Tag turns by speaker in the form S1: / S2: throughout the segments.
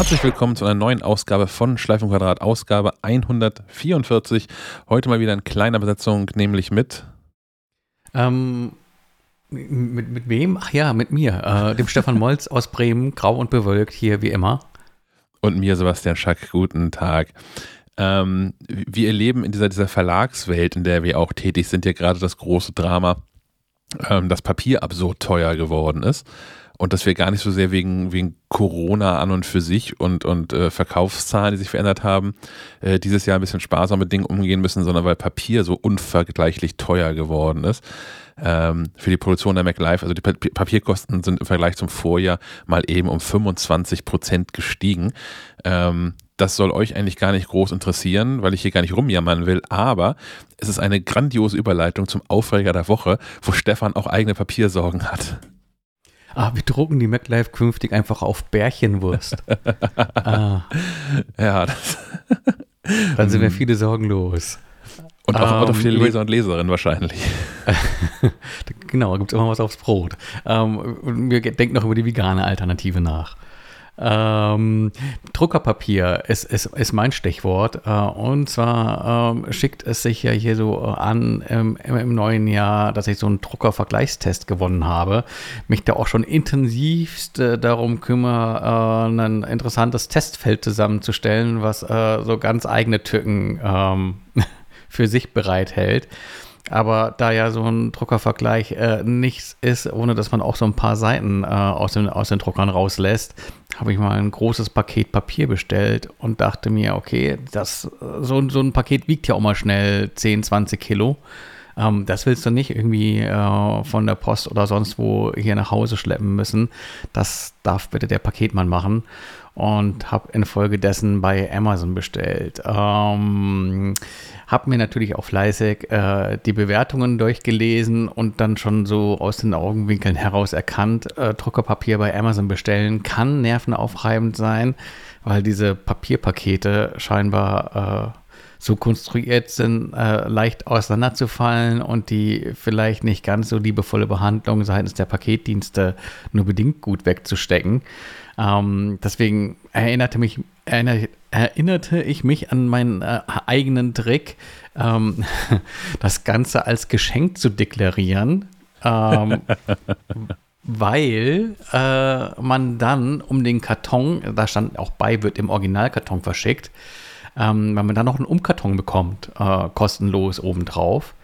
S1: Herzlich willkommen zu einer neuen Ausgabe von Schleif Quadrat, Ausgabe 144. Heute mal wieder in kleiner Besetzung, nämlich mit.
S2: Ähm, mit, mit wem? Ach ja, mit mir, äh, dem Stefan Molz aus Bremen, grau und bewölkt, hier wie immer.
S1: Und mir, Sebastian Schack, guten Tag. Ähm, wir erleben in dieser, dieser Verlagswelt, in der wir auch tätig sind, ja gerade das große Drama, ähm, dass Papier absurd teuer geworden ist und dass wir gar nicht so sehr wegen, wegen Corona an und für sich und, und äh, Verkaufszahlen, die sich verändert haben, äh, dieses Jahr ein bisschen sparsam mit Dingen umgehen müssen, sondern weil Papier so unvergleichlich teuer geworden ist. Ähm, für die Produktion der MacLife, also die pa Papierkosten sind im Vergleich zum Vorjahr mal eben um 25 Prozent gestiegen. Ähm, das soll euch eigentlich gar nicht groß interessieren, weil ich hier gar nicht rumjammern will, aber es ist eine grandiose Überleitung zum Aufreger der Woche, wo Stefan auch eigene Papiersorgen hat.
S2: Ah, wir drucken die MacLife künftig einfach auf Bärchenwurst.
S1: ah. Ja, das
S2: Dann sind wir viele Sorgen los.
S1: Und auch, um, auch viele Leser und Leserinnen wahrscheinlich.
S2: genau, gibt es immer was aufs Brot. Ähm, wir denken noch über die vegane Alternative nach. Ähm, Druckerpapier ist, ist, ist mein Stichwort. Äh, und zwar ähm, schickt es sich ja hier so an im, im, neuen Jahr, dass ich so einen Druckervergleichstest gewonnen habe. Mich da auch schon intensivst äh, darum kümmere, äh, ein interessantes Testfeld zusammenzustellen, was äh, so ganz eigene Tücken ähm, für sich bereithält. Aber da ja so ein Druckervergleich äh, nichts ist, ohne dass man auch so ein paar Seiten äh, aus, den, aus den Druckern rauslässt, habe ich mal ein großes Paket Papier bestellt und dachte mir, okay, das, so, so ein Paket wiegt ja auch mal schnell 10, 20 Kilo. Ähm, das willst du nicht irgendwie äh, von der Post oder sonst wo hier nach Hause schleppen müssen. Das darf bitte der Paketmann machen und habe infolgedessen bei Amazon bestellt. Ähm, habe mir natürlich auch fleißig äh, die Bewertungen durchgelesen und dann schon so aus den Augenwinkeln heraus erkannt, äh, Druckerpapier bei Amazon bestellen kann nervenaufreibend sein, weil diese Papierpakete scheinbar äh, so konstruiert sind, äh, leicht auseinanderzufallen und die vielleicht nicht ganz so liebevolle Behandlung seitens der Paketdienste nur bedingt gut wegzustecken. Ähm, deswegen erinnerte, mich, erinnerte, erinnerte ich mich an meinen äh, eigenen Trick, ähm, das Ganze als Geschenk zu deklarieren. Ähm, weil äh, man dann um den Karton, da stand auch bei, wird im Originalkarton verschickt, ähm, weil man dann noch einen Umkarton bekommt, äh, kostenlos obendrauf.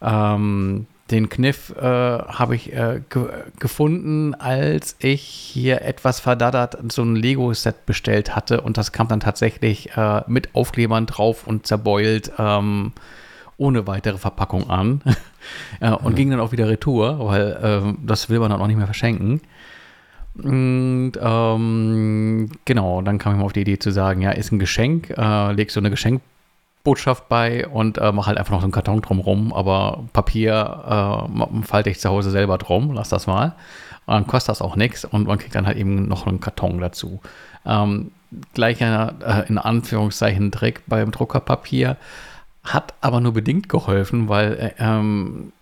S2: Ähm, den Kniff äh, habe ich äh, ge gefunden, als ich hier etwas verdattert so ein Lego-Set bestellt hatte und das kam dann tatsächlich äh, mit Aufklebern drauf und zerbeult ähm, ohne weitere Verpackung an und mhm. ging dann auch wieder retour, weil ähm, das will man dann auch nicht mehr verschenken. Und ähm, genau, dann kam ich mal auf die Idee zu sagen, ja, ist ein Geschenk, äh, leg so eine Geschenkbotschaft bei und äh, mach halt einfach noch so einen Karton drumrum, aber Papier äh, falte ich zu Hause selber drum, lass das mal. Und dann kostet das auch nichts und man kriegt dann halt eben noch einen Karton dazu. Ähm, gleicher, äh, in Anführungszeichen, Trick beim Druckerpapier hat aber nur bedingt geholfen, weil äh, ähm,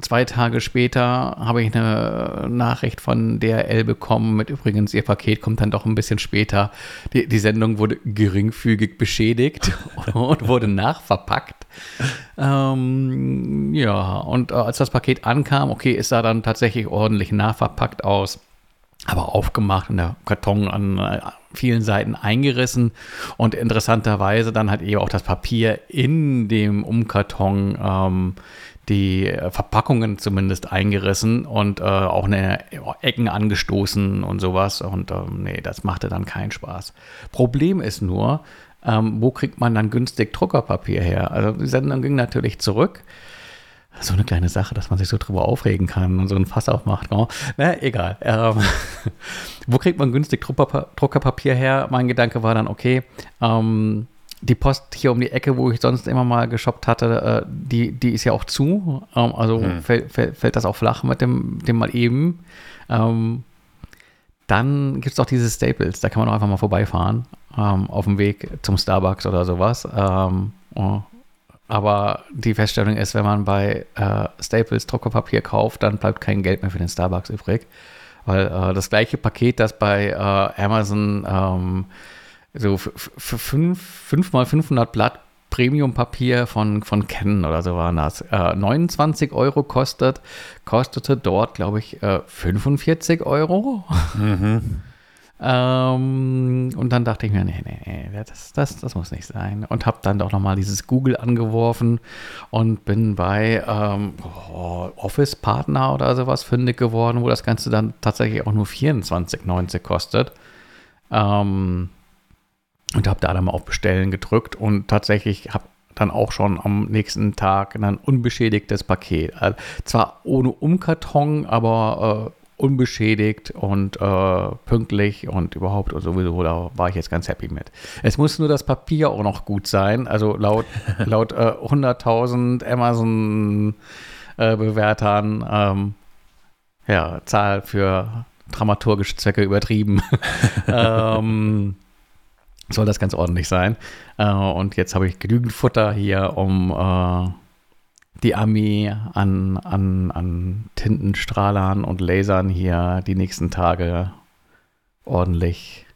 S2: Zwei Tage später habe ich eine Nachricht von DRL bekommen mit übrigens, ihr Paket kommt dann doch ein bisschen später. Die, die Sendung wurde geringfügig beschädigt und wurde nachverpackt. Ähm, ja, und äh, als das Paket ankam, okay, es sah dann tatsächlich ordentlich nachverpackt aus, aber aufgemacht und der Karton an äh, vielen Seiten eingerissen und interessanterweise dann hat eben auch das Papier in dem Umkarton ähm, die äh, Verpackungen zumindest eingerissen und äh, auch eine Ecken angestoßen und sowas. Und ähm, nee, das machte dann keinen Spaß. Problem ist nur, ähm, wo kriegt man dann günstig Druckerpapier her? Also die Sendung ging natürlich zurück. So eine kleine Sache, dass man sich so drüber aufregen kann und so ein Fass aufmacht. Oh. Na, egal. Ähm, wo kriegt man günstig Druckerpapier her? Mein Gedanke war dann, okay, ähm, die Post hier um die Ecke, wo ich sonst immer mal geshoppt hatte, äh, die, die ist ja auch zu. Ähm, also hm. fällt, fällt, fällt das auch flach mit dem, dem mal eben. Ähm, dann gibt es doch diese Staples, da kann man auch einfach mal vorbeifahren, ähm, auf dem Weg zum Starbucks oder sowas. Ähm, oh. Aber die Feststellung ist, wenn man bei äh, Staples Druckerpapier kauft, dann bleibt kein Geld mehr für den Starbucks übrig weil äh, das gleiche Paket, das bei äh, Amazon ähm, so für 5 mal 500 Blatt Premium-Papier von, von Canon oder so war das, äh, 29 Euro kostet, kostete dort, glaube ich, äh, 45 Euro. Mhm. ähm, und dann dachte ich mir, nee, nee, nee, das, das, das muss nicht sein. Und habe dann doch nochmal dieses Google angeworfen und bin bei ähm, oh, Office Partner oder sowas fündig geworden, wo das Ganze dann tatsächlich auch nur 24,90 kostet. Ähm, und habe da dann mal auf Bestellen gedrückt und tatsächlich habe dann auch schon am nächsten Tag ein unbeschädigtes Paket. Also zwar ohne Umkarton, aber äh, unbeschädigt und äh, pünktlich und überhaupt und sowieso, da war ich jetzt ganz happy mit. Es muss nur das Papier auch noch gut sein. Also laut, laut äh, 100.000 Amazon-Bewertern, ähm, ja, Zahl für dramaturgische Zwecke übertrieben. ähm, soll das ganz ordentlich sein. Äh, und jetzt habe ich genügend Futter hier, um äh, die Armee an, an, an Tintenstrahlern und Lasern hier die nächsten Tage ordentlich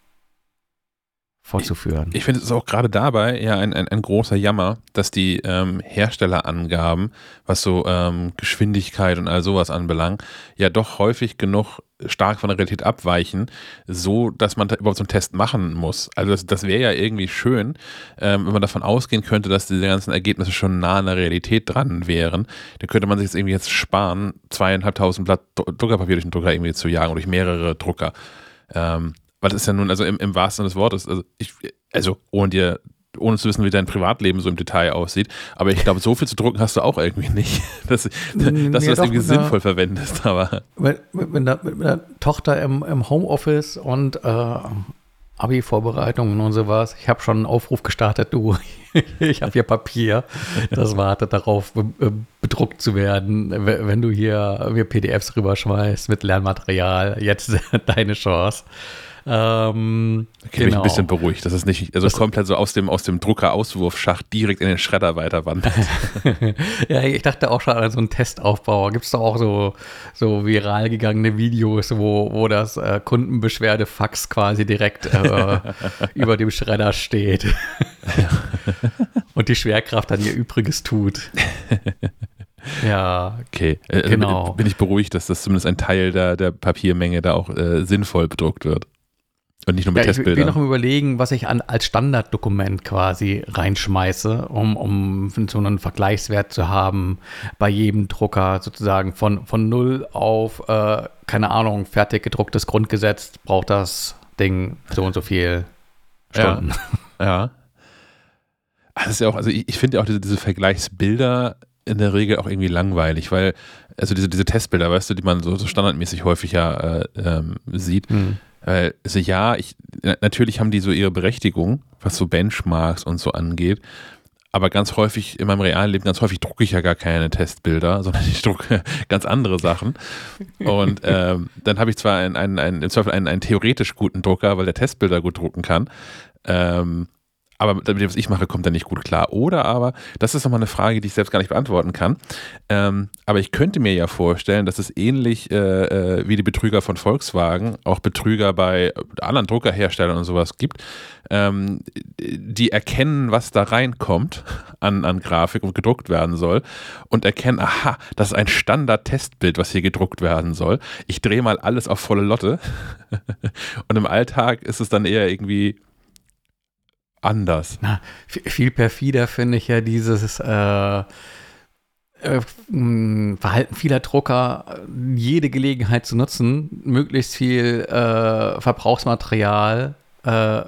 S2: fortzuführen.
S1: Ich, ich finde es auch gerade dabei ja ein, ein, ein, großer Jammer, dass die ähm, Herstellerangaben, was so ähm, Geschwindigkeit und all sowas anbelangt, ja doch häufig genug stark von der Realität abweichen, so dass man da überhaupt so einen Test machen muss. Also das, das wäre ja irgendwie schön, ähm, wenn man davon ausgehen könnte, dass diese ganzen Ergebnisse schon nah an der Realität dran wären. Dann könnte man sich jetzt irgendwie jetzt sparen, zweieinhalbtausend Blatt Druckerpapier durch den Drucker irgendwie zu jagen durch mehrere Drucker. Ähm, weil das ist ja nun, also im, im wahrsten Sinne des Wortes, also, ich, also ohne dir ohne zu wissen, wie dein Privatleben so im Detail aussieht. Aber ich glaube, so viel zu drucken hast du auch irgendwie nicht, dass, dass du das ja, irgendwie sinnvoll verwendest. Aber
S2: mit, mit, mit, einer, mit einer Tochter im, im Homeoffice und äh, Abi-Vorbereitungen und sowas. Ich habe schon einen Aufruf gestartet, du, ich habe hier Papier, das wartet darauf, bedruckt zu werden. Wenn du hier mir PDFs rüberschmeißt mit Lernmaterial, jetzt deine Chance.
S1: Ähm, okay, genau. mich ein bisschen beruhigt, dass es nicht also das komplett so aus dem, aus dem Drucker-Auswurfschacht direkt in den Schredder weiter wandert.
S2: ja, ich dachte auch schon an so einen Testaufbau. Gibt es da auch so, so viral gegangene Videos, wo, wo das äh, Kundenbeschwerde-Fax quasi direkt äh, über dem Schredder steht. Und die Schwerkraft dann ihr Übriges tut.
S1: Ja, okay. Also genau. Bin, bin, ich beruhigt, dass das zumindest ein Teil der, der Papiermenge da auch äh, sinnvoll bedruckt wird. Und nicht nur mit ja, Testbildern.
S2: Ich bin noch im Überlegen, was ich an, als Standarddokument quasi reinschmeiße, um, um so einen Vergleichswert zu haben bei jedem Drucker sozusagen von, von null auf, äh, keine Ahnung, fertig gedrucktes Grundgesetz braucht das Ding so und so viel Stunden.
S1: Ja. ja. Das ist ja auch, also ich, ich finde ja auch diese, diese Vergleichsbilder in der Regel auch irgendwie langweilig, weil, also diese, diese Testbilder, weißt du, die man so, so standardmäßig häufig ja äh, ähm, sieht, mhm also ja, ich, natürlich haben die so ihre Berechtigung, was so Benchmarks und so angeht. Aber ganz häufig in meinem realen Leben, ganz häufig drucke ich ja gar keine Testbilder, sondern ich drucke ganz andere Sachen. Und ähm, dann habe ich zwar einen, einen, einen, im Zweifel einen, einen theoretisch guten Drucker, weil der Testbilder gut drucken kann. Ähm, aber mit dem, was ich mache, kommt er nicht gut klar. Oder aber, das ist nochmal eine Frage, die ich selbst gar nicht beantworten kann. Ähm, aber ich könnte mir ja vorstellen, dass es ähnlich äh, äh, wie die Betrüger von Volkswagen auch Betrüger bei anderen Druckerherstellern und sowas gibt, ähm, die erkennen, was da reinkommt an, an Grafik und gedruckt werden soll und erkennen, aha, das ist ein Standard-Testbild, was hier gedruckt werden soll. Ich drehe mal alles auf volle Lotte. und im Alltag ist es dann eher irgendwie anders.
S2: Na, viel perfider finde ich ja dieses äh, äh, Verhalten vieler Drucker, jede Gelegenheit zu nutzen, möglichst viel äh, Verbrauchsmaterial äh,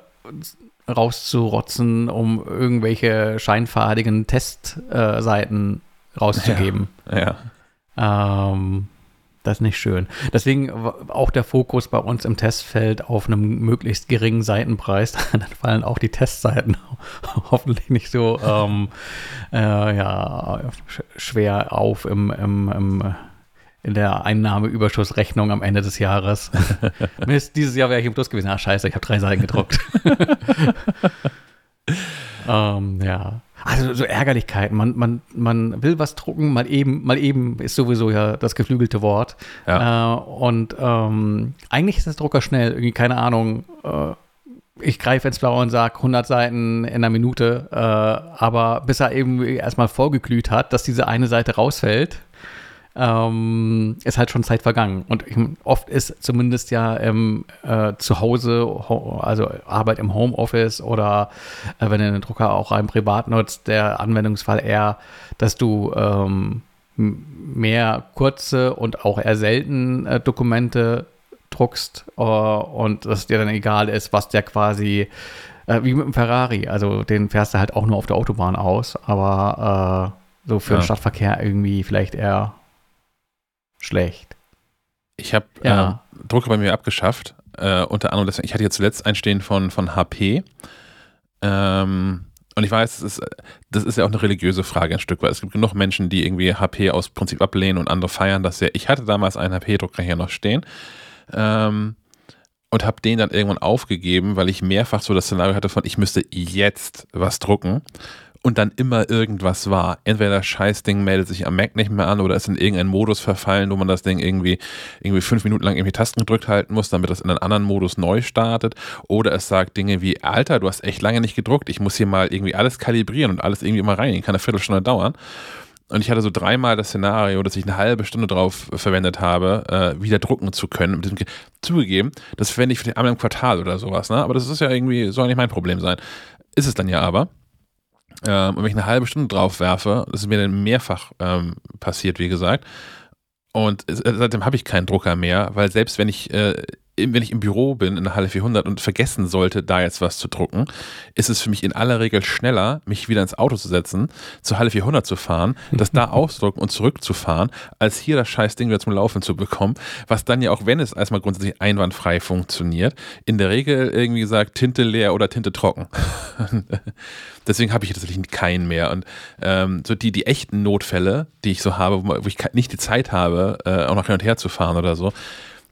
S2: rauszurotzen, um irgendwelche scheinfarbigen Testseiten rauszugeben.
S1: Ja. ja.
S2: Ähm, das ist nicht schön. Deswegen auch der Fokus bei uns im Testfeld auf einem möglichst geringen Seitenpreis. Dann fallen auch die Testseiten hoffentlich nicht so ähm, äh, ja, schwer auf im, im, im, in der Einnahmeüberschussrechnung am Ende des Jahres. Mist, dieses Jahr wäre ich im Plus gewesen. Ah, scheiße, ich habe drei Seiten gedruckt. ähm, ja. Also so Ärgerlichkeiten. Man, man, man will was drucken, mal eben, mal eben ist sowieso ja das geflügelte Wort. Ja. Äh, und ähm, eigentlich ist das Drucker schnell, irgendwie, keine Ahnung, äh, ich greife ins Blaue und sage 100 Seiten in einer Minute, äh, aber bis er eben erstmal vorgeglüht hat, dass diese eine Seite rausfällt, ähm, ist halt schon Zeit vergangen. Und ich, oft ist zumindest ja ähm, äh, zu Hause, also Arbeit im Homeoffice oder äh, wenn du den Drucker auch rein privat nutzt, der Anwendungsfall eher, dass du ähm, mehr kurze und auch eher selten äh, Dokumente druckst uh, und dass dir dann egal ist, was der quasi, äh, wie mit dem Ferrari, also den fährst du halt auch nur auf der Autobahn aus, aber äh, so für ja. den Stadtverkehr irgendwie vielleicht eher schlecht.
S1: Ich habe ja. äh, Drucker bei mir abgeschafft. Äh, unter anderem, deswegen, ich hatte jetzt zuletzt einstehen von, von HP. Ähm, und ich weiß, das ist, das ist ja auch eine religiöse Frage ein Stück weit. Es gibt genug Menschen, die irgendwie HP aus Prinzip ablehnen und andere feiern das sehr. Ich hatte damals einen HP-Drucker hier noch stehen. Ähm, und habe den dann irgendwann aufgegeben, weil ich mehrfach so das Szenario hatte von, ich müsste jetzt was drucken und dann immer irgendwas war. Entweder das Scheißding meldet sich am Mac nicht mehr an oder ist in irgendeinen Modus verfallen, wo man das Ding irgendwie, irgendwie fünf Minuten lang irgendwie Tasten gedrückt halten muss, damit das in einen anderen Modus neu startet. Oder es sagt Dinge wie, Alter, du hast echt lange nicht gedruckt, ich muss hier mal irgendwie alles kalibrieren und alles irgendwie mal rein. Kann eine Viertelstunde dauern. Und ich hatte so dreimal das Szenario, dass ich eine halbe Stunde drauf verwendet habe, äh, wieder drucken zu können. Zugegeben, das verwende ich für einmal im Quartal oder sowas, ne? Aber das ist ja irgendwie, soll nicht mein Problem sein. Ist es dann ja aber. Ähm, und wenn ich eine halbe Stunde drauf werfe, das ist mir dann mehrfach ähm, passiert, wie gesagt. Und seitdem habe ich keinen Drucker mehr, weil selbst wenn ich äh, wenn ich im Büro bin in der Halle 400 und vergessen sollte, da jetzt was zu drucken, ist es für mich in aller Regel schneller, mich wieder ins Auto zu setzen, zur Halle 400 zu fahren, das da ausdrucken und zurückzufahren, als hier das scheiß Ding wieder zum Laufen zu bekommen, was dann ja auch, wenn es erstmal grundsätzlich einwandfrei funktioniert, in der Regel irgendwie gesagt, Tinte leer oder Tinte trocken. Deswegen habe ich tatsächlich keinen mehr. Und ähm, so die, die echten Notfälle, die ich so habe, wo ich nicht die Zeit habe, äh, auch noch hin und her zu fahren oder so,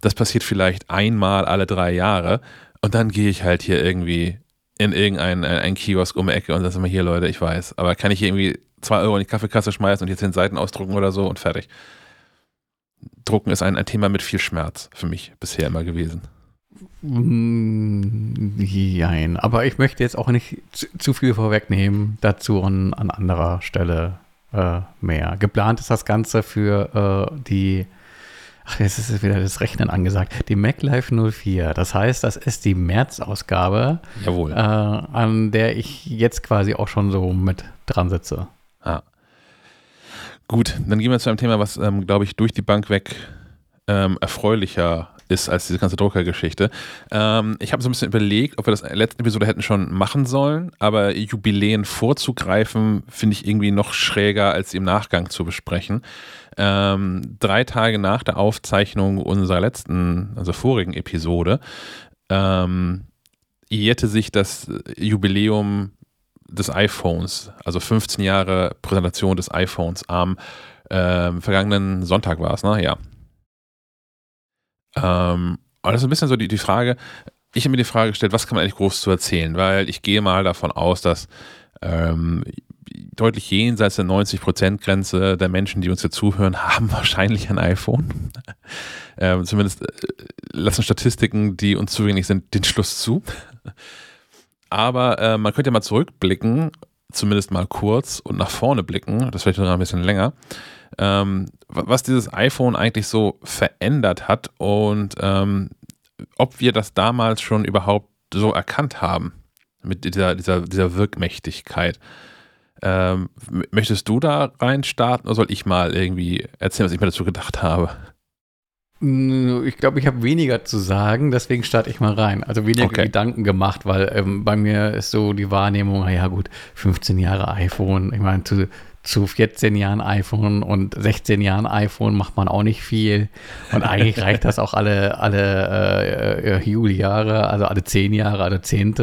S1: das passiert vielleicht einmal alle drei Jahre und dann gehe ich halt hier irgendwie in irgendein ein, ein Kiosk um die Ecke und sage mal hier Leute, ich weiß, aber kann ich hier irgendwie zwei Euro in die Kaffeekasse schmeißen und jetzt den Seiten ausdrucken oder so und fertig. Drucken ist ein, ein Thema mit viel Schmerz für mich bisher immer gewesen.
S2: Nein, aber ich möchte jetzt auch nicht zu, zu viel vorwegnehmen, dazu an, an anderer Stelle äh, mehr. Geplant ist das Ganze für äh, die Ach, jetzt ist wieder das Rechnen angesagt. Die MacLife 04. Das heißt, das ist die März-Ausgabe,
S1: Jawohl. Äh,
S2: an der ich jetzt quasi auch schon so mit dran sitze.
S1: Ah. Gut, dann gehen wir zu einem Thema, was, ähm, glaube ich, durch die Bank weg ähm, erfreulicher ist als diese ganze Druckergeschichte. Ähm, ich habe so ein bisschen überlegt, ob wir das in der letzten Episode hätten schon machen sollen, aber Jubiläen vorzugreifen, finde ich irgendwie noch schräger, als sie im Nachgang zu besprechen. Ähm, drei Tage nach der Aufzeichnung unserer letzten, also vorigen Episode, ähm, jährte sich das Jubiläum des iPhones, also 15 Jahre Präsentation des iPhones am äh, vergangenen Sonntag war es, ne? Ja, ähm, und das ist ein bisschen so die, die Frage, ich habe mir die Frage gestellt, was kann man eigentlich groß zu erzählen? Weil ich gehe mal davon aus, dass ähm, deutlich jenseits der 90%-Grenze der Menschen, die uns hier zuhören, haben wahrscheinlich ein iPhone. ähm, zumindest äh, lassen Statistiken, die uns zugänglich sind, den Schluss zu. Aber äh, man könnte ja mal zurückblicken, zumindest mal kurz und nach vorne blicken, das vielleicht noch ein bisschen länger ähm, was dieses iPhone eigentlich so verändert hat und ähm, ob wir das damals schon überhaupt so erkannt haben mit dieser, dieser, dieser Wirkmächtigkeit. Ähm, möchtest du da reinstarten oder soll ich mal irgendwie erzählen, was ich mir dazu gedacht habe?
S2: Ich glaube, ich habe weniger zu sagen, deswegen starte ich mal rein. Also weniger okay. Gedanken gemacht, weil ähm, bei mir ist so die Wahrnehmung, ja gut, 15 Jahre iPhone. Ich meine, zu, zu 14 Jahren iPhone und 16 Jahren iPhone macht man auch nicht viel. Und eigentlich reicht das auch alle, alle äh, äh Jubeljahre, also alle 10 Jahre, alle 10.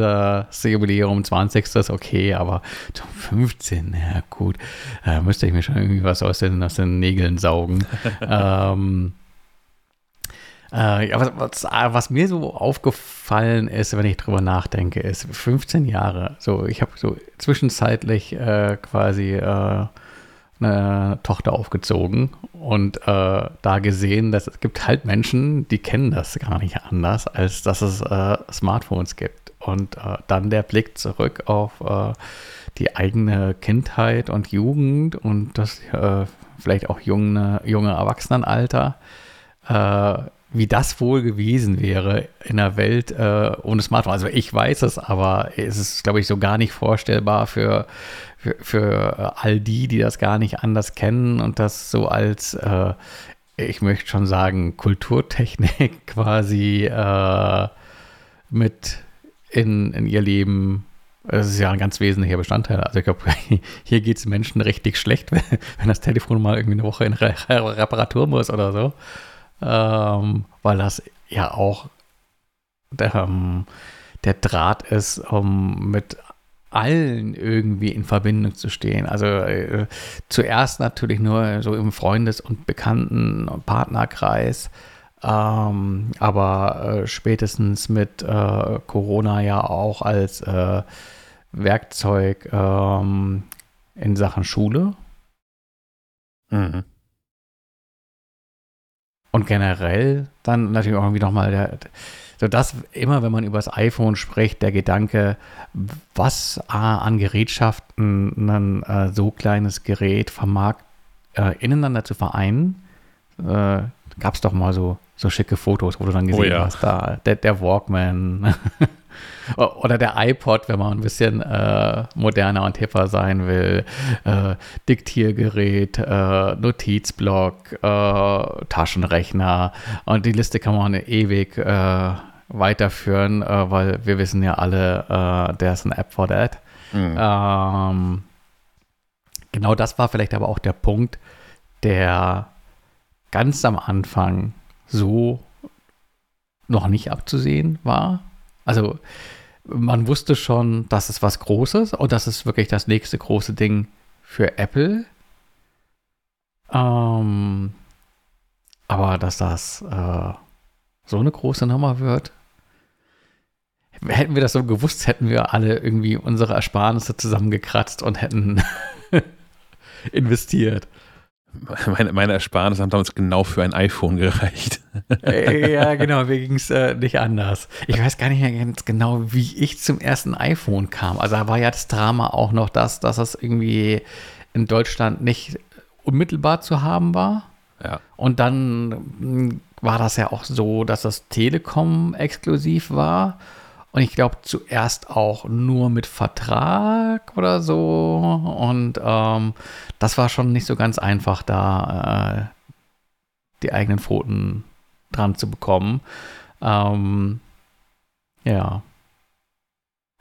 S2: Jubiläum, 20. ist okay, aber zum 15, ja gut, da müsste ich mir schon irgendwie was aus den, aus den Nägeln saugen. ähm, Äh, was, was, was, mir so aufgefallen ist, wenn ich drüber nachdenke, ist 15 Jahre. So, ich habe so zwischenzeitlich äh, quasi äh, eine Tochter aufgezogen und äh, da gesehen, dass es gibt halt Menschen, die kennen das gar nicht anders, als dass es äh, Smartphones gibt. Und äh, dann der Blick zurück auf die eigene Kindheit und Jugend und das vielleicht auch junge, junge Erwachsenenalter, äh, wie das wohl gewesen wäre in der Welt ohne Smartphone. Also ich weiß es, aber es ist, glaube ich, so gar nicht vorstellbar für für, für äh, all die, die das gar nicht anders kennen und das so als, äh, ich möchte schon sagen, Kulturtechnik quasi äh, mit in, in ihr Leben das ist ja ein ganz wesentlicher Bestandteil. Also ich glaube, hier geht es Menschen richtig schlecht, wenn, das Telefon mal irgendwie eine Woche in Re Reparatur muss oder so. Ähm, weil das ja auch der, ähm, der Draht ist, um mit allen irgendwie in Verbindung zu stehen. Also äh, zuerst natürlich nur so im Freundes- und Bekannten- und Partnerkreis, ähm, aber äh, spätestens mit äh, Corona ja auch als äh, Werkzeug ähm, in Sachen Schule. Mhm. Und generell dann natürlich auch irgendwie nochmal der, so dass immer, wenn man über das iPhone spricht, der Gedanke, was äh, an Gerätschaften ein äh, so kleines Gerät vermag, äh, ineinander zu vereinen, äh, gab es doch mal so, so schicke Fotos, wo du dann gesehen oh ja. hast, da der, der Walkman oder der iPod, wenn man ein bisschen äh, moderner und hipper sein will, äh, Diktiergerät, äh, Notizblock, äh, Taschenrechner und die Liste kann man ewig äh, weiterführen, äh, weil wir wissen ja alle, der ist ein App for that. Mhm. Ähm, genau das war vielleicht aber auch der Punkt, der ganz am Anfang so noch nicht abzusehen war. Also man wusste schon, dass es was Großes und das ist wirklich das nächste große Ding für Apple. Ähm, aber dass das äh, so eine große Nummer wird, hätten wir das so gewusst, hätten wir alle irgendwie unsere Ersparnisse zusammengekratzt und hätten investiert.
S1: Meine, meine Ersparnisse haben damals genau für ein iPhone gereicht.
S2: Äh, ja, genau, mir ging es äh, nicht anders. Ich weiß gar nicht mehr ganz genau, wie ich zum ersten iPhone kam. Also da war ja das Drama auch noch das, dass das irgendwie in Deutschland nicht unmittelbar zu haben war.
S1: Ja.
S2: Und dann hm, war das ja auch so, dass das Telekom exklusiv war. Und ich glaube zuerst auch nur mit Vertrag oder so. Und ähm, das war schon nicht so ganz einfach, da äh, die eigenen Pfoten dran zu bekommen. Ähm, ja.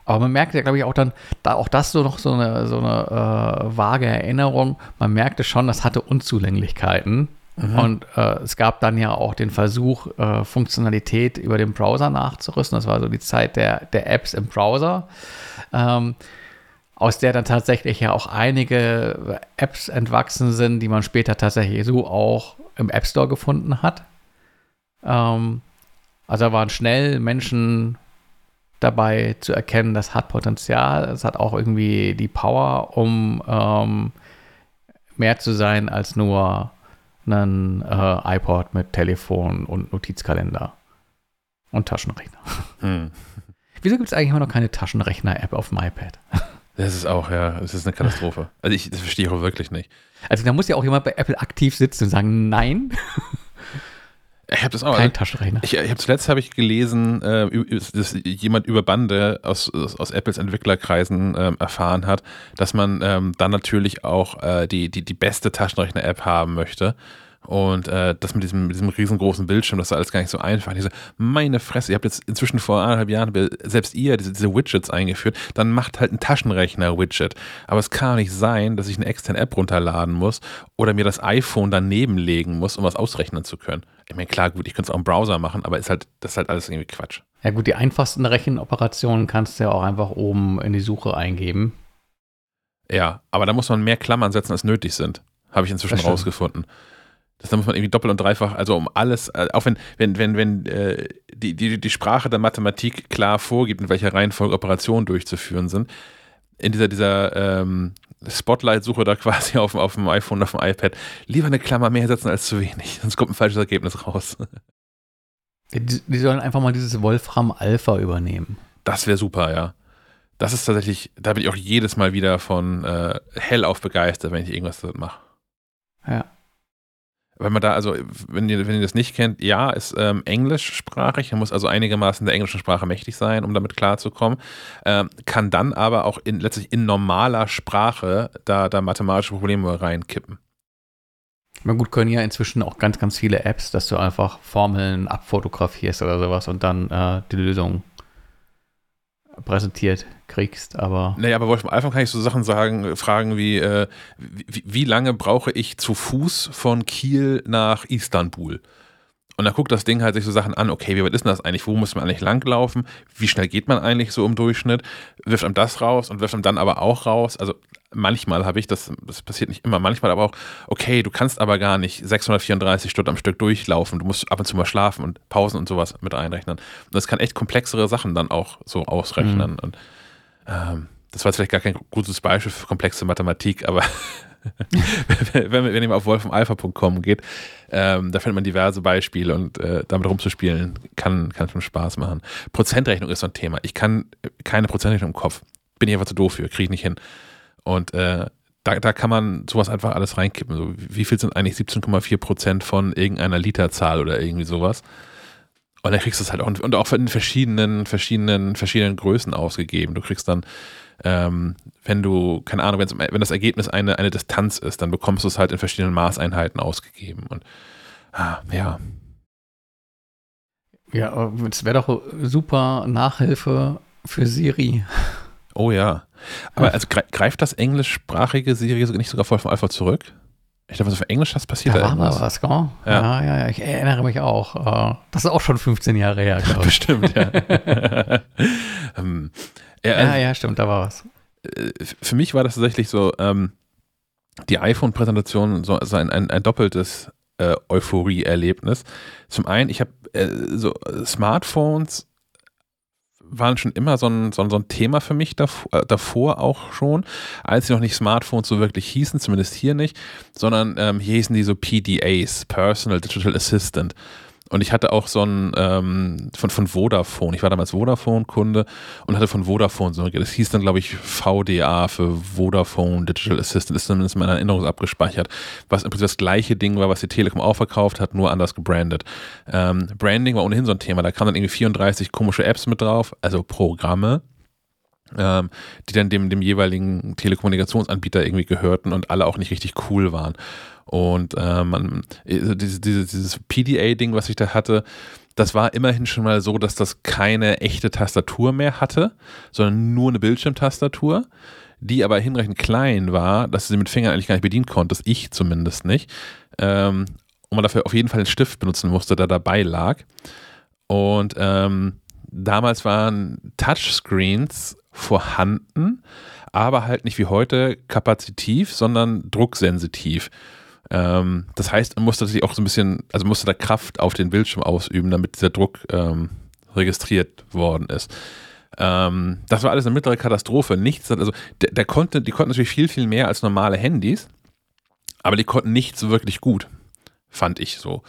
S2: Aber man merkte ja, glaube ich, auch dann, da auch das so noch so eine, so eine äh, vage Erinnerung, man merkte schon, das hatte Unzulänglichkeiten. Mhm. Und äh, es gab dann ja auch den Versuch, äh, Funktionalität über den Browser nachzurüsten. Das war so die Zeit der, der Apps im Browser, ähm, aus der dann tatsächlich ja auch einige Apps entwachsen sind, die man später tatsächlich so auch im App Store gefunden hat. Ähm, also da waren schnell Menschen dabei zu erkennen, das hat Potenzial, es hat auch irgendwie die Power, um ähm, mehr zu sein als nur einen äh, iPod mit Telefon und Notizkalender und Taschenrechner. Hm. Wieso gibt es eigentlich immer noch keine Taschenrechner-App auf dem iPad?
S1: Das ist auch, ja, das ist eine Katastrophe. Also ich, das verstehe ich auch wirklich nicht.
S2: Also da muss ja auch jemand bei Apple aktiv sitzen und sagen, nein.
S1: Ich habe das auch. Kein Taschenrechner. Ich, ich habe zuletzt habe ich gelesen, äh, dass jemand über Bande aus, aus, aus Apples Entwicklerkreisen äh, erfahren hat, dass man ähm, dann natürlich auch äh, die, die, die beste Taschenrechner-App haben möchte. Und äh, das mit diesem, mit diesem riesengroßen Bildschirm, das ist alles gar nicht so einfach. Diese, meine Fresse, ihr habt jetzt inzwischen vor anderthalb Jahren selbst ihr diese, diese Widgets eingeführt, dann macht halt ein Taschenrechner-Widget. Aber es kann nicht sein, dass ich eine externe App runterladen muss oder mir das iPhone daneben legen muss, um was ausrechnen zu können. Ich meine, klar, gut, ich könnte es auch im Browser machen, aber ist halt, das ist halt alles irgendwie Quatsch.
S2: Ja gut, die einfachsten Rechenoperationen kannst du ja auch einfach oben in die Suche eingeben.
S1: Ja, aber da muss man mehr Klammern setzen, als nötig sind. Habe ich inzwischen rausgefunden. Das, da muss man irgendwie doppelt und dreifach, also um alles, äh, auch wenn, wenn, wenn, wenn äh, die, die, die Sprache der Mathematik klar vorgibt, in welcher Reihenfolge Operationen durchzuführen sind, in dieser, dieser ähm, Spotlight-Suche da quasi auf, auf dem iPhone, auf dem iPad, lieber eine Klammer mehr setzen als zu wenig, sonst kommt ein falsches Ergebnis raus.
S2: Die, die sollen einfach mal dieses Wolfram Alpha übernehmen.
S1: Das wäre super, ja. Das ist tatsächlich, da bin ich auch jedes Mal wieder von äh, hellauf begeistert, wenn ich irgendwas damit mache.
S2: Ja.
S1: Weil man da, also, wenn ihr, wenn ihr das nicht kennt, ja, ist ähm, englischsprachig, man muss also einigermaßen der englischen Sprache mächtig sein, um damit klarzukommen. Ähm, kann dann aber auch in, letztlich in normaler Sprache da, da mathematische Probleme reinkippen.
S2: Na gut, können ja inzwischen auch ganz, ganz viele Apps, dass du einfach Formeln abfotografierst oder sowas und dann äh, die Lösung präsentiert kriegst, aber.
S1: Naja, aber Wolf, am Anfang kann ich so Sachen sagen, fragen wie, äh, wie, wie lange brauche ich zu Fuß von Kiel nach Istanbul? Und dann guckt das Ding halt sich so Sachen an, okay, wie weit ist denn das eigentlich? Wo muss man eigentlich langlaufen? Wie schnell geht man eigentlich so im Durchschnitt? Wirft einem das raus und wirft einem dann aber auch raus. Also manchmal habe ich, das, das passiert nicht immer, manchmal aber auch, okay, du kannst aber gar nicht 634 Stunden am Stück durchlaufen. Du musst ab und zu mal schlafen und Pausen und sowas mit einrechnen. Und das kann echt komplexere Sachen dann auch so ausrechnen. Mhm. Und ähm, das war jetzt vielleicht gar kein gutes Beispiel für komplexe Mathematik, aber wenn, wenn ihr auf wolfenalpha.com geht, ähm, da findet man diverse Beispiele und äh, damit rumzuspielen kann, kann schon Spaß machen. Prozentrechnung ist so ein Thema. Ich kann keine Prozentrechnung im Kopf. Bin ich einfach zu doof für, kriege ich nicht hin. Und äh, da, da kann man sowas einfach alles reinkippen. So, wie viel sind eigentlich 17,4 Prozent von irgendeiner Literzahl oder irgendwie sowas? Und dann kriegst du es halt auch und auch in verschiedenen, verschiedenen, verschiedenen Größen ausgegeben. Du kriegst dann, ähm, wenn du, keine Ahnung, wenn das Ergebnis eine, eine Distanz ist, dann bekommst du es halt in verschiedenen Maßeinheiten ausgegeben. Und ah, ja.
S2: Ja, es wäre doch super Nachhilfe für Siri.
S1: Oh ja. Aber also greift das englischsprachige Siri nicht sogar voll vom Alpha zurück? Ich glaube, was auf Englisch das passiert
S2: da. War mal was, gell? Ja. ja, ja, ja. Ich erinnere mich auch. Äh, das ist auch schon 15 Jahre her, glaube ich.
S1: Bestimmt, ja.
S2: ähm, ja, also, ja, ja, stimmt, da war was.
S1: Äh, für mich war das tatsächlich so, ähm, die iPhone-Präsentation so also ein, ein, ein doppeltes äh, Euphorie-Erlebnis. Zum einen, ich habe äh, so Smartphones waren schon immer so ein, so ein, so ein Thema für mich davor, äh, davor, auch schon, als sie noch nicht Smartphones so wirklich hießen, zumindest hier nicht, sondern ähm, hier hießen die so PDAs, Personal Digital Assistant. Und ich hatte auch so ein ähm, von, von Vodafone. Ich war damals Vodafone-Kunde und hatte von Vodafone so, das hieß dann, glaube ich, VDA für Vodafone Digital Assistant, ist zumindest in meiner Erinnerung abgespeichert, was im Prinzip das gleiche Ding war, was die Telekom auch verkauft hat, nur anders gebrandet. Ähm, Branding war ohnehin so ein Thema. Da kamen dann irgendwie 34 komische Apps mit drauf, also Programme, ähm, die dann dem, dem jeweiligen Telekommunikationsanbieter irgendwie gehörten und alle auch nicht richtig cool waren. Und äh, man, also dieses, dieses, dieses PDA-Ding, was ich da hatte, das war immerhin schon mal so, dass das keine echte Tastatur mehr hatte, sondern nur eine Bildschirmtastatur, die aber hinreichend klein war, dass du sie mit Fingern eigentlich gar nicht bedienen konntest, ich zumindest nicht. Ähm, und man dafür auf jeden Fall einen Stift benutzen musste, der dabei lag. Und ähm, damals waren Touchscreens vorhanden, aber halt nicht wie heute kapazitiv, sondern drucksensitiv. Ähm, das heißt, man musste sich auch so ein bisschen, also musste da Kraft auf den Bildschirm ausüben, damit dieser Druck ähm, registriert worden ist. Ähm, das war alles eine mittlere Katastrophe. Nichts, also der, der, konnte, die konnten natürlich viel, viel mehr als normale Handys, aber die konnten nicht so wirklich gut, fand ich so.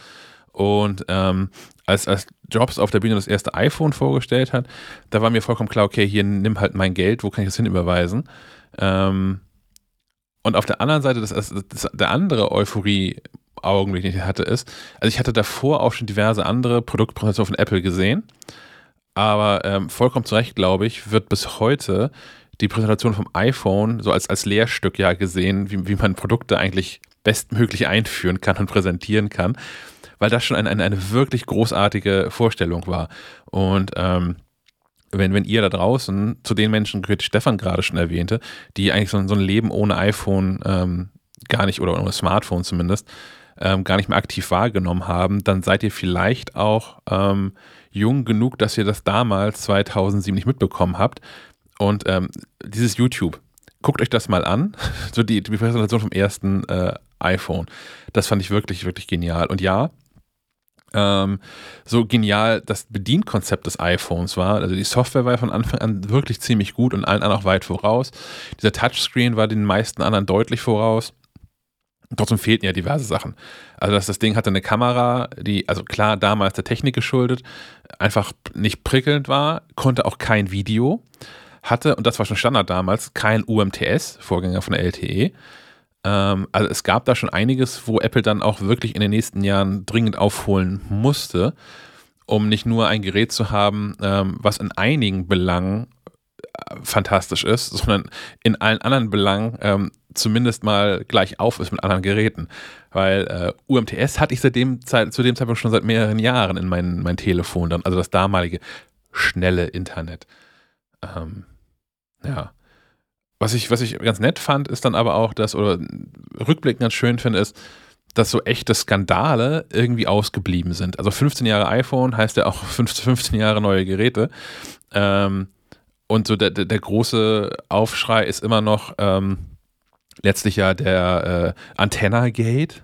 S1: Und ähm, als, als Jobs auf der Bühne das erste iPhone vorgestellt hat, da war mir vollkommen klar, okay, hier nimm halt mein Geld, wo kann ich das hinüberweisen? Ähm, und auf der anderen Seite, das, das, der andere Euphorie-Augenblick, den ich hatte, ist, also ich hatte davor auch schon diverse andere Produktpräsentationen von Apple gesehen, aber ähm, vollkommen zu Recht, glaube ich, wird bis heute die Präsentation vom iPhone so als, als Lehrstück ja gesehen, wie, wie man Produkte eigentlich bestmöglich einführen kann und präsentieren kann, weil das schon eine, eine, eine wirklich großartige Vorstellung war. Und ähm, wenn, wenn ihr da draußen zu den Menschen gehört, die Stefan gerade schon erwähnte, die eigentlich so, so ein Leben ohne iPhone ähm, gar nicht oder ohne Smartphone zumindest ähm, gar nicht mehr aktiv wahrgenommen haben, dann seid ihr vielleicht auch ähm, jung genug, dass ihr das damals 2007 nicht mitbekommen habt. Und ähm, dieses YouTube, guckt euch das mal an, so die, die Präsentation vom ersten äh, iPhone. Das fand ich wirklich, wirklich genial. Und ja, ähm, so genial das Bedienkonzept des iPhones war. Also die Software war von Anfang an wirklich ziemlich gut und allen anderen auch weit voraus. Dieser Touchscreen war den meisten anderen deutlich voraus. Trotzdem fehlten ja diverse Sachen. Also das, das Ding hatte eine Kamera, die, also klar, damals der Technik geschuldet, einfach nicht prickelnd war, konnte auch kein Video, hatte, und das war schon Standard damals, kein UMTS, Vorgänger von der LTE. Ähm, also es gab da schon einiges, wo Apple dann auch wirklich in den nächsten Jahren dringend aufholen musste, um nicht nur ein Gerät zu haben, ähm, was in einigen Belangen äh, fantastisch ist, sondern in allen anderen Belangen ähm, zumindest mal gleich auf ist mit anderen Geräten. Weil äh, UMTS hatte ich seit dem Zeit, zu dem Zeitpunkt schon seit mehreren Jahren in mein, mein Telefon dann, also das damalige schnelle Internet. Ähm, ja. Was ich, was ich ganz nett fand, ist dann aber auch, dass, oder rückblickend ganz schön finde, ist, dass so echte Skandale irgendwie ausgeblieben sind. Also 15 Jahre iPhone heißt ja auch 15 Jahre neue Geräte. Ähm, und so der, der, große Aufschrei ist immer noch ähm, letztlich ja der äh, Antenna-Gate,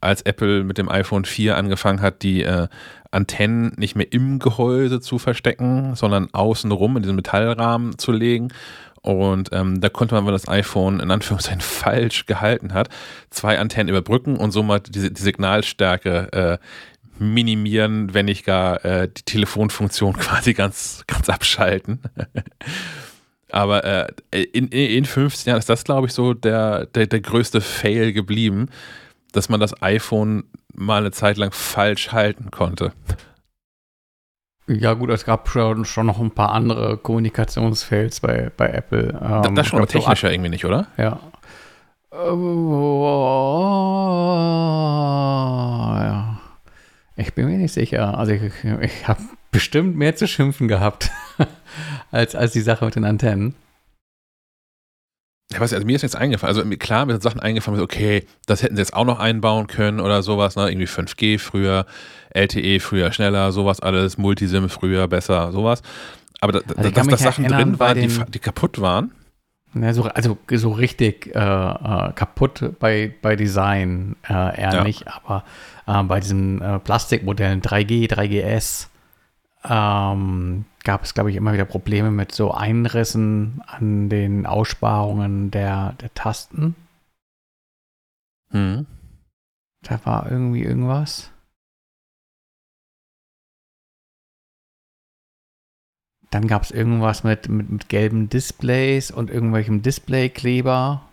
S1: als Apple mit dem iPhone 4 angefangen hat, die äh, Antennen nicht mehr im Gehäuse zu verstecken, sondern außenrum in diesen Metallrahmen zu legen und ähm, da konnte man, wenn das iPhone in Anführungszeichen falsch gehalten hat, zwei Antennen überbrücken und somit die, die Signalstärke äh, minimieren, wenn nicht gar äh, die Telefonfunktion quasi ganz, ganz abschalten. Aber äh, in, in 15 Jahren ist das, glaube ich, so der, der, der größte Fail geblieben, dass man das iPhone mal eine Zeit lang falsch halten konnte.
S2: Ja, gut, es gab schon, schon noch ein paar andere Kommunikationsfails bei, bei Apple.
S1: Ähm, das schon aber technischer so irgendwie nicht, oder?
S2: Ja. Ja. Ich bin mir nicht sicher. Also, ich, ich habe bestimmt mehr zu schimpfen gehabt als, als die Sache mit den Antennen.
S1: Ja, was, also mir ist jetzt eingefallen, also klar, mir sind Sachen eingefallen, okay, das hätten sie jetzt auch noch einbauen können oder sowas, ne? irgendwie 5G früher, LTE früher schneller, sowas alles, Multisim früher besser, sowas. Aber da, also dass da Sachen drin waren, die, die, kaputt waren.
S2: Ja, so, also so richtig äh, äh, kaputt bei, bei Design äh, eher ja. nicht, aber äh, bei diesen äh, Plastikmodellen 3G, 3GS, ähm, gab es, glaube ich, immer wieder Probleme mit so Einrissen an den Aussparungen der, der Tasten. Hm. Da war irgendwie irgendwas. Dann gab es irgendwas mit, mit, mit gelben Displays und irgendwelchem Displaykleber.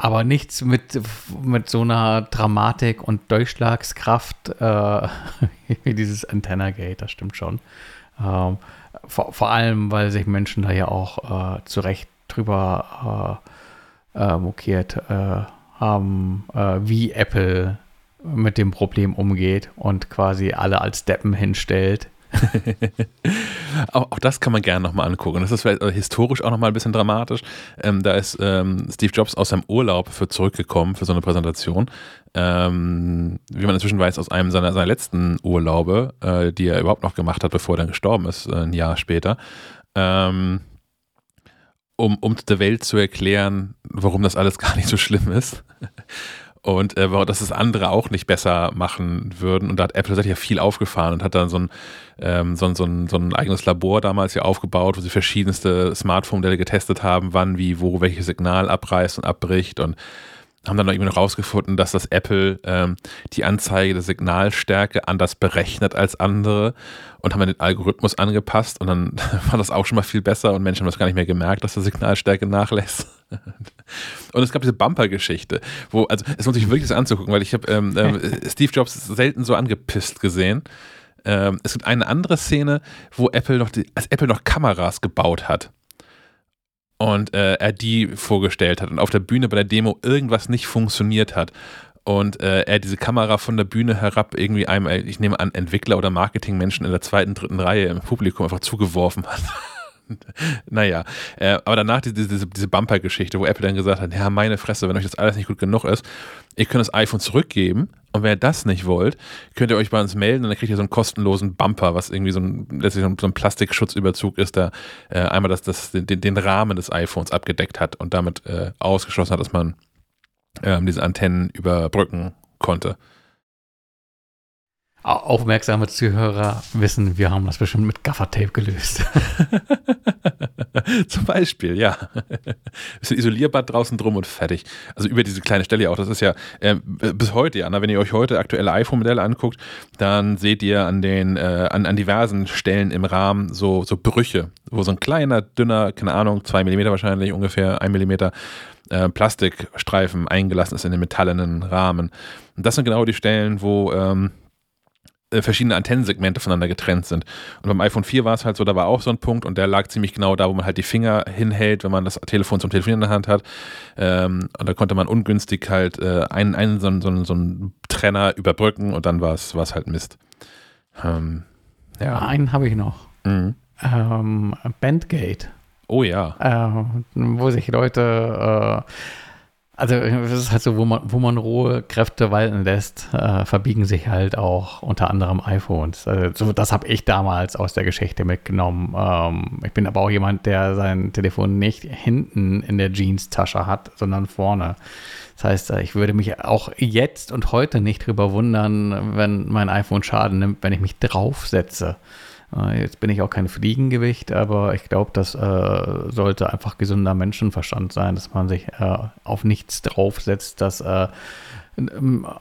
S2: Aber nichts mit, mit so einer Dramatik und Durchschlagskraft äh, wie dieses Antenna-Gate, das stimmt schon. Ähm, vor, vor, allem, weil sich Menschen da ja auch äh, zu Recht drüber äh, äh mokiert äh, haben, äh, wie Apple mit dem Problem umgeht und quasi alle als Deppen hinstellt
S1: auch, auch, das kann man gerne nochmal angucken. Das ist vielleicht historisch auch nochmal ein bisschen dramatisch. Ähm, da ist ähm, Steve Jobs aus seinem Urlaub für zurückgekommen für so eine Präsentation. Ähm, wie man inzwischen weiß, aus einem seiner, seiner letzten Urlaube, äh, die er überhaupt noch gemacht hat, bevor er dann gestorben ist, äh, ein Jahr später. Ähm, um, um der Welt zu erklären, warum das alles gar nicht so schlimm ist und äh, dass es andere auch nicht besser machen würden. Und da hat Apple tatsächlich ja viel aufgefahren und hat dann so ein, ähm, so, so, ein, so ein eigenes Labor damals ja aufgebaut, wo sie verschiedenste Smartphone-Modelle getestet haben, wann, wie, wo, welches Signal abreißt und abbricht und haben dann noch irgendwie noch rausgefunden, dass das Apple ähm, die Anzeige der Signalstärke anders berechnet als andere und haben den Algorithmus angepasst und dann war das auch schon mal viel besser und Menschen haben das gar nicht mehr gemerkt, dass die Signalstärke nachlässt. Und es gab diese Bumper-Geschichte, wo, also es lohnt sich wirklich das anzugucken, weil ich habe ähm, ähm, Steve Jobs selten so angepisst gesehen. Ähm, es gibt eine andere Szene, wo Apple noch, die, als Apple noch Kameras gebaut hat und äh, er die vorgestellt hat und auf der Bühne bei der Demo irgendwas nicht funktioniert hat und äh, er diese Kamera von der Bühne herab irgendwie einem, ich nehme an, Entwickler oder Marketingmenschen in der zweiten, dritten Reihe im Publikum einfach zugeworfen hat. naja, äh, aber danach diese, diese, diese Bumper-Geschichte, wo Apple dann gesagt hat, ja, meine Fresse, wenn euch das alles nicht gut genug ist, ihr könnt das iPhone zurückgeben, Und wenn ihr das nicht wollt, könnt ihr euch bei uns melden und dann kriegt ihr so einen kostenlosen Bumper, was irgendwie so ein, letztlich so ein Plastikschutzüberzug ist, der äh, einmal das, das, den, den Rahmen des iPhones abgedeckt hat und damit äh, ausgeschlossen hat, dass man ähm, diese Antennen überbrücken konnte.
S2: Aufmerksame Zuhörer wissen, wir haben das bestimmt mit Gaffertape gelöst.
S1: Zum Beispiel, ja. Bisschen Isolierbad draußen drum und fertig. Also über diese kleine Stelle auch. Das ist ja äh, bis heute, ja. Wenn ihr euch heute aktuelle iPhone-Modelle anguckt, dann seht ihr an den, äh, an, an diversen Stellen im Rahmen so, so Brüche, wo so ein kleiner, dünner, keine Ahnung, zwei Millimeter wahrscheinlich, ungefähr ein Millimeter, äh, Plastikstreifen eingelassen ist in den metallenen Rahmen. Und das sind genau die Stellen, wo ähm, äh, verschiedene Antennensegmente voneinander getrennt sind. Und beim iPhone 4 war es halt so, da war auch so ein Punkt und der lag ziemlich genau da, wo man halt die Finger hinhält, wenn man das Telefon zum Telefonieren in der Hand hat. Ähm, und da konnte man ungünstig halt äh, einen, einen so, so, so einen Trenner überbrücken und dann war es halt Mist.
S2: Ähm, ja. Einen habe ich noch. Mhm. Ähm, Bandgate.
S1: Oh ja.
S2: Äh, wo sich Leute äh, also es ist halt so, wo man, wo man rohe Kräfte walten lässt, äh, verbiegen sich halt auch unter anderem iPhones. Also so, das habe ich damals aus der Geschichte mitgenommen. Ähm, ich bin aber auch jemand, der sein Telefon nicht hinten in der Jeans-Tasche hat, sondern vorne. Das heißt, äh, ich würde mich auch jetzt und heute nicht drüber wundern, wenn mein iPhone Schaden nimmt, wenn ich mich draufsetze. Jetzt bin ich auch kein Fliegengewicht, aber ich glaube, das äh, sollte einfach gesunder Menschenverstand sein, dass man sich äh, auf nichts draufsetzt, das äh,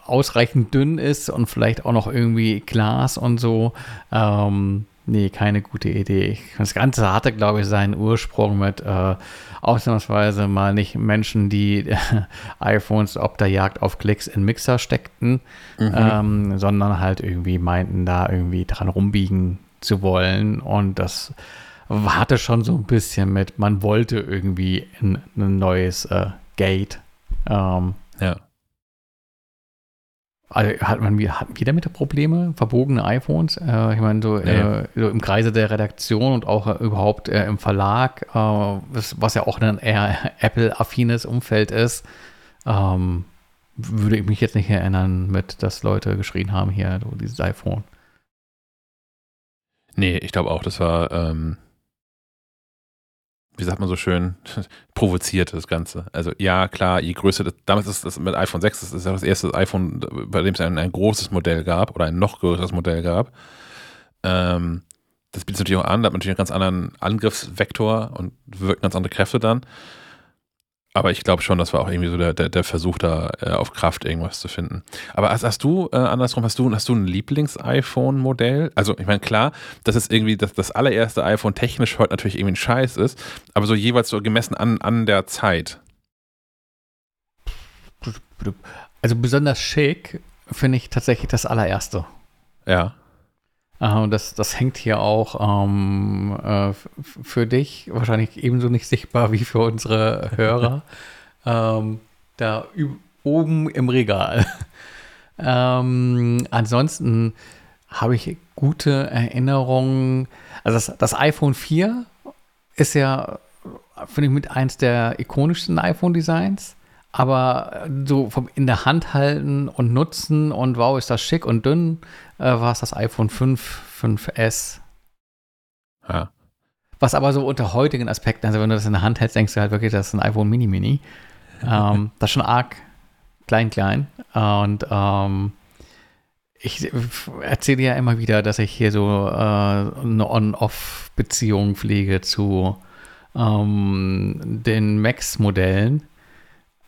S2: ausreichend dünn ist und vielleicht auch noch irgendwie Glas und so. Ähm, nee, keine gute Idee. Das Ganze hatte, glaube ich, seinen Ursprung mit äh, ausnahmsweise mal nicht Menschen, die iPhones ob der Jagd auf Klicks in Mixer steckten, mhm. ähm, sondern halt irgendwie meinten, da irgendwie dran rumbiegen zu wollen. Und das hatte schon so ein bisschen mit, man wollte irgendwie ein, ein neues äh, Gate. Ähm,
S1: ja.
S2: Also hat man hatten wir damit Probleme, verbogene iPhones? Äh, ich meine, so, nee. äh, so, im Kreise der Redaktion und auch äh, überhaupt äh, im Verlag, äh, was, was, ja auch ein eher Apple-affines Umfeld ist, ähm, würde ich mich jetzt nicht erinnern, mit, dass Leute geschrien haben, hier, so dieses iPhone.
S1: Nee, ich glaube auch, das war, ähm, wie sagt man so schön, provoziert das Ganze. Also ja, klar, je größer das, damals ist das mit iPhone 6, das ist ja das erste iPhone, bei dem es ein, ein großes Modell gab oder ein noch größeres Modell gab. Ähm, das bietet natürlich auch an, da hat man natürlich einen ganz anderen Angriffsvektor und wirkt ganz andere Kräfte dann. Aber ich glaube schon, das war auch irgendwie so der, der, der Versuch, da äh, auf Kraft irgendwas zu finden. Aber hast, hast du, äh, andersrum, hast du, hast du ein Lieblings-iPhone-Modell? Also, ich meine, klar, das ist irgendwie das, das allererste iPhone technisch heute natürlich irgendwie ein Scheiß ist, aber so jeweils so gemessen an, an der Zeit.
S2: Also besonders schick finde ich tatsächlich das allererste.
S1: Ja.
S2: Äh, das, das hängt hier auch ähm, äh, für dich wahrscheinlich ebenso nicht sichtbar wie für unsere Hörer. ähm, da oben im Regal. ähm, ansonsten habe ich gute Erinnerungen. Also das, das iPhone 4 ist ja, finde ich, mit eins der ikonischsten iPhone-Designs. Aber so vom in der Hand halten und nutzen und wow, ist das schick und dünn, äh, war es das iPhone 5, 5S.
S1: Ja.
S2: Was aber so unter heutigen Aspekten, also wenn du das in der Hand hältst, denkst du halt wirklich, das ist ein iPhone Mini Mini. ähm, das ist schon arg klein, klein. Und ähm, ich erzähle ja immer wieder, dass ich hier so äh, eine On-Off-Beziehung pflege zu ähm, den Max-Modellen.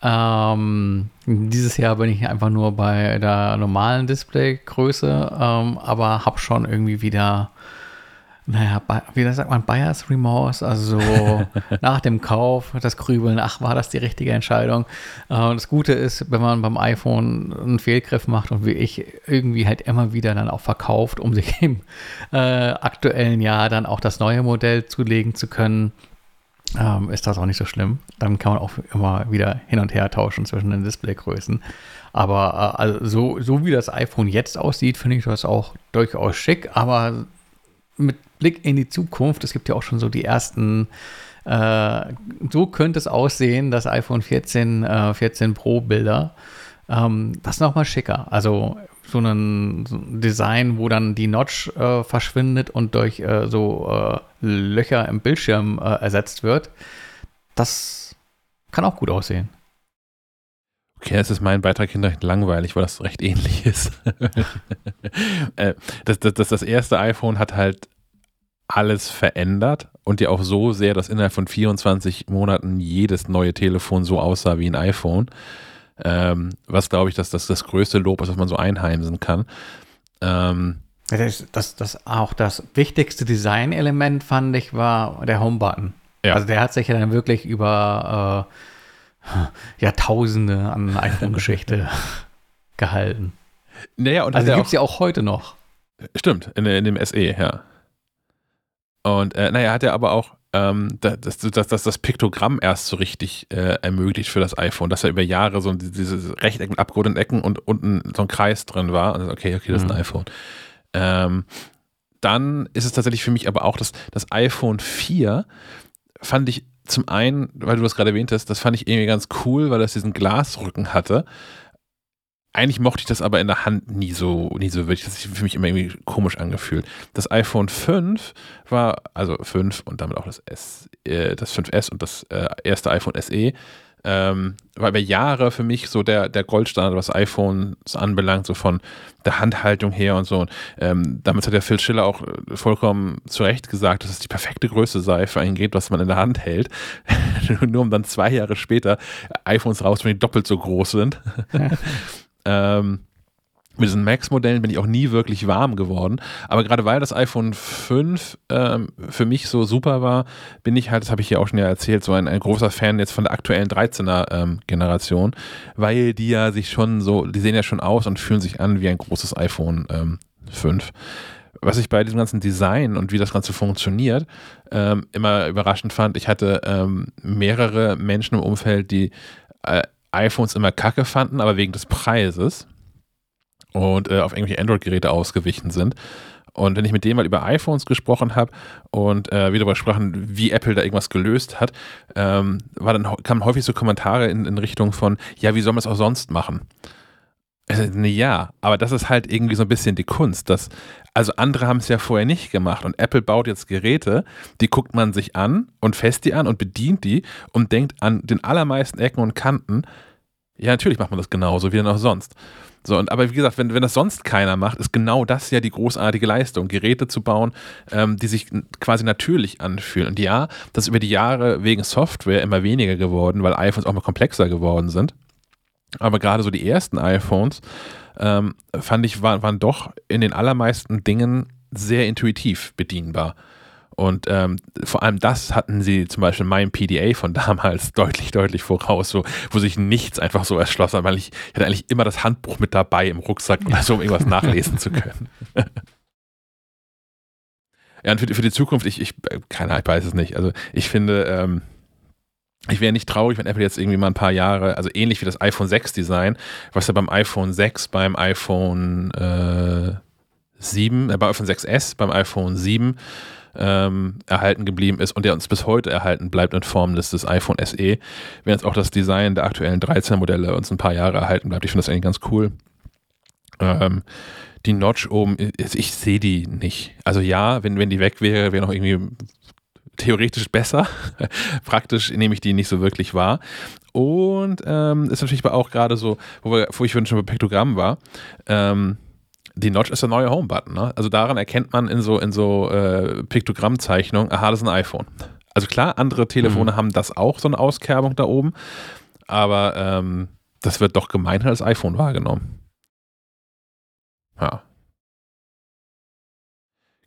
S2: Ähm, dieses Jahr bin ich einfach nur bei der normalen Displaygröße, ähm, aber habe schon irgendwie wieder, naja, wie sagt man, Buyers Remorse, also so nach dem Kauf, das Grübeln, ach, war das die richtige Entscheidung? Äh, das Gute ist, wenn man beim iPhone einen Fehlgriff macht und wie ich irgendwie halt immer wieder dann auch verkauft, um sich im äh, aktuellen Jahr dann auch das neue Modell zulegen zu können, ähm, ist das auch nicht so schlimm. Dann kann man auch immer wieder hin und her tauschen zwischen den Displaygrößen. Aber äh, also so, so wie das iPhone jetzt aussieht, finde ich das auch durchaus schick. Aber mit Blick in die Zukunft, es gibt ja auch schon so die ersten, äh, so könnte es aussehen, das iPhone 14, äh, 14 Pro Bilder. ähm, das ist nochmal schicker. Also so ein, Design, wo dann die Notch äh, verschwindet und durch äh, so äh, Löcher im Bildschirm äh, ersetzt wird. Das kann auch gut aussehen.
S1: Okay, das ist mein Beitrag recht langweilig, weil das recht ähnlich ist. Äh, das, das, das, das erste iPhone hat halt alles verändert und ja auch so sehr, dass innerhalb von 24 Monaten jedes neue Telefon so aussah wie ein iPhone. Ähm, was glaube ich, dass das das größte Lob ist, was man so einheimsen kann. Ähm,
S2: das, das, das, auch das wichtigste Designelement fand ich war der Home-Button. Ja. Also der hat sich ja dann wirklich über äh, Jahrtausende an iPhone-Geschichte gehalten.
S1: Naja, und
S2: also gibt es ja auch heute noch.
S1: Stimmt, in, in dem SE, ja. Und äh, naja, hat er aber auch ähm, das, das, das, das Piktogramm erst so richtig äh, ermöglicht für das iPhone, dass er über Jahre so diese Rechtecken mit abgerundeten Ecken und unten so ein Kreis drin war. Und okay, okay, das mhm. ist ein mhm. iPhone. Ähm, dann ist es tatsächlich für mich aber auch das, das iPhone 4, fand ich zum einen, weil du das gerade erwähnt hast, das fand ich irgendwie ganz cool, weil das diesen Glasrücken hatte eigentlich mochte ich das aber in der Hand nie so, nie so wirklich. Das ist für mich immer irgendwie komisch angefühlt. Das iPhone 5 war, also 5 und damit auch das S, äh, das 5S und das äh, erste iPhone SE, ähm, war über Jahre für mich so der, der Goldstandard, was iPhones anbelangt, so von der Handhaltung her und so. Und, ähm, damit hat der Phil Schiller auch äh, vollkommen zu Recht gesagt, dass es die perfekte Größe sei für ein Gerät, was man in der Hand hält. Nur um dann zwei Jahre später iPhones rauszunehmen, die doppelt so groß sind. Ähm, mit diesen Max-Modellen bin ich auch nie wirklich warm geworden. Aber gerade weil das iPhone 5 ähm, für mich so super war, bin ich halt, das habe ich hier auch schon ja erzählt, so ein, ein großer Fan jetzt von der aktuellen 13er ähm, weil die ja sich schon so, die sehen ja schon aus und fühlen sich an wie ein großes iPhone ähm, 5. Was ich bei diesem ganzen Design und wie das Ganze funktioniert, ähm, immer überraschend fand, ich hatte ähm, mehrere Menschen im Umfeld, die äh, iPhones immer kacke fanden, aber wegen des Preises und äh, auf irgendwelche Android-Geräte ausgewichen sind. Und wenn ich mit denen mal über iPhones gesprochen habe und äh, wir darüber sprachen, wie Apple da irgendwas gelöst hat, ähm, war dann, kamen häufig so Kommentare in, in Richtung von, ja, wie soll man es auch sonst machen? Also, ja, aber das ist halt irgendwie so ein bisschen die Kunst. Dass, also andere haben es ja vorher nicht gemacht und Apple baut jetzt Geräte, die guckt man sich an und fest die an und bedient die und denkt an den allermeisten Ecken und Kanten, ja, natürlich macht man das genauso wie denn auch sonst. So, und aber wie gesagt, wenn, wenn das sonst keiner macht, ist genau das ja die großartige Leistung, Geräte zu bauen, ähm, die sich quasi natürlich anfühlen. Und ja, das ist über die Jahre wegen Software immer weniger geworden, weil iPhones auch mal komplexer geworden sind. Aber gerade so die ersten iPhones, ähm, fand ich, waren, waren doch in den allermeisten Dingen sehr intuitiv bedienbar. Und ähm, vor allem das hatten sie zum Beispiel meinem PDA von damals deutlich, deutlich voraus, so, wo sich nichts einfach so erschlossen hat, weil ich, ich hatte eigentlich immer das Handbuch mit dabei im Rucksack oder so, um irgendwas nachlesen zu können. ja, und für, für die Zukunft, ich, ich, keine Ahnung, ich weiß es nicht. Also ich finde, ähm, ich wäre nicht traurig, wenn Apple jetzt irgendwie mal ein paar Jahre, also ähnlich wie das iPhone 6 Design, was ja beim iPhone 6, beim iPhone äh, 7, äh, beim iPhone 6S, beim iPhone 7 ähm, erhalten geblieben ist und der uns bis heute erhalten bleibt in Form des, des iPhone SE, wenn jetzt auch das Design der aktuellen 13er Modelle uns ein paar Jahre erhalten bleibt. Ich finde das eigentlich ganz cool. Ähm, die Notch oben, ich sehe die nicht. Also ja, wenn, wenn die weg wäre, wäre noch irgendwie theoretisch besser. Praktisch nehme ich die nicht so wirklich wahr. Und ähm, ist natürlich auch gerade so, wo, wir, wo ich schon bei Piktogramm war, ähm, die Notch ist der neue Home-Button. Ne? Also daran erkennt man in so, in so äh, Piktogrammzeichnungen, aha, das ist ein iPhone. Also klar, andere Telefone mhm. haben das auch, so eine Auskerbung da oben, aber ähm, das wird doch gemeinhin als iPhone wahrgenommen. Ja.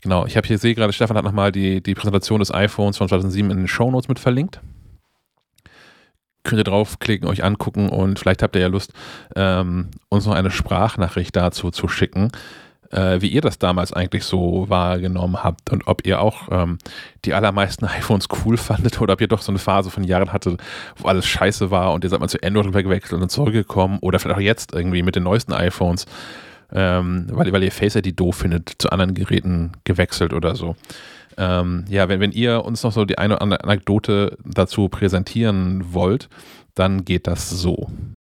S1: Genau, ich habe hier sehe gerade, Stefan hat nochmal die, die Präsentation des iPhones von 2007 in den Shownotes mit verlinkt. Könnt ihr draufklicken, euch angucken und vielleicht habt ihr ja Lust, ähm, uns noch eine Sprachnachricht dazu zu schicken, äh, wie ihr das damals eigentlich so wahrgenommen habt und ob ihr auch ähm, die allermeisten iPhones cool fandet oder ob ihr doch so eine Phase von Jahren hattet, wo alles scheiße war und ihr seid mal zu Android gewechselt und zurückgekommen oder vielleicht auch jetzt irgendwie mit den neuesten iPhones ähm, weil, weil ihr Face ID doof findet, zu anderen Geräten gewechselt oder so. Ähm, ja, wenn, wenn ihr uns noch so die eine oder andere Anekdote dazu präsentieren wollt, dann geht das so.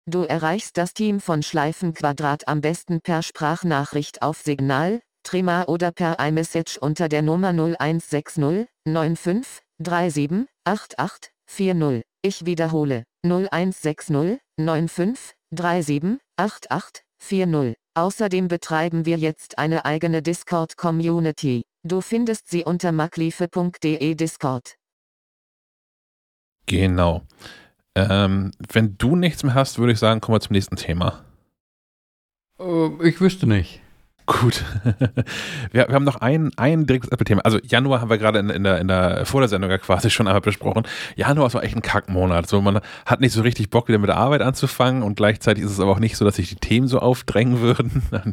S3: Du erreichst das Team von Schleifenquadrat am besten per Sprachnachricht auf Signal, Trima oder per iMessage unter der Nummer 0160 95 37 88 40. Ich wiederhole 0160 95 37 88 40. Außerdem betreiben wir jetzt eine eigene Discord-Community. Du findest sie unter makliefe.de Discord.
S1: Genau. Ähm, wenn du nichts mehr hast, würde ich sagen, kommen wir zum nächsten Thema.
S2: Äh, ich wüsste nicht.
S1: Gut. wir, wir, haben noch ein, ein direktes Apple-Thema. Also Januar haben wir gerade in, in, der, in der vor der Sendung ja quasi schon einmal besprochen. Januar ist auch echt ein Kackmonat. So, man hat nicht so richtig Bock, wieder mit der Arbeit anzufangen und gleichzeitig ist es aber auch nicht so, dass sich die Themen so aufdrängen würden.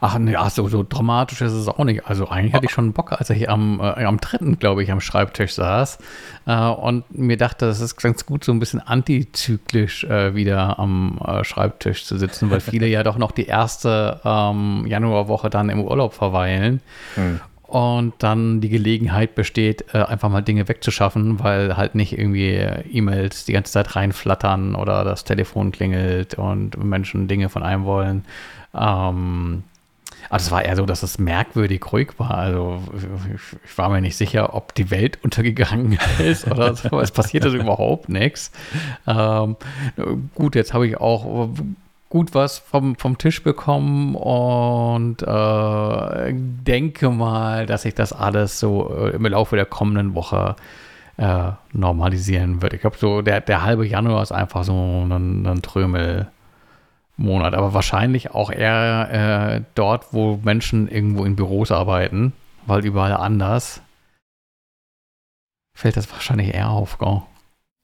S2: ach nee, so, so dramatisch ist es auch nicht. Also eigentlich hatte ich schon Bock, als ich am, äh, am dritten, glaube ich, am Schreibtisch saß äh, und mir dachte, das ist ganz gut, so ein bisschen antizyklisch äh, wieder am äh, Schreibtisch zu sitzen, weil viele ja doch noch die erste ähm, Januar Januarwoche dann im Urlaub verweilen. Mhm. Und dann die Gelegenheit besteht, äh, einfach mal Dinge wegzuschaffen, weil halt nicht irgendwie E-Mails die ganze Zeit reinflattern oder das Telefon klingelt und Menschen Dinge von einem wollen. Ähm, also es war eher so, dass es merkwürdig ruhig war. Also ich war mir nicht sicher, ob die Welt untergegangen ist oder so. Es passierte so überhaupt nichts. Ähm, gut, jetzt habe ich auch gut was vom, vom Tisch bekommen und äh, denke mal, dass sich das alles so äh, im Laufe der kommenden Woche äh, normalisieren wird. Ich glaube, so der, der halbe Januar ist einfach so ein, ein Trömelmonat, aber wahrscheinlich auch eher äh, dort, wo Menschen irgendwo in Büros arbeiten, weil überall anders fällt das wahrscheinlich eher auf. Gell?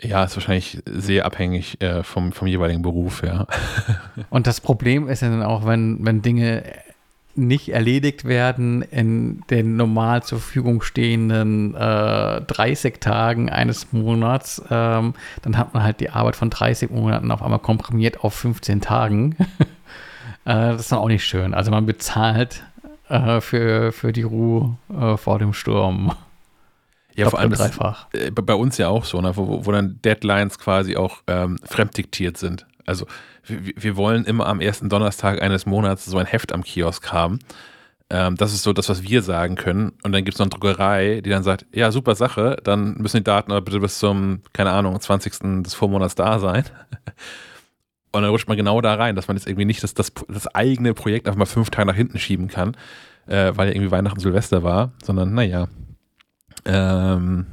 S1: Ja, ist wahrscheinlich sehr abhängig äh, vom, vom jeweiligen Beruf, ja.
S2: Und das Problem ist ja dann auch, wenn, wenn Dinge nicht erledigt werden in den normal zur Verfügung stehenden äh, 30 Tagen eines Monats, ähm, dann hat man halt die Arbeit von 30 Monaten auf einmal komprimiert auf 15 Tagen. äh, das ist dann auch nicht schön. Also man bezahlt äh, für, für die Ruhe äh, vor dem Sturm.
S1: Ja, vor allem dreifach. Äh, bei uns ja auch so, ne, wo, wo dann Deadlines quasi auch ähm, fremddiktiert sind. Also wir, wir, wollen immer am ersten Donnerstag eines Monats so ein Heft am Kiosk haben. Ähm, das ist so das, was wir sagen können. Und dann gibt es noch eine Druckerei, die dann sagt, ja, super Sache, dann müssen die Daten aber bitte bis zum, keine Ahnung, 20. des Vormonats da sein. Und dann rutscht man genau da rein, dass man jetzt irgendwie nicht das, das, das eigene Projekt einfach mal fünf Tage nach hinten schieben kann, äh, weil ja irgendwie Weihnachten Silvester war, sondern naja. Ähm,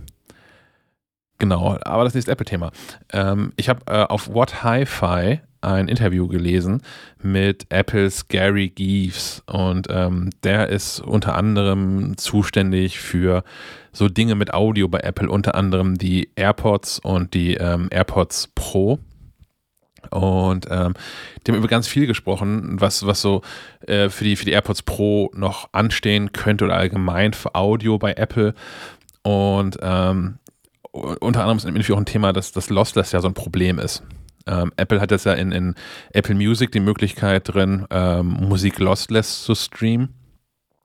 S1: genau, aber das nächste Apple-Thema. Ähm, ich habe äh, auf What Hi-Fi ein Interview gelesen mit Apples Gary Geeves und ähm, der ist unter anderem zuständig für so Dinge mit Audio bei Apple, unter anderem die AirPods und die ähm, AirPods Pro. Und ähm, die haben über ganz viel gesprochen, was, was so äh, für, die, für die AirPods Pro noch anstehen könnte oder allgemein für Audio bei Apple. Und ähm, unter anderem ist im Interview auch ein Thema, dass das Lossless ja so ein Problem ist. Ähm, Apple hat jetzt ja in, in, Apple Music die Möglichkeit drin, ähm, Musik lossless zu streamen.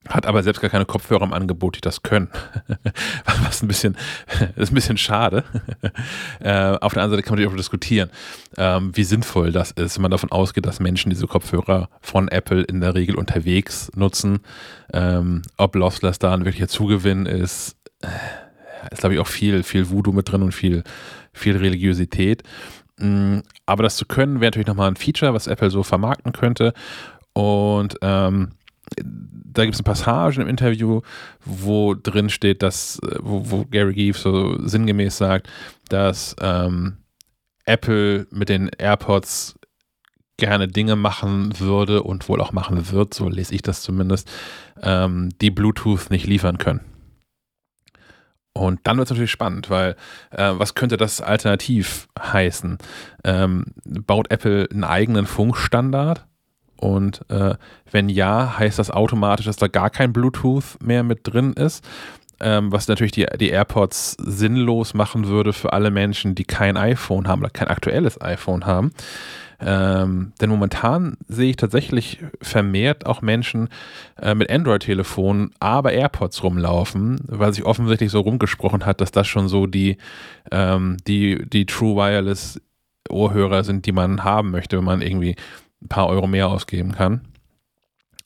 S1: Hat aber selbst gar keine Kopfhörer im Angebot, die das können. Was ein bisschen, ist ein bisschen schade. äh, auf der anderen Seite kann man natürlich auch diskutieren, ähm, wie sinnvoll das ist, wenn man davon ausgeht, dass Menschen diese Kopfhörer von Apple in der Regel unterwegs nutzen. Ähm, ob Lossless da ein wirklicher Zugewinn ist, ist, glaube ich, auch viel, viel Voodoo mit drin und viel, viel Religiosität. Mm, aber das zu können, wäre natürlich nochmal ein Feature, was Apple so vermarkten könnte. Und ähm, da gibt es eine Passage im Interview, wo drin steht, dass, wo, wo Gary Geeves so sinngemäß sagt, dass ähm, Apple mit den AirPods gerne Dinge machen würde und wohl auch machen wird, so lese ich das zumindest, ähm, die Bluetooth nicht liefern können. Und dann wird es natürlich spannend, weil äh, was könnte das alternativ heißen? Ähm, baut Apple einen eigenen Funkstandard? Und äh, wenn ja, heißt das automatisch, dass da gar kein Bluetooth mehr mit drin ist? Ähm, was natürlich die, die AirPods sinnlos machen würde für alle Menschen, die kein iPhone haben oder kein aktuelles iPhone haben. Ähm, denn momentan sehe ich tatsächlich vermehrt auch Menschen äh, mit Android-Telefonen, aber AirPods rumlaufen, weil sich offensichtlich so rumgesprochen hat, dass das schon so die, ähm, die, die True Wireless Ohrhörer sind, die man haben möchte, wenn man irgendwie ein paar Euro mehr ausgeben kann.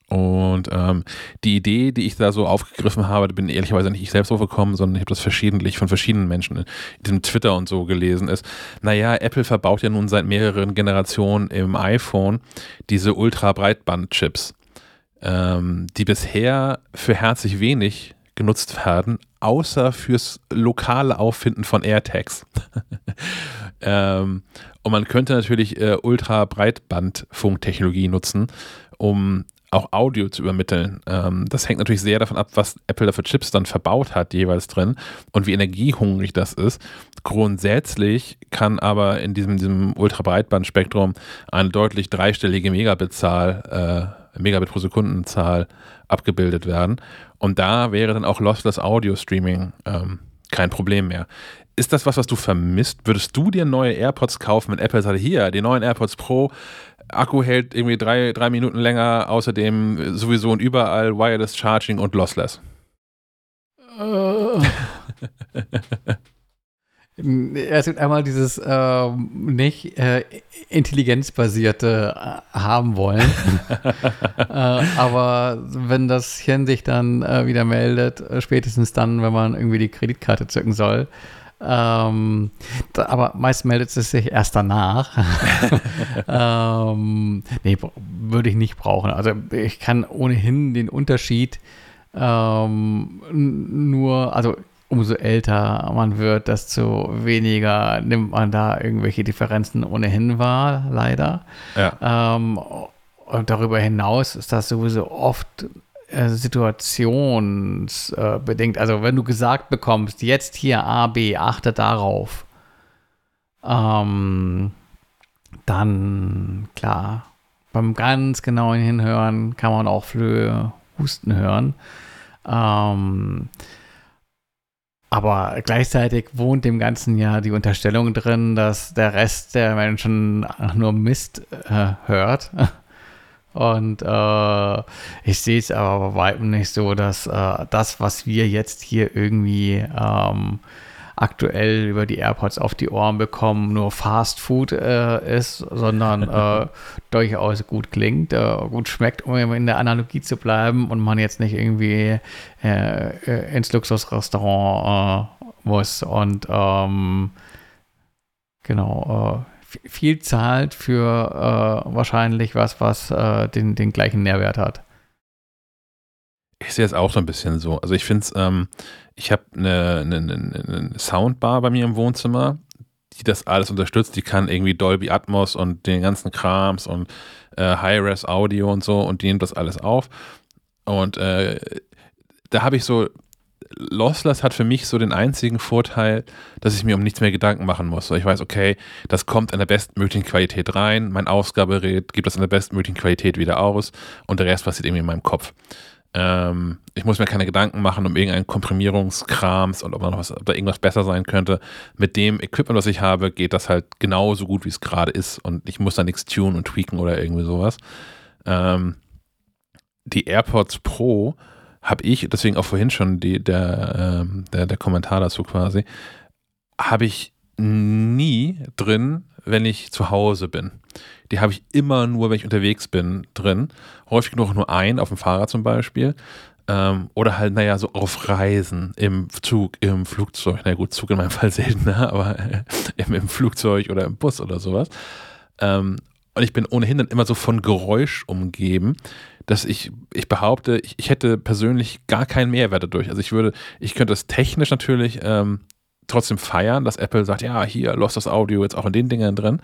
S1: Und ähm, die Idee, die ich da so aufgegriffen habe, bin ehrlicherweise nicht ich selbst aufgekommen, sondern ich habe das verschiedentlich von verschiedenen Menschen in diesem Twitter und so gelesen, ist, naja, Apple verbaut ja nun seit mehreren Generationen im iPhone diese Ultra-Breitband-Chips, ähm, die bisher für herzlich wenig genutzt werden, außer fürs lokale Auffinden von AirTags. ähm, und man könnte natürlich äh, Ultra-Breitband-Funktechnologie nutzen, um auch Audio zu übermitteln. Ähm, das hängt natürlich sehr davon ab, was Apple da für Chips dann verbaut hat, jeweils drin und wie energiehungrig das ist. Grundsätzlich kann aber in diesem, diesem Ultrabreitbandspektrum eine deutlich dreistellige Megabit-Zahl, äh, Megabit pro Sekundenzahl abgebildet werden. Und da wäre dann auch Lossless Audio Streaming ähm, kein Problem mehr. Ist das was, was du vermisst? Würdest du dir neue AirPods kaufen, wenn Apple sagt, hier, die neuen AirPods Pro, Akku hält irgendwie drei, drei Minuten länger, außerdem sowieso und überall Wireless Charging und Lossless.
S2: Äh. Es gibt einmal dieses äh, nicht äh, intelligenzbasierte äh, haben wollen. Äh, aber wenn das Hirn sich dann äh, wieder meldet, äh, spätestens dann, wenn man irgendwie die Kreditkarte zücken soll, ähm, da, aber meist meldet es sich erst danach. ähm, nee, würde ich nicht brauchen. Also ich kann ohnehin den Unterschied ähm, nur, also umso älter man wird, desto weniger nimmt man da irgendwelche Differenzen ohnehin wahr, leider. Ja. Ähm, und darüber hinaus ist das sowieso oft äh, situationsbedingt. also wenn du gesagt bekommst, jetzt hier A, B, achte darauf, ähm, dann klar, beim ganz genauen Hinhören kann man auch Flöhe husten hören. Ähm, aber gleichzeitig wohnt dem Ganzen ja die Unterstellung drin, dass der Rest der Menschen nur Mist äh, hört. Und äh, ich sehe es aber bei weitem nicht so, dass äh, das, was wir jetzt hier irgendwie ähm, aktuell über die AirPods auf die Ohren bekommen, nur Fast Food äh, ist, sondern äh, durchaus gut klingt, äh, gut schmeckt, um in der Analogie zu bleiben und man jetzt nicht irgendwie äh, ins Luxusrestaurant muss. Und ähm, genau viel zahlt für äh, wahrscheinlich was, was äh, den, den gleichen Nährwert hat.
S1: Ich sehe es auch so ein bisschen so. Also ich finde es, ähm, ich habe eine, eine, eine, Soundbar bei mir im Wohnzimmer, die das alles unterstützt. Die kann irgendwie Dolby Atmos und den ganzen Krams und äh, High-Res Audio und so und die nimmt das alles auf. Und äh, da habe ich so Lossless hat für mich so den einzigen Vorteil, dass ich mir um nichts mehr Gedanken machen muss. Ich weiß, okay, das kommt in der bestmöglichen Qualität rein, mein Ausgabegerät gibt das in der bestmöglichen Qualität wieder aus und der Rest passiert irgendwie in meinem Kopf. Ähm, ich muss mir keine Gedanken machen um irgendeinen Komprimierungskrams und ob, noch was, ob da irgendwas besser sein könnte. Mit dem Equipment, was ich habe, geht das halt genauso gut, wie es gerade ist und ich muss da nichts tunen und tweaken oder irgendwie sowas. Ähm, die AirPods Pro habe ich, deswegen auch vorhin schon die, der, äh, der, der Kommentar dazu quasi, habe ich nie drin, wenn ich zu Hause bin. Die habe ich immer nur, wenn ich unterwegs bin, drin. Häufig genug nur ein, auf dem Fahrrad zum Beispiel. Ähm, oder halt, naja, so auf Reisen, im Zug, im Flugzeug. Na gut, Zug in meinem Fall seltener, aber äh, im, im, Flugzeug oder im Bus oder sowas. Ähm, und ich bin ohnehin dann immer so von Geräusch umgeben, dass ich, ich behaupte, ich, ich hätte persönlich gar keinen Mehrwert dadurch. Also ich würde, ich könnte es technisch natürlich ähm, trotzdem feiern, dass Apple sagt, ja, hier, Lost das Audio jetzt auch in den Dingern drin.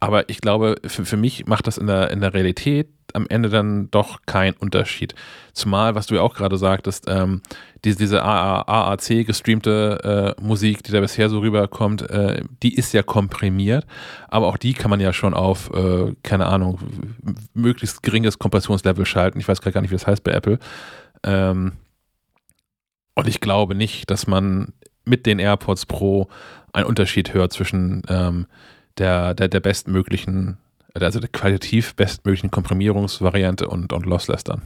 S1: Aber ich glaube, für, für mich macht das in der, in der Realität am Ende dann doch keinen Unterschied. Zumal, was du ja auch gerade sagtest, ähm, diese, diese AAC gestreamte äh, Musik, die da bisher so rüberkommt, äh, die ist ja komprimiert, aber auch die kann man ja schon auf, äh, keine Ahnung, möglichst geringes Kompressionslevel schalten. Ich weiß gar nicht, wie das heißt bei Apple. Ähm, und ich glaube nicht, dass man mit den AirPods Pro einen Unterschied hört zwischen ähm, der, der, der bestmöglichen, also der qualitativ bestmöglichen Komprimierungsvariante und, und Lossless dann.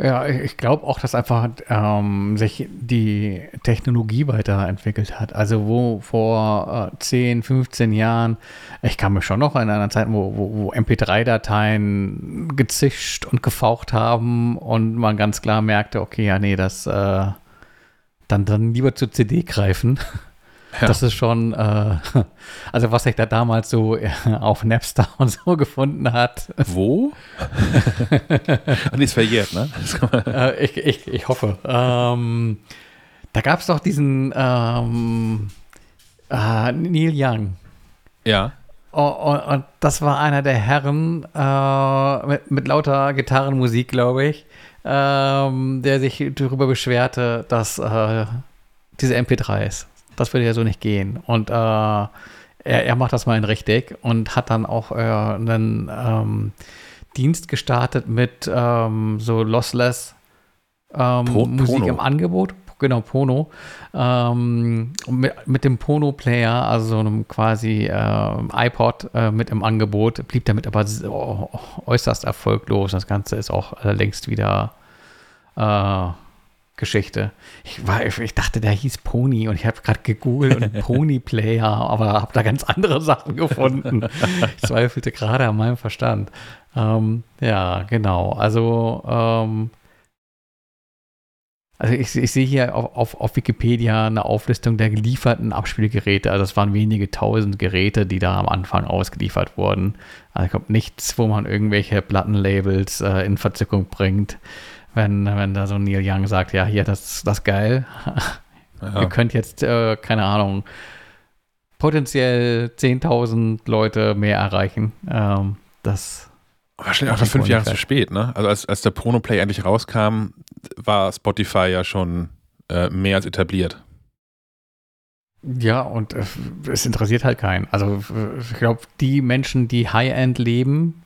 S2: Ja, ich glaube auch, dass einfach ähm, sich die Technologie weiterentwickelt hat. Also wo vor äh, 10, 15 Jahren, ich kann mich schon noch in einer Zeit, wo, wo, wo MP3-Dateien gezischt und gefaucht haben und man ganz klar merkte, okay, ja, nee, das äh, dann, dann lieber zur CD greifen. Ja. Das ist schon, äh, also was sich da damals so äh, auf Napster und so gefunden hat.
S1: Wo? und ist verjährt, ne?
S2: äh, ich, ich, ich hoffe. Ähm, da gab es doch diesen ähm, äh, Neil Young.
S1: Ja.
S2: Oh, oh, und das war einer der Herren mit, mit, lauter Gitarrenmusik, glaube ich, ähm, der sich darüber beschwerte, dass diese MP3s das würde ja so nicht gehen. Und äh, er, er, macht das mal in richtig und hat dann auch äh, einen ähm, Dienst gestartet mit ähm, so Lossless ähm, Musik im Angebot. Genau, Pono. Ähm, mit, mit, dem Pono-Player, also so einem quasi äh, iPod äh, mit im Angebot, blieb damit aber so, äußerst erfolglos. Das Ganze ist auch längst wieder äh, Geschichte. Ich, war, ich dachte, der hieß Pony und ich habe gerade gegoogelt und Pony Player, aber habe da ganz andere Sachen gefunden. Ich zweifelte gerade an meinem Verstand. Ähm, ja, genau. Also, ähm, also ich, ich, sehe hier auf, auf, auf, Wikipedia eine Auflistung der gelieferten Abspielgeräte. Also es waren wenige tausend Geräte, die da am Anfang ausgeliefert wurden. Also ich glaube nichts, wo man irgendwelche Plattenlabels äh, in Verzückung bringt wenn, wenn da so Neil Young sagt, ja, hier, das, das ist geil. Ja. Ihr könnt jetzt, äh, keine Ahnung, potenziell 10.000 Leute mehr erreichen. Ähm, das
S1: Wahrscheinlich auch fünf Jahre zu spät, ne? Also als, als der Porno-Play endlich rauskam, war Spotify ja schon äh, mehr als etabliert.
S2: Ja, und äh, es interessiert halt keinen. Also ich glaube, die Menschen, die High-End leben,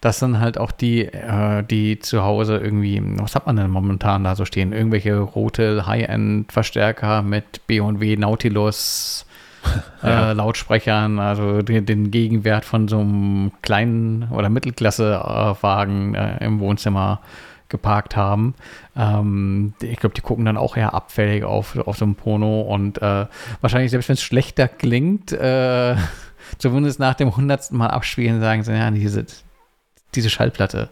S2: das sind halt auch die, äh, die zu Hause irgendwie, was hat man denn momentan da so stehen? Irgendwelche rote High-End-Verstärker mit B&W Nautilus ja. äh, Lautsprechern, also den, den, Gegenwert von so einem kleinen oder Mittelklasse-Wagen äh, im Wohnzimmer geparkt haben. Ähm, ich glaube, die gucken dann auch eher abfällig auf, auf so ein Porno und äh, wahrscheinlich, selbst wenn es schlechter klingt, äh, zumindest nach dem hundertsten Mal abspielen, sagen sie, ja, diese, diese Schallplatte.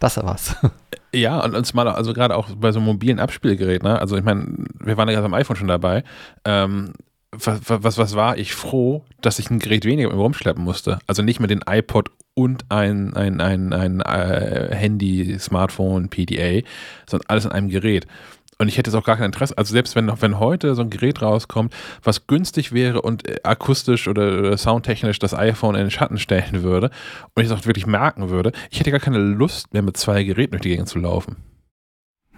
S2: Das war was.
S1: Ja, und uns mal, also gerade auch bei so einem mobilen Abspielgerät, ne? Also ich meine, wir waren ja gerade am iPhone schon dabei. Ähm, was, was, was war ich froh, dass ich ein Gerät weniger mit mir rumschleppen musste. Also nicht mit den iPod und ein, ein, ein, ein, äh, Handy, Smartphone, PDA, sondern alles in einem Gerät. Und ich hätte jetzt auch gar kein Interesse. Also selbst wenn, wenn heute so ein Gerät rauskommt, was günstig wäre und äh, akustisch oder soundtechnisch das iPhone in den Schatten stellen würde und ich es auch wirklich merken würde, ich hätte gar keine Lust mehr mit zwei Geräten durch die Gegend zu laufen.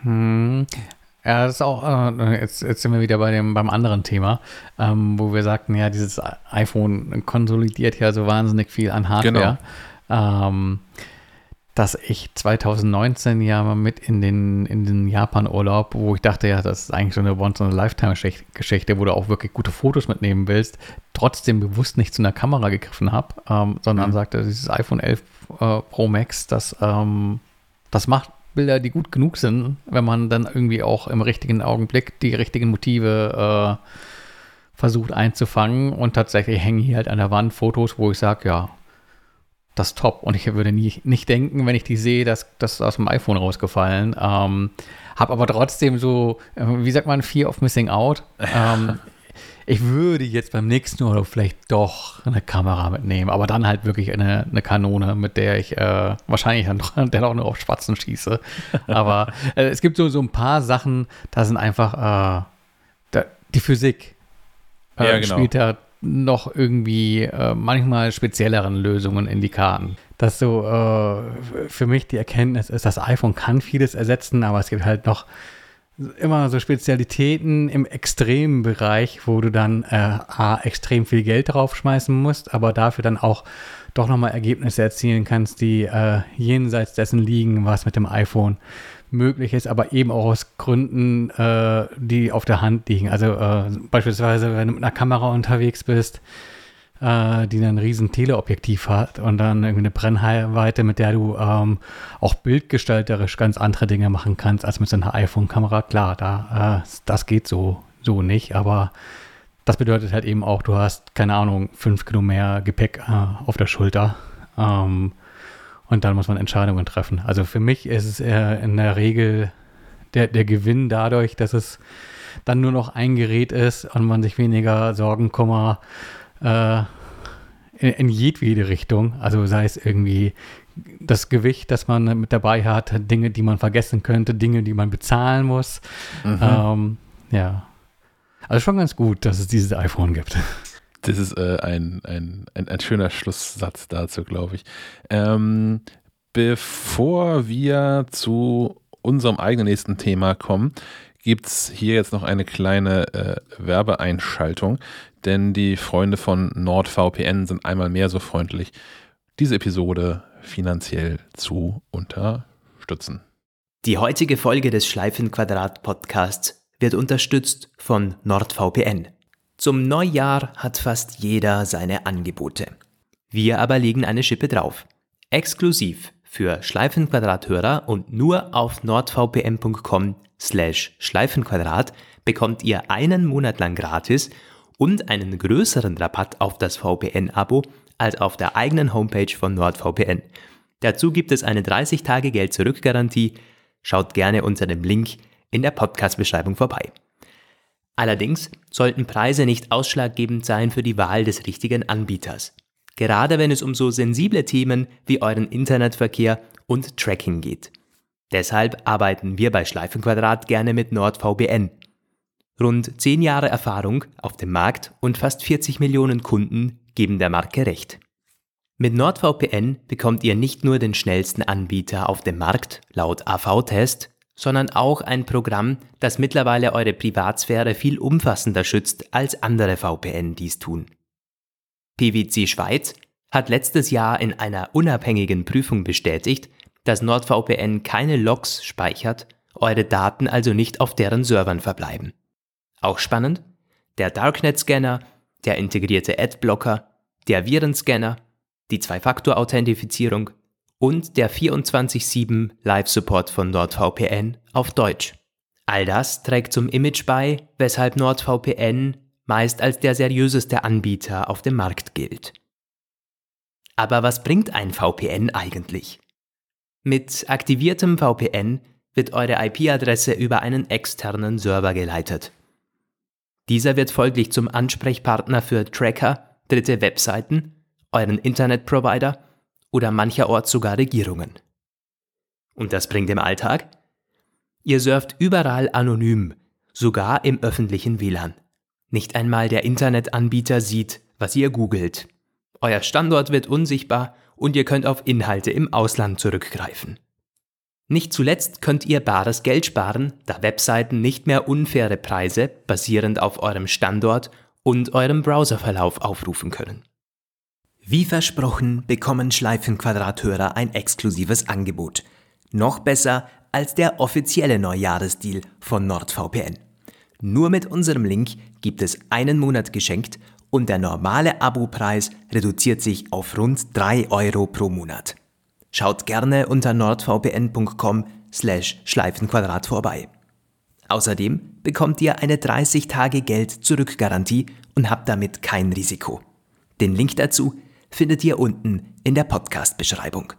S2: Hm. Ja, das ist auch, äh, jetzt, jetzt sind wir wieder bei dem, beim anderen Thema, ähm, wo wir sagten, ja, dieses iPhone konsolidiert ja so wahnsinnig viel an Hardware. Genau. Ähm, dass ich 2019 ja mal mit in den, in den Japan-Urlaub, wo ich dachte, ja, das ist eigentlich so eine Once-in-a-Lifetime-Geschichte, wo du auch wirklich gute Fotos mitnehmen willst, trotzdem bewusst nicht zu einer Kamera gegriffen habe, ähm, sondern mhm. sagte, dieses iPhone 11 äh, Pro Max, das, ähm, das macht Bilder, die gut genug sind, wenn man dann irgendwie auch im richtigen Augenblick die richtigen Motive äh, versucht einzufangen und tatsächlich hängen hier halt an der Wand Fotos, wo ich sage, ja, das top. Und ich würde nie, nicht denken, wenn ich die sehe, dass das aus dem iPhone rausgefallen. Ähm, habe aber trotzdem so, äh, wie sagt man, Fear of Missing Out. Ähm, ich würde jetzt beim nächsten Urlaub vielleicht doch eine Kamera mitnehmen, aber dann halt wirklich eine, eine Kanone, mit der ich äh, wahrscheinlich dann dann auch nur auf Spatzen schieße. Aber äh, es gibt so, so ein paar Sachen, da sind einfach äh, da, die Physik äh, ja, genau. spielt da noch irgendwie äh, manchmal spezielleren Lösungen in die Karten. Dass so äh, für mich die Erkenntnis ist, das iPhone kann vieles ersetzen, aber es gibt halt noch immer so Spezialitäten im extremen Bereich, wo du dann äh, A, extrem viel Geld draufschmeißen musst, aber dafür dann auch doch nochmal Ergebnisse erzielen kannst, die äh, jenseits dessen liegen, was mit dem iPhone möglich ist, aber eben auch aus Gründen, äh, die auf der Hand liegen. Also äh, beispielsweise, wenn du mit einer Kamera unterwegs bist, äh, die ein riesen Teleobjektiv hat und dann eine Brennweite, mit der du ähm, auch bildgestalterisch ganz andere Dinge machen kannst als mit so einer iPhone-Kamera. Klar, da, äh, das geht so, so nicht, aber das bedeutet halt eben auch, du hast, keine Ahnung, fünf Kilo mehr Gepäck äh, auf der Schulter. Ähm, und dann muss man Entscheidungen treffen. Also für mich ist es in der Regel der, der Gewinn dadurch, dass es dann nur noch ein Gerät ist und man sich weniger Sorgen, Kummer äh, in, in jedwede Richtung, also sei es irgendwie das Gewicht, das man mit dabei hat, Dinge, die man vergessen könnte, Dinge, die man bezahlen muss. Mhm. Ähm, ja. Also schon ganz gut, dass es dieses iPhone gibt.
S1: Das ist äh, ein, ein, ein, ein, schöner Schlusssatz dazu, glaube ich. Ähm, bevor wir zu unserem eigenen nächsten Thema kommen, gibt es hier jetzt noch eine kleine äh, Werbeeinschaltung, denn die Freunde von NordVPN sind einmal mehr so freundlich, diese Episode finanziell zu unterstützen.
S4: Die heutige Folge des Schleifenquadrat Podcasts wird unterstützt von NordVPN. Zum Neujahr hat fast jeder seine Angebote. Wir aber legen eine Schippe drauf. Exklusiv für Schleifenquadrat-Hörer und nur auf nordvpn.com slash Schleifenquadrat bekommt ihr einen Monat lang gratis und einen größeren Rabatt auf das VPN-Abo als auf der eigenen Homepage von NordVPN. Dazu gibt es eine 30-Tage-Geld-Zurück-Garantie. Schaut gerne unter dem Link in der Podcast-Beschreibung vorbei. Allerdings sollten Preise nicht ausschlaggebend sein für die Wahl des richtigen Anbieters. Gerade wenn es um so sensible Themen wie euren Internetverkehr und Tracking geht. Deshalb arbeiten wir bei Schleifenquadrat gerne mit NordVPN. Rund 10 Jahre Erfahrung auf dem Markt und fast 40 Millionen Kunden geben der Marke recht. Mit NordVPN bekommt ihr nicht nur den schnellsten Anbieter auf dem Markt laut AV-Test, sondern auch ein Programm, das mittlerweile eure Privatsphäre viel umfassender schützt, als andere VPN dies tun. PwC Schweiz hat letztes Jahr in einer unabhängigen Prüfung bestätigt, dass NordVPN keine Logs speichert, eure Daten also nicht auf deren Servern verbleiben. Auch spannend? Der Darknet-Scanner, der integrierte Adblocker, der Virenscanner, die Zwei-Faktor-Authentifizierung und der 24-7 Live-Support von NordVPN auf Deutsch. All das trägt zum Image bei, weshalb NordVPN meist als der seriöseste Anbieter auf dem Markt gilt. Aber was bringt ein VPN eigentlich? Mit aktiviertem VPN wird eure IP-Adresse über einen externen Server geleitet. Dieser wird folglich zum Ansprechpartner für Tracker, dritte Webseiten, euren Internetprovider oder mancherorts sogar Regierungen. Und das bringt im Alltag? Ihr surft überall anonym, sogar im öffentlichen WLAN. Nicht einmal der Internetanbieter sieht, was ihr googelt. Euer Standort wird unsichtbar und ihr könnt auf Inhalte im Ausland zurückgreifen. Nicht zuletzt könnt ihr bares Geld sparen, da Webseiten nicht mehr unfaire Preise basierend auf eurem Standort und eurem Browserverlauf aufrufen können. Wie versprochen bekommen Schleifenquadrathörer ein exklusives Angebot. Noch besser als der offizielle Neujahresdeal von NordVPN. Nur mit unserem Link gibt es einen Monat geschenkt und der normale Abopreis reduziert sich auf rund 3 Euro pro Monat. Schaut gerne unter nordvpn.com slash Schleifenquadrat vorbei. Außerdem bekommt ihr eine 30 Tage Geld zurück Garantie und habt damit kein Risiko. Den Link dazu findet ihr unten in der Podcast-Beschreibung.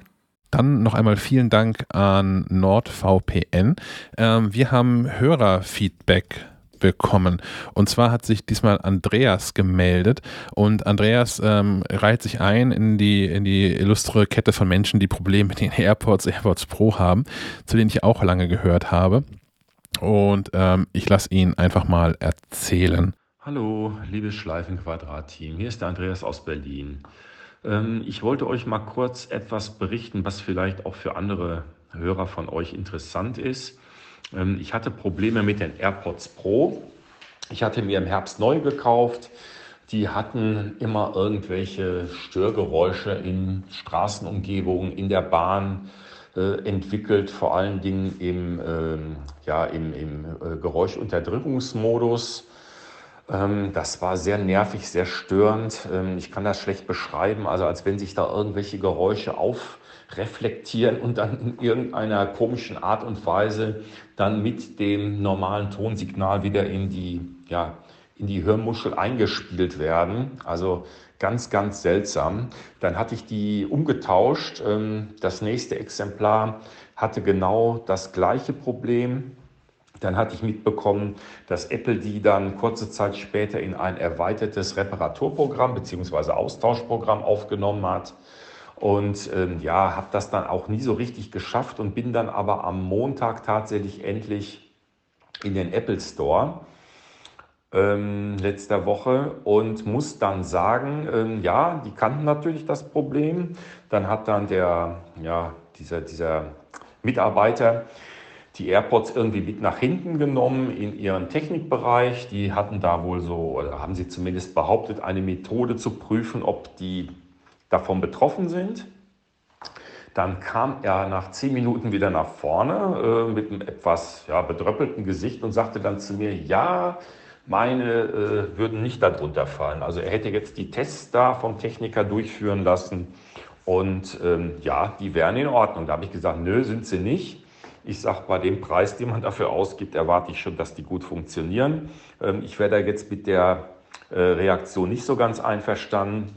S1: Dann noch einmal vielen Dank an NordVPN. Ähm, wir haben Hörerfeedback bekommen. Und zwar hat sich diesmal Andreas gemeldet und Andreas ähm, reiht sich ein in die, in die illustre Kette von Menschen, die Probleme mit den AirPods, AirPods Pro haben, zu denen ich auch lange gehört habe. Und ähm, ich lasse ihn einfach mal erzählen.
S5: Hallo, liebes Schleifenquadrat-Team. Hier ist der Andreas aus Berlin. Ähm, ich wollte euch mal kurz etwas berichten, was vielleicht auch für andere Hörer von euch interessant ist. Ähm, ich hatte Probleme mit den AirPods Pro. Ich hatte mir im Herbst neu gekauft. Die hatten immer irgendwelche Störgeräusche in Straßenumgebungen, in der Bahn äh, entwickelt, vor allen Dingen im, ähm, ja, im, im äh, Geräuschunterdrückungsmodus. Ähm, das war sehr nervig, sehr störend. Ähm, ich kann das schlecht beschreiben, also als wenn sich da irgendwelche Geräusche aufreflektieren und dann in irgendeiner komischen Art und Weise dann mit dem normalen Tonsignal wieder in die, ja, in die Hörmuschel eingespielt werden. Also ganz, ganz seltsam. Dann hatte ich die umgetauscht. Ähm, das nächste Exemplar hatte genau das gleiche Problem. Dann hatte ich mitbekommen, dass Apple die dann kurze Zeit später in ein erweitertes Reparaturprogramm bzw. Austauschprogramm aufgenommen hat. Und ähm, ja, habe das dann auch nie so richtig geschafft und bin dann aber am Montag tatsächlich endlich in den Apple Store ähm, letzter Woche und muss dann sagen, ähm, ja, die kannten natürlich das Problem. Dann hat dann der, ja, dieser, dieser Mitarbeiter die AirPods irgendwie mit nach hinten genommen in ihren Technikbereich. Die hatten da wohl so, oder haben sie zumindest behauptet, eine Methode zu prüfen, ob die davon betroffen sind. Dann kam er nach zehn Minuten wieder nach vorne äh, mit einem etwas ja, bedröppelten Gesicht und sagte dann zu mir, ja, meine äh, würden nicht darunter fallen. Also er hätte jetzt die Tests da vom Techniker durchführen lassen und ähm, ja, die wären in Ordnung. Da habe ich gesagt, nö, sind sie nicht. Ich sage, bei dem Preis, den man dafür ausgibt, erwarte ich schon, dass die gut funktionieren. Ähm, ich wäre da jetzt mit der äh, Reaktion nicht so ganz einverstanden.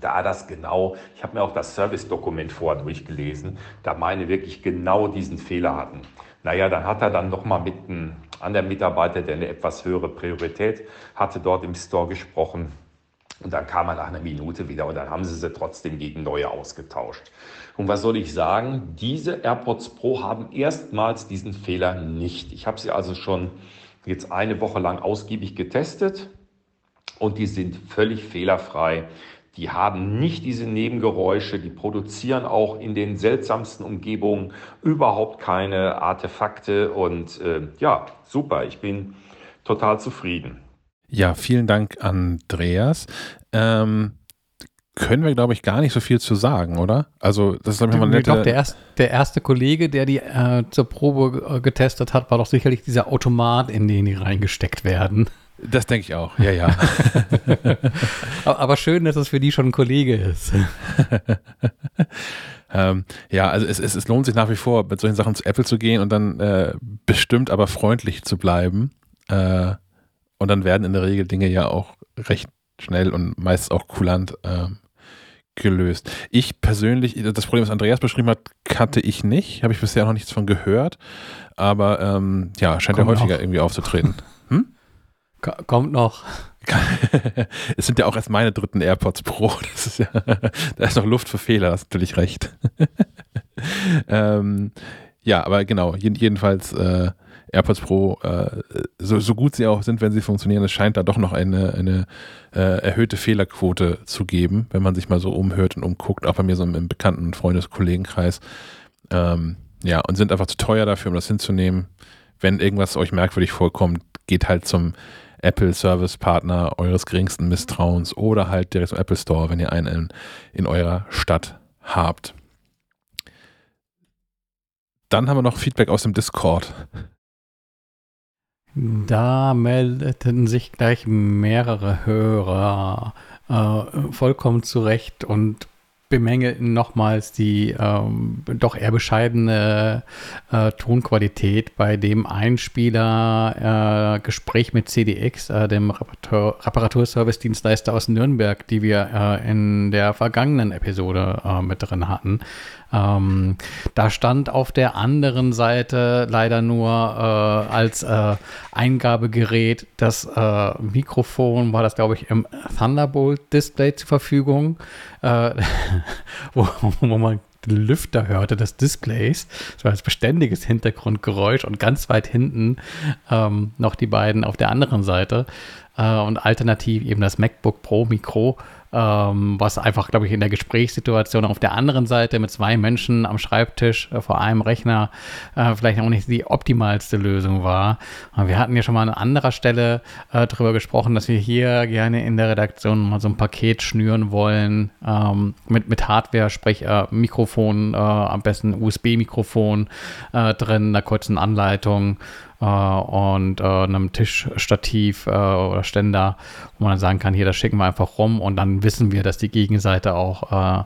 S5: Da das genau, ich habe mir auch das Service-Dokument vorher durchgelesen, da meine wirklich genau diesen Fehler hatten. Naja, dann hat er dann nochmal mit einem anderen Mitarbeiter, der eine etwas höhere Priorität hatte, dort im Store gesprochen. Und dann kam er nach einer Minute wieder und dann haben sie sie trotzdem gegen neue ausgetauscht. Und was soll ich sagen? Diese AirPods Pro haben erstmals diesen Fehler nicht. Ich habe sie also schon jetzt eine Woche lang ausgiebig getestet und die sind völlig fehlerfrei. Die haben nicht diese Nebengeräusche, die produzieren auch in den seltsamsten Umgebungen überhaupt keine Artefakte und äh, ja, super, ich bin total zufrieden.
S1: Ja, vielen Dank, Andreas. Ähm, können wir, glaube ich, gar nicht so viel zu sagen, oder? Also, das ist, glaube ich, mal nette...
S2: Doch, der, erst, der erste Kollege, der die äh, zur Probe äh, getestet hat, war doch sicherlich dieser Automat, in den die reingesteckt werden.
S1: Das denke ich auch, ja, ja.
S2: Aber schön, dass es für die schon ein Kollege ist.
S1: ähm, ja, also es, es, es, lohnt sich nach wie vor, mit solchen Sachen zu Apple zu gehen und dann äh, bestimmt, aber freundlich zu bleiben. Äh, und dann werden in der Regel Dinge ja auch recht schnell und meist auch kulant äh, gelöst. Ich persönlich, das Problem, was Andreas beschrieben hat, kannte ich nicht, habe ich bisher noch nichts von gehört, aber ähm, ja, scheint Kommt ja häufiger noch. irgendwie aufzutreten. Hm?
S2: Kommt noch.
S1: es sind ja auch erst meine dritten AirPods Pro. Das ist ja, da ist noch Luft für Fehler, hast natürlich recht. ähm, ja, aber genau, jedenfalls äh, AirPods Pro, äh, so, so, gut sie auch sind, wenn sie funktionieren, es scheint da doch noch eine, eine äh, erhöhte Fehlerquote zu geben, wenn man sich mal so umhört und umguckt, auch bei mir so im, im bekannten Freundeskollegenkreis. Ähm, ja, und sind einfach zu teuer dafür, um das hinzunehmen. Wenn irgendwas euch merkwürdig vorkommt, geht halt zum Apple Service Partner eures geringsten Misstrauens oder halt direkt zum Apple Store, wenn ihr einen in, in eurer Stadt habt. Dann haben wir noch Feedback aus dem Discord.
S2: Da meldeten sich gleich mehrere Hörer äh, vollkommen zurecht und bemängelten nochmals die ähm, doch eher bescheidene äh, Tonqualität bei dem Einspieler äh, Gespräch mit CDX, äh, dem Reparatur Reparaturservice-Dienstleister aus Nürnberg, die wir äh, in der vergangenen Episode äh, mit drin hatten. Ähm, da stand auf der anderen Seite leider nur äh, als äh, Eingabegerät das äh, Mikrofon, war das glaube ich im Thunderbolt-Display zur Verfügung, äh, wo, wo man Lüfter hörte des Displays. Das war als beständiges Hintergrundgeräusch und ganz weit hinten ähm, noch die beiden auf der anderen Seite äh, und alternativ eben das MacBook Pro Mikro ähm, was einfach, glaube ich, in der Gesprächssituation auf der anderen Seite mit zwei Menschen am Schreibtisch äh, vor einem Rechner äh, vielleicht auch nicht die optimalste Lösung war. wir hatten ja schon mal an anderer Stelle äh, darüber gesprochen, dass wir hier gerne in der Redaktion mal so ein Paket schnüren wollen ähm, mit, mit Hardware, sprich äh, Mikrofon, äh, am besten USB-Mikrofon äh, drin, einer kurzen Anleitung äh, und äh, einem Tischstativ äh, oder Ständer, wo man dann sagen kann, hier, das schicken wir einfach rum und dann wissen wir, dass die Gegenseite auch äh,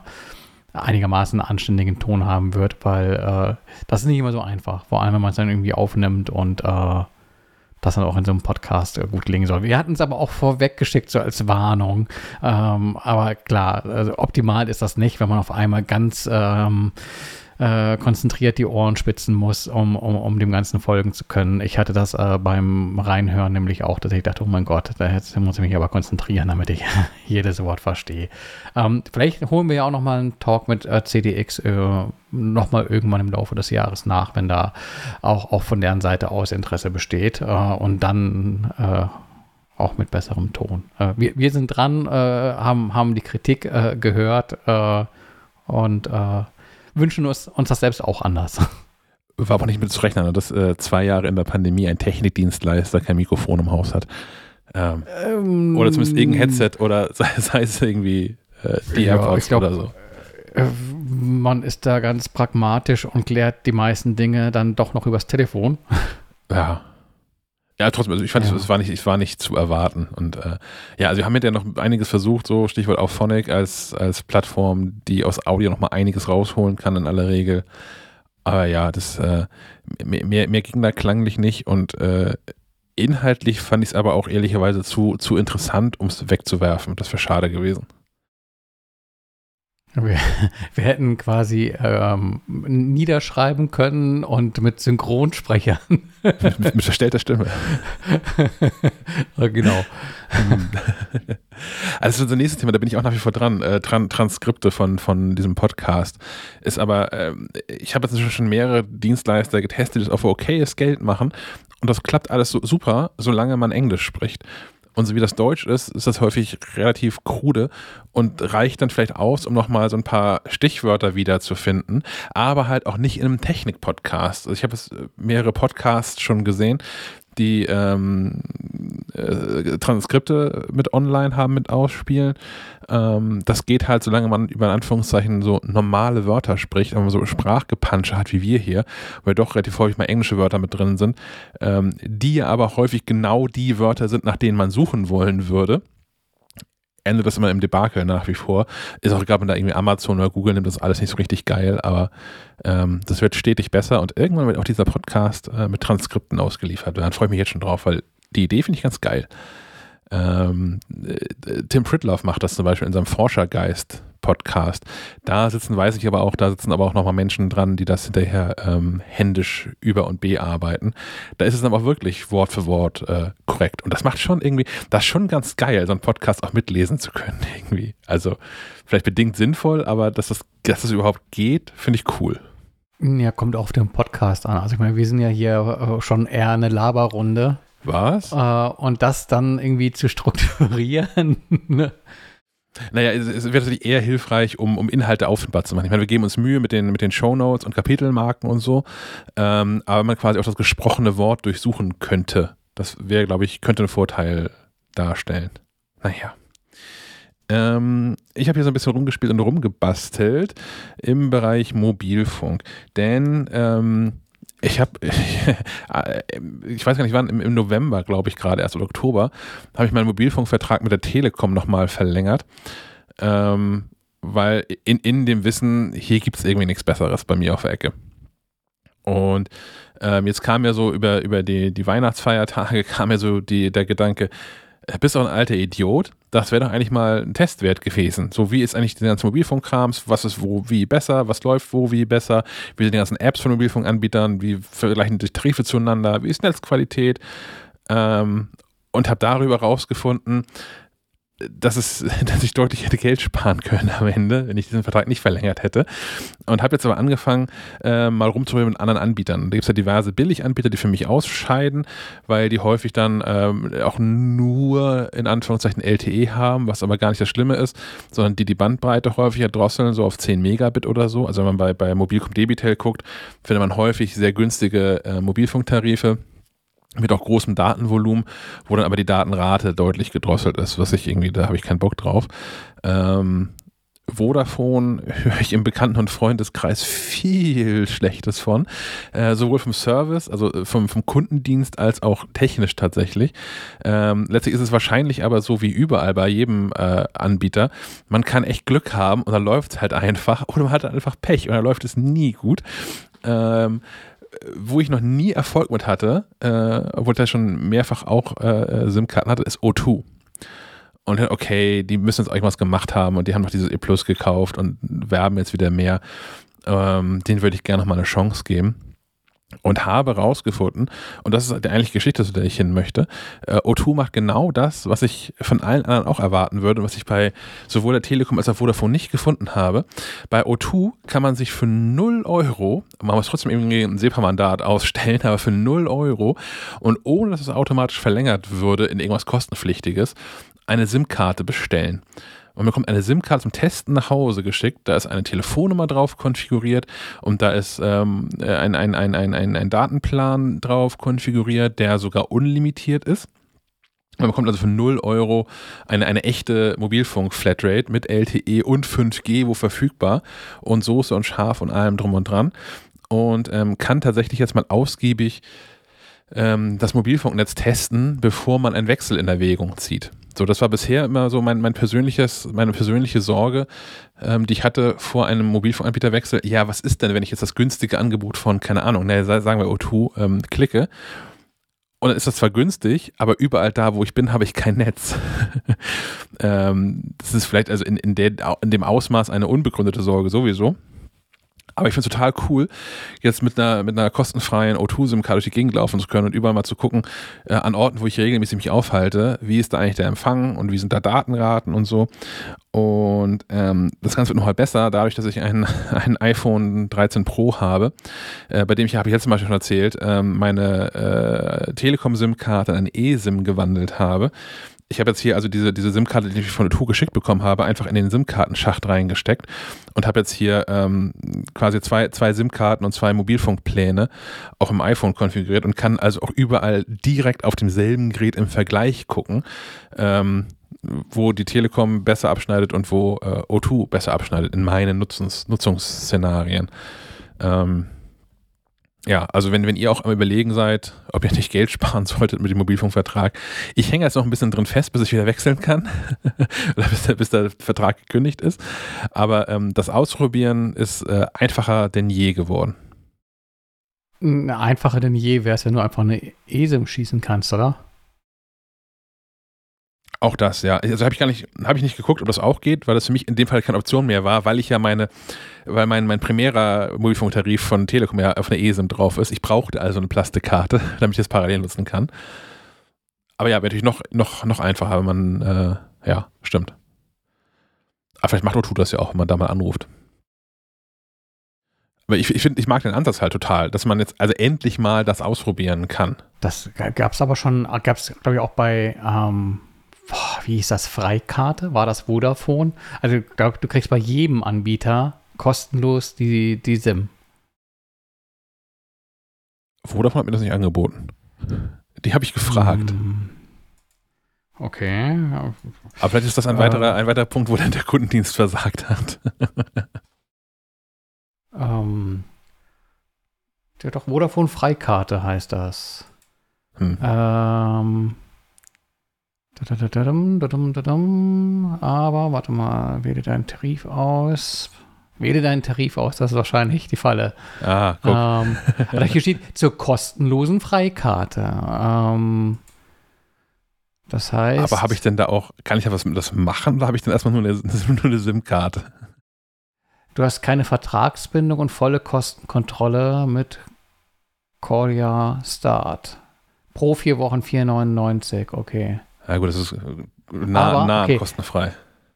S2: einigermaßen anständigen Ton haben wird, weil äh, das ist nicht immer so einfach, vor allem wenn man es dann irgendwie aufnimmt und äh, das dann auch in so einem Podcast gut gelingen soll. Wir hatten es aber auch vorweggeschickt, so als Warnung. Ähm, aber klar, also optimal ist das nicht, wenn man auf einmal ganz ähm, äh, konzentriert die Ohren spitzen muss, um, um, um dem Ganzen folgen zu können. Ich hatte das äh, beim Reinhören nämlich auch, dass ich dachte, oh mein Gott, da muss ich mich aber konzentrieren, damit ich jedes Wort verstehe. Ähm, vielleicht holen wir ja auch nochmal einen Talk mit äh, CDX äh, nochmal irgendwann im Laufe des Jahres nach, wenn da auch, auch von deren Seite aus Interesse besteht. Äh, und dann äh, auch mit besserem Ton. Äh, wir, wir sind dran, haben, haben die Kritik gehört und wünschen uns, uns das selbst auch anders.
S1: War aber nicht mit zu rechnen, dass äh, zwei Jahre in der Pandemie ein Technikdienstleister kein Mikrofon im Haus hat. Ähm, ähm, oder zumindest irgendein Headset oder sei, sei es irgendwie äh, die ja, AirPods glaub, oder so.
S2: Äh, man ist da ganz pragmatisch und klärt die meisten Dinge dann doch noch übers Telefon.
S1: Ja. Ja, trotzdem, also ich fand, ja. es, war nicht, es war nicht zu erwarten. Und äh, ja, also wir haben ja noch einiges versucht, so Stichwort auch Phonic als, als Plattform, die aus Audio noch mal einiges rausholen kann in aller Regel. Aber ja, das äh, mehr, mehr ging da klanglich nicht und äh, inhaltlich fand ich es aber auch ehrlicherweise zu, zu interessant, um es wegzuwerfen. Das wäre schade gewesen.
S2: Wir, wir, hätten quasi ähm, niederschreiben können und mit Synchronsprechern.
S1: mit, mit verstellter Stimme.
S2: genau.
S1: Also unser nächstes Thema, da bin ich auch nach wie vor dran. Äh, Tran Transkripte von, von diesem Podcast. Ist aber, äh, ich habe jetzt schon mehrere Dienstleister getestet, die das auch für okayes Geld machen. Und das klappt alles so super, solange man Englisch spricht. Und so wie das Deutsch ist, ist das häufig relativ krude und reicht dann vielleicht aus, um nochmal so ein paar Stichwörter wiederzufinden, aber halt auch nicht in einem Technik-Podcast. Also ich habe mehrere Podcasts schon gesehen, die ähm, äh, Transkripte mit online haben, mit ausspielen. Ähm, das geht halt, solange man über Anführungszeichen so normale Wörter spricht, man so Sprachgepansche hat wie wir hier, weil doch relativ häufig mal englische Wörter mit drin sind, ähm, die aber häufig genau die Wörter sind, nach denen man suchen wollen würde endet das immer im Debakel nach wie vor. Ist auch egal, wenn da irgendwie Amazon oder Google nimmt das alles nicht so richtig geil, aber ähm, das wird stetig besser und irgendwann wird auch dieser Podcast äh, mit Transkripten ausgeliefert werden. Freue ich mich jetzt schon drauf, weil die Idee finde ich ganz geil. Ähm, äh, Tim Pritloff macht das zum Beispiel in seinem Forschergeist Podcast. Da sitzen, weiß ich aber auch, da sitzen aber auch nochmal Menschen dran, die das hinterher ähm, händisch über und bearbeiten. Da ist es dann auch wirklich Wort für Wort äh, korrekt. Und das macht schon irgendwie, das ist schon ganz geil, so einen Podcast auch mitlesen zu können irgendwie. Also vielleicht bedingt sinnvoll, aber dass das, dass das überhaupt geht, finde ich cool.
S2: Ja, kommt auf den Podcast an. Also ich meine, wir sind ja hier äh, schon eher eine Laberrunde.
S1: Was?
S2: Äh, und das dann irgendwie zu strukturieren.
S1: Naja, es, es wäre natürlich eher hilfreich, um, um Inhalte auffindbar zu machen. Ich meine, wir geben uns Mühe mit den, mit den Shownotes und Kapitelmarken und so, ähm, aber man quasi auch das gesprochene Wort durchsuchen könnte. Das wäre, glaube ich, könnte einen Vorteil darstellen. Naja. Ähm, ich habe hier so ein bisschen rumgespielt und rumgebastelt im Bereich Mobilfunk. Denn ähm, ich habe, ich weiß gar nicht wann, im, November, glaube ich gerade erst oder Oktober, habe ich meinen Mobilfunkvertrag mit der Telekom nochmal verlängert. Ähm, weil in, in dem Wissen, hier gibt es irgendwie nichts Besseres bei mir auf der Ecke. Und ähm, jetzt kam ja so über, über die, die Weihnachtsfeiertage, kam ja so die, der Gedanke, äh, bist doch ein alter Idiot. Das wäre doch eigentlich mal ein Testwert gewesen. So, wie ist eigentlich der ganze Mobilfunkkrams? Was ist wo, wie besser? Was läuft wo, wie besser? Wie sind die ganzen Apps von Mobilfunkanbietern? Wie vergleichen die Tarife zueinander? Wie ist Netzqualität? Ähm, und habe darüber rausgefunden, dass, es, dass ich deutlich hätte Geld sparen können am Ende, wenn ich diesen Vertrag nicht verlängert hätte. Und habe jetzt aber angefangen, äh, mal rumzuhören mit anderen Anbietern. Da gibt es ja diverse Billiganbieter, die für mich ausscheiden, weil die häufig dann ähm, auch nur in Anführungszeichen LTE haben, was aber gar nicht das Schlimme ist, sondern die die Bandbreite häufig erdrosseln, so auf 10 Megabit oder so. Also wenn man bei, bei Mobilcom Debitel guckt, findet man häufig sehr günstige äh, Mobilfunktarife mit auch großem Datenvolumen, wo dann aber die Datenrate deutlich gedrosselt ist, was ich irgendwie, da habe ich keinen Bock drauf. Ähm, Vodafone höre ich im Bekannten- und Freundeskreis viel Schlechtes von. Äh, sowohl vom Service, also äh, vom, vom Kundendienst, als auch technisch tatsächlich. Ähm, letztlich ist es wahrscheinlich aber so wie überall bei jedem äh, Anbieter. Man kann echt Glück haben und dann läuft es halt einfach oder man hat einfach Pech und dann läuft es nie gut. Ähm, wo ich noch nie Erfolg mit hatte, äh, obwohl ich da schon mehrfach auch äh, SIM-Karten hatte, ist O2 und okay, die müssen jetzt irgendwas gemacht haben und die haben noch dieses E Plus gekauft und werben jetzt wieder mehr. Ähm, den würde ich gerne noch mal eine Chance geben. Und habe rausgefunden, und das ist die eigentliche Geschichte, zu der ich hin möchte, äh, O2 macht genau das, was ich von allen anderen auch erwarten würde und was ich bei sowohl der Telekom als auch Vodafone nicht gefunden habe. Bei O2 kann man sich für 0 Euro, man muss trotzdem irgendwie ein SEPA-Mandat ausstellen, aber für 0 Euro und ohne dass es automatisch verlängert würde in irgendwas kostenpflichtiges, eine SIM-Karte bestellen. Man bekommt eine SIM-Karte zum Testen nach Hause geschickt. Da ist eine Telefonnummer drauf konfiguriert und da ist ähm, ein, ein, ein, ein, ein, ein Datenplan drauf konfiguriert, der sogar unlimitiert ist. Man bekommt also für 0 Euro eine, eine echte Mobilfunk-Flatrate mit LTE und 5G, wo verfügbar und Soße und Schaf und allem drum und dran. Und ähm, kann tatsächlich jetzt mal ausgiebig ähm, das Mobilfunknetz testen, bevor man einen Wechsel in Erwägung zieht. So, das war bisher immer so mein, mein persönliches, meine persönliche Sorge, ähm, die ich hatte vor einem Mobilfunkanbieterwechsel. Ja, was ist denn, wenn ich jetzt das günstige Angebot von, keine Ahnung, ne, sagen wir O2, ähm, klicke? Und dann ist das zwar günstig, aber überall da, wo ich bin, habe ich kein Netz. ähm, das ist vielleicht also in, in, der, in dem Ausmaß eine unbegründete Sorge sowieso. Aber ich finde es total cool, jetzt mit einer, mit einer kostenfreien O2-SIM-Karte durch die Gegend laufen zu können und überall mal zu gucken, äh, an Orten, wo ich regelmäßig mich aufhalte, wie ist da eigentlich der Empfang und wie sind da Datenraten und so. Und ähm, das Ganze wird noch halt besser, dadurch, dass ich ein, ein iPhone 13 Pro habe, äh, bei dem ich, habe ich jetzt zum Beispiel schon erzählt, ähm, meine äh, Telekom-SIM-Karte in eine eSIM gewandelt habe ich habe jetzt hier also diese, diese SIM-Karte, die ich von der Tour geschickt bekommen habe, einfach in den SIM-Kartenschacht reingesteckt und habe jetzt hier ähm, quasi zwei, zwei SIM-Karten und zwei Mobilfunkpläne auch im iPhone konfiguriert und kann also auch überall direkt auf demselben Gerät im Vergleich gucken, ähm, wo die Telekom besser abschneidet und wo äh, O2 besser abschneidet in meinen Nutzungs Nutzungsszenarien. Ähm, ja, also wenn, wenn ihr auch am überlegen seid, ob ihr nicht Geld sparen solltet mit dem Mobilfunkvertrag, ich hänge jetzt noch ein bisschen drin fest, bis ich wieder wechseln kann, oder bis der, bis der Vertrag gekündigt ist. Aber ähm, das Ausprobieren ist äh, einfacher denn je geworden.
S2: Einfacher denn je wäre es, wenn du einfach eine ESIM schießen kannst, oder?
S1: Auch das, ja. Also habe ich gar nicht, habe ich nicht geguckt, ob das auch geht, weil das für mich in dem Fall keine Option mehr war, weil ich ja meine, weil mein, mein primärer Mobilfunktarif von Telekom ja auf einer ESIM drauf ist. Ich brauchte also eine Plastikkarte, damit ich das parallel nutzen kann. Aber ja, wäre natürlich noch, noch, noch einfacher, wenn man, äh, ja, stimmt. Aber vielleicht macht O2 das ja auch, wenn man da mal anruft. Aber ich, ich finde, ich mag den Ansatz halt total, dass man jetzt also endlich mal das ausprobieren kann.
S2: Das gab es aber schon, gab es, glaube ich, auch bei ähm boah, wie hieß das, Freikarte? War das Vodafone? Also du kriegst bei jedem Anbieter kostenlos die, die SIM.
S1: Vodafone hat mir das nicht angeboten. Die habe ich gefragt. Hm.
S2: Okay.
S1: Aber vielleicht ist das ein weiterer, ein weiterer Punkt, wo dann der Kundendienst versagt hat.
S2: ähm, ja, doch, Vodafone Freikarte heißt das. Hm. Ähm, aber warte mal, wähle deinen Tarif aus. Wähle deinen Tarif aus, das ist wahrscheinlich die Falle.
S1: Ah, guck.
S2: Ähm, hier steht zur kostenlosen Freikarte. Ähm, das heißt.
S1: Aber habe ich denn da auch, kann ich da was mit das machen oder habe ich denn erstmal nur eine, nur eine SIM-Karte?
S2: Du hast keine Vertragsbindung und volle Kostenkontrolle mit Cordia Start. Pro vier Wochen 4,99, okay.
S1: Ja gut, das ist äh, nah, Aber, nah okay. kostenfrei.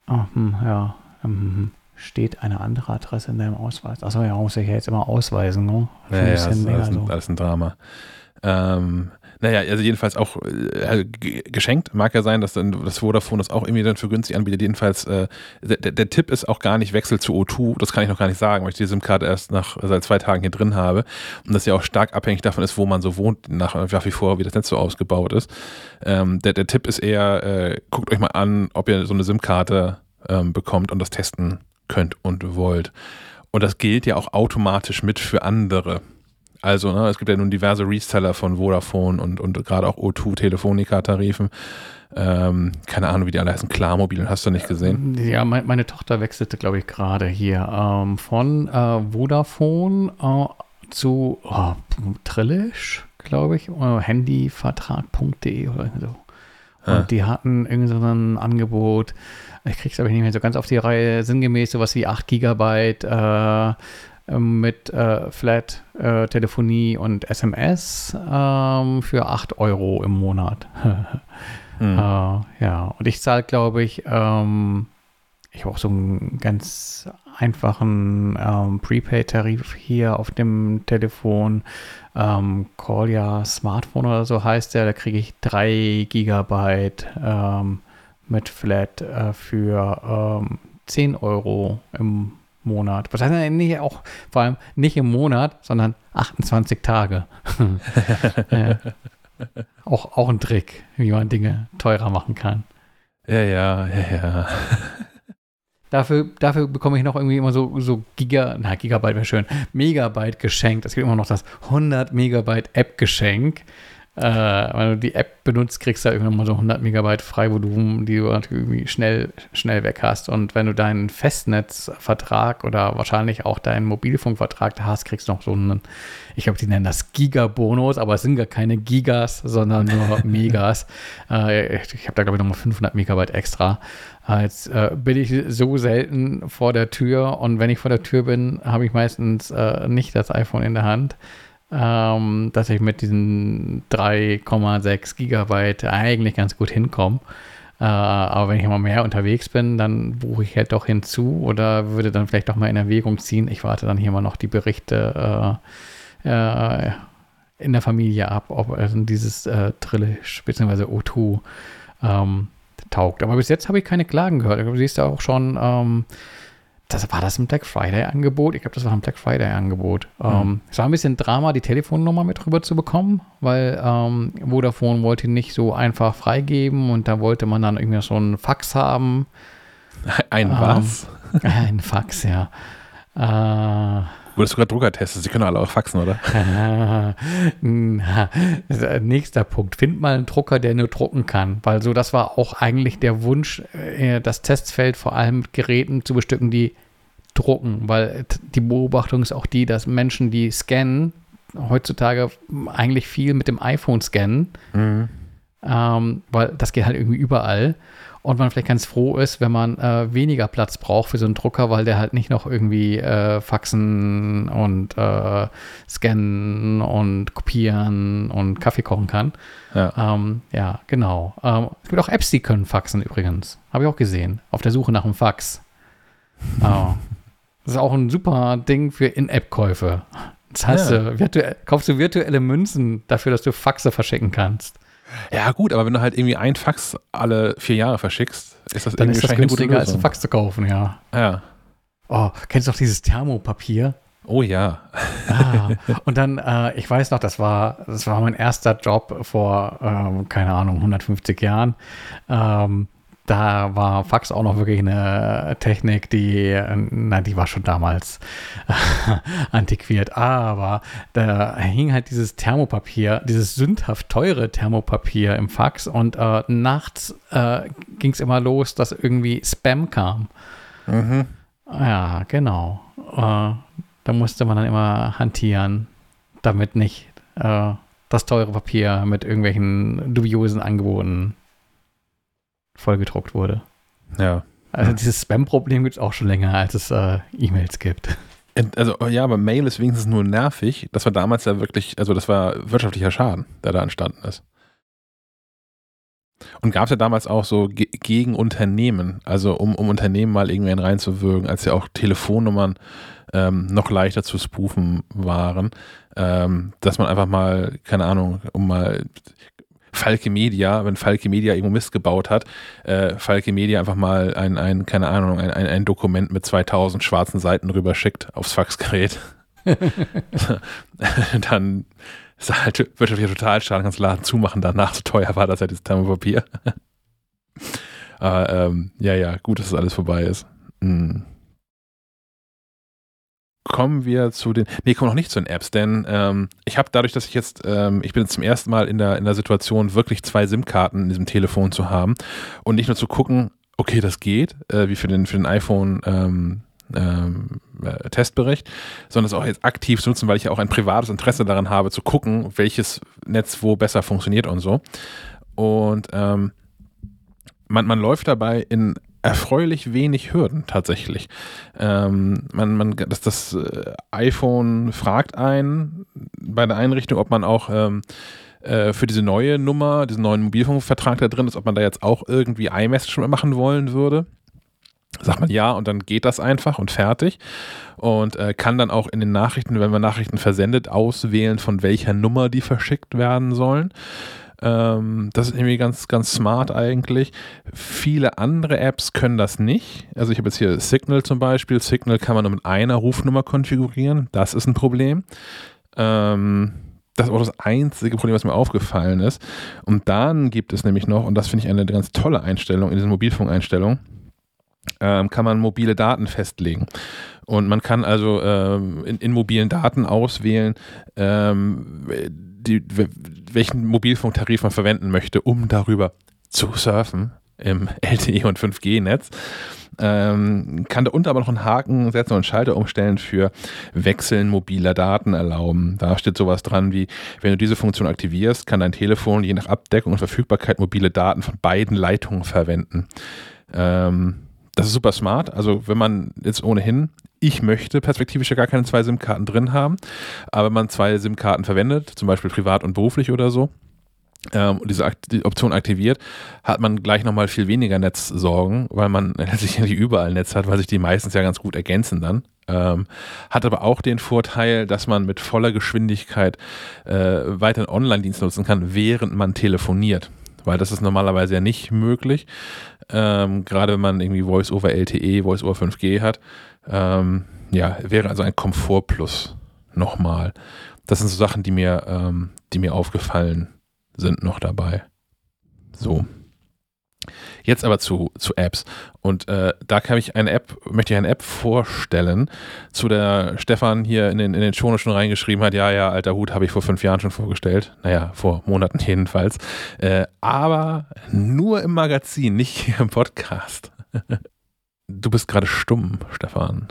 S2: Oh, hm, ja. Hm, Steht eine andere Adresse in deinem Ausweis? Achso, ja, muss ich ja jetzt immer ausweisen, ne?
S1: Ja, ja, das ist ein, alles ein Drama. Ähm, naja, also jedenfalls auch äh, geschenkt. Mag ja sein, dass dann das Vodafone das auch irgendwie dann für günstig anbietet. Jedenfalls, äh, der, der, Tipp ist auch gar nicht Wechsel zu O2. Das kann ich noch gar nicht sagen, weil ich die SIM-Karte erst nach seit zwei Tagen hier drin habe. Und das ja auch stark abhängig davon ist, wo man so wohnt, nach, nach wie vor, wie das Netz so ausgebaut ist. Ähm, der, der Tipp ist eher, äh, guckt euch mal an, ob ihr so eine SIM-Karte ähm, bekommt und das testen könnt und wollt. Und das gilt ja auch automatisch mit für andere. Also, ne, es gibt ja nun diverse Reseller von Vodafone und, und gerade auch O2 Telefonica-Tarifen. Ähm, keine Ahnung, wie die alle heißen. Klarmobil, hast du nicht gesehen?
S2: Ja, mein, meine Tochter wechselte, glaube ich, gerade hier ähm, von äh, Vodafone äh, zu oh, Trillish, glaube ich, oder handyvertrag.de oder so. Und
S1: Ah.
S2: die hatten irgendwie so ein Angebot, ich krieg's aber nicht mehr so ganz auf die Reihe, sinngemäß sowas wie 8 Gigabyte äh, mit äh, Flat, äh, Telefonie und SMS ähm, für 8 Euro im Monat.
S1: Hm.
S2: Äh, ja, und ich zahle, glaube ich, ähm, ich habe auch so einen ganz einfachen ähm, Prepaid-Tarif hier auf dem Telefon. Ähm, Callia Smartphone oder so heißt der. Da kriege ich 3 Gigabyte ähm, mit Flat äh, für ähm, 10 Euro im Monat. Was heißt denn nicht auch, vor allem nicht im Monat, sondern 28 Tage. ja. auch, auch ein Trick, wie man Dinge teurer machen kann.
S1: Ja, ja, ja, ja.
S2: Dafür, dafür bekomme ich noch irgendwie immer so, so Giga, na, Gigabyte wäre schön, Megabyte geschenkt. Es gibt immer noch das 100 Megabyte App-Geschenk. Äh, wenn du die App benutzt, kriegst du da irgendwann mal so 100 Megabyte Freivolumen, die du natürlich irgendwie schnell, schnell weg hast. Und wenn du deinen Festnetzvertrag oder wahrscheinlich auch deinen Mobilfunkvertrag da hast, kriegst du noch so einen, ich glaube, die nennen das Giga-Bonus, aber es sind gar keine Gigas, sondern nur Megas. Äh, ich ich habe da, glaube ich, nochmal 500 Megabyte extra. Äh, Jetzt äh, bin ich so selten vor der Tür und wenn ich vor der Tür bin, habe ich meistens äh, nicht das iPhone in der Hand, ähm, dass ich mit diesen 3,6 Gigabyte eigentlich ganz gut hinkomme. Äh, aber wenn ich immer mehr unterwegs bin, dann buche ich halt doch hinzu oder würde dann vielleicht doch mal in Erwägung ziehen. Ich warte dann hier mal noch die Berichte äh, äh, in der Familie ab, ob also dieses Trillish bzw. O2 ähm, taugt. Aber bis jetzt habe ich keine Klagen gehört. Du siehst ja auch schon, ähm, das war das ein Black Friday-Angebot? Ich glaube, das war ein Black Friday-Angebot. Ähm, es war ein bisschen Drama, die Telefonnummer mit rüber zu bekommen, weil ähm, Vodafone wollte nicht so einfach freigeben und da wollte man dann irgendwie so einen Fax haben.
S1: Ein
S2: Ähm,
S1: was?
S2: Ein Fax, ja. Äh,
S1: Wurdest du gerade Drucker testen? Sie können alle auch faxen, oder?
S2: Nächster Punkt. Find mal einen Drucker, der nur drucken kann. Weil so, das war auch eigentlich der Wunsch, äh, das Testfeld vor allem mit Geräten zu bestücken, die drucken. Weil t- die Beobachtung ist auch die, dass Menschen, die scannen, heutzutage eigentlich viel mit dem iPhone scannen.
S1: Mhm.
S2: Ähm, weil das geht halt irgendwie überall. Und man vielleicht ganz froh ist, wenn man äh, weniger Platz braucht für so einen Drucker, weil der halt nicht noch irgendwie äh, faxen und äh, scannen und kopieren und Kaffee kochen kann.
S1: Ja.
S2: Ähm, ja, genau. Ähm, es gibt auch Apps, die können faxen übrigens. Habe ich auch gesehen. Auf der Suche nach einem Fax. Äh, das ist auch ein super Ding für In-App-Käufe. Das heißt,
S1: Ja.
S2: du, virtuell, kaufst du virtuelle Münzen dafür, dass du Faxe verschicken kannst.
S1: Ja, gut, aber wenn du halt irgendwie ein Fax alle vier Jahre verschickst, ist das
S2: Dann
S1: irgendwie
S2: ist das
S1: eine gute
S2: als ein. Fax zu kaufen, ja.
S1: Ja.
S2: Oh, kennst du noch dieses Thermopapier?
S1: Oh ja.
S2: Ah, und dann, äh, ich weiß noch, das war, das war mein erster Job vor, ähm, keine Ahnung, 150 Jahren. Ähm, da war Fax auch noch wirklich eine Technik, die, na, die war schon damals antiquiert. Aber da hing halt dieses Thermopapier, dieses sündhaft teure Thermopapier im Fax und äh, nachts äh, ging es immer los, dass irgendwie Spam kam.
S1: Mhm.
S2: Ja, genau. Äh, da musste man dann immer hantieren, damit nicht äh, das teure Papier mit irgendwelchen dubiosen Angeboten vollgedruckt wurde.
S1: Ja.
S2: Also dieses Spam-Problem gibt es auch schon länger, als es äh, E-Mails gibt.
S1: Also, ja, aber Mail ist wenigstens nur nervig. Das war damals ja wirklich, also das war wirtschaftlicher Schaden, der da entstanden ist. Und gab es ja damals auch so ge gegen Unternehmen, also um, um Unternehmen mal irgendwann reinzuwirken, als ja auch Telefonnummern ähm, noch leichter zu spoofen waren, ähm, dass man einfach mal, keine Ahnung, um mal Falke Media, wenn Falke Media irgendwo Mist gebaut hat, äh, Falke Media einfach mal ein, ein keine Ahnung, ein, ein, ein Dokument mit 2000 schwarzen Seiten rüber schickt aufs Faxgerät. dann ist halt wirtschaftlicher Totalschaden, kannst den Laden zumachen, danach so teuer war das ja dieses Thermopapier. Aber ähm, ja, ja, gut, dass das alles vorbei ist. Mm. Kommen wir zu den, nee, kommen noch nicht zu den Apps, denn ähm, ich habe dadurch, dass ich jetzt, ähm, ich bin jetzt zum ersten Mal in der, in der Situation, wirklich zwei SIM-Karten in diesem Telefon zu haben und nicht nur zu gucken, okay, das geht, äh, wie für den, für den iPhone ähm, ähm, äh, Testbericht, sondern es auch jetzt aktiv zu nutzen, weil ich ja auch ein privates Interesse daran habe, zu gucken, welches Netz wo besser funktioniert und so. Und ähm, man, man läuft dabei in erfreulich wenig Hürden tatsächlich. Ähm, man, man, das, das äh, iPhone fragt einen bei der Einrichtung, ob man auch ähm, äh, für diese neue Nummer, diesen neuen Mobilfunkvertrag da drin ist, ob man da jetzt auch irgendwie iMessage machen wollen würde. Sagt man ja und dann geht das einfach und fertig und äh, kann dann auch in den Nachrichten, wenn man Nachrichten versendet, auswählen, von welcher Nummer die verschickt werden sollen. Ähm, das ist irgendwie ganz, ganz smart eigentlich. Viele andere Apps können das nicht. Also ich habe jetzt hier Signal zum Beispiel. Signal kann man nur mit einer Rufnummer konfigurieren. Das ist ein Problem. Ähm, das ist auch das einzige Problem, was mir aufgefallen ist. Und dann gibt es nämlich noch, und das finde ich eine ganz tolle Einstellung in diesen Mobilfunkeinstellungen, ähm, kann man mobile Daten festlegen. Und man kann also ähm, in, in, mobilen Daten auswählen, ähm, die, welchen Mobilfunktarif man verwenden möchte, um darüber zu surfen im LTE und 5G-Netz. Ähm, kann da unter aber noch einen Haken setzen und Schalter umstellen für Wechseln mobiler Daten erlauben. Da steht sowas dran wie, wenn du diese Funktion aktivierst, kann dein Telefon je nach Abdeckung und Verfügbarkeit mobile Daten von beiden Leitungen verwenden. Ähm, das ist super smart. Also wenn man jetzt ohnehin, ich möchte perspektivisch ja gar keine zwei SIM-Karten drin haben, aber wenn man zwei SIM-Karten verwendet, zum Beispiel privat und beruflich oder so, ähm, und diese die Option aktiviert, hat man gleich nochmal viel weniger Netzsorgen, weil man letztlich nicht überall Netz hat, weil sich die meistens ja ganz gut ergänzen dann. Ähm, hat aber auch den Vorteil, dass man mit voller Geschwindigkeit äh, weiteren Online-Dienst nutzen kann, während man telefoniert weil das ist normalerweise ja nicht möglich. Ähm, gerade wenn man irgendwie Voice over LTE, Voice over 5G hat. Ähm, ja, wäre also ein Komfort plus nochmal. Das sind so Sachen, die mir, ähm, die mir aufgefallen sind noch dabei. So. Jetzt aber zu, zu Apps. Und äh, da kann ich eine App, möchte ich eine App vorstellen, zu der Stefan hier in den, in den Shownotes schon reingeschrieben hat, ja, ja, alter Hut, habe ich vor fünf Jahren schon vorgestellt. Naja, vor Monaten jedenfalls. Äh, aber nur im Magazin, nicht hier im Podcast. du bist gerade stumm, Stefan.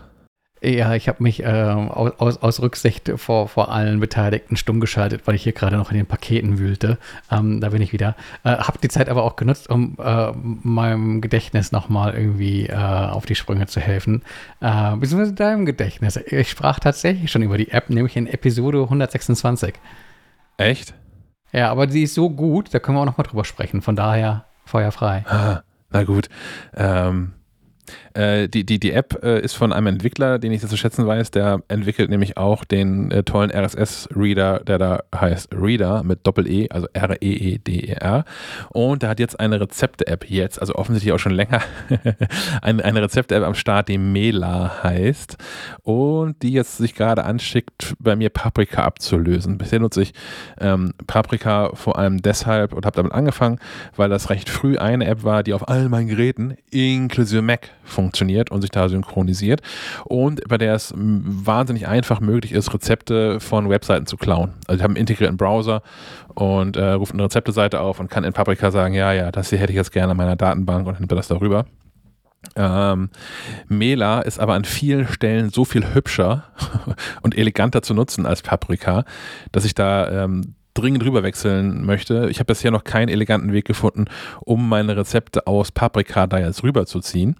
S2: Ja, ich habe mich äh, aus, aus, Rücksicht vor, vor allen Beteiligten stumm geschaltet, weil ich hier gerade noch in den Paketen wühlte. Ähm, da bin ich wieder. Äh, habe die Zeit aber auch genutzt, um äh, meinem Gedächtnis nochmal irgendwie äh, auf die Sprünge zu helfen. Äh, beziehungsweise deinem Gedächtnis. Ich sprach tatsächlich schon über die App, nämlich in Episode 126.
S1: Echt?
S2: Ja, aber sie ist so gut, da können wir auch nochmal drüber sprechen. Von daher feuerfrei.
S1: Ah, na gut. Ähm, äh, die, die, die App äh, ist von einem Entwickler, den ich sehr zu schätzen weiß. Der entwickelt nämlich auch den äh, tollen RSS-Reader, der da heißt Reader mit Doppel-E, also R-E-E-D-E-R. -E Und der hat jetzt eine Rezepte-App jetzt, also offensichtlich auch schon länger, eine, eine Rezepte-App am Start, die Mela heißt. Und die jetzt sich gerade anschickt, bei mir Paprika abzulösen. Bisher nutze ich ähm, Paprika vor allem deshalb und habe damit angefangen, weil das recht früh eine App war, die auf all meinen Geräten, inklusive Mac, funktioniert und sich da synchronisiert und bei der es wahnsinnig einfach möglich ist, Rezepte von Webseiten zu klauen. Also ich habe einen integrierten Browser und äh, ruft eine Rezepteseite auf und kann in Paprika sagen, ja, ja, das hier hätte ich jetzt gerne in meiner Datenbank und nimmt das darüber. Ähm, Mela ist aber an vielen Stellen so viel hübscher und eleganter zu nutzen als Paprika, dass ich da ähm, dringend rüberwechseln möchte. Ich habe bisher noch keinen eleganten Weg gefunden, um meine Rezepte aus Paprika da jetzt rüberzuziehen.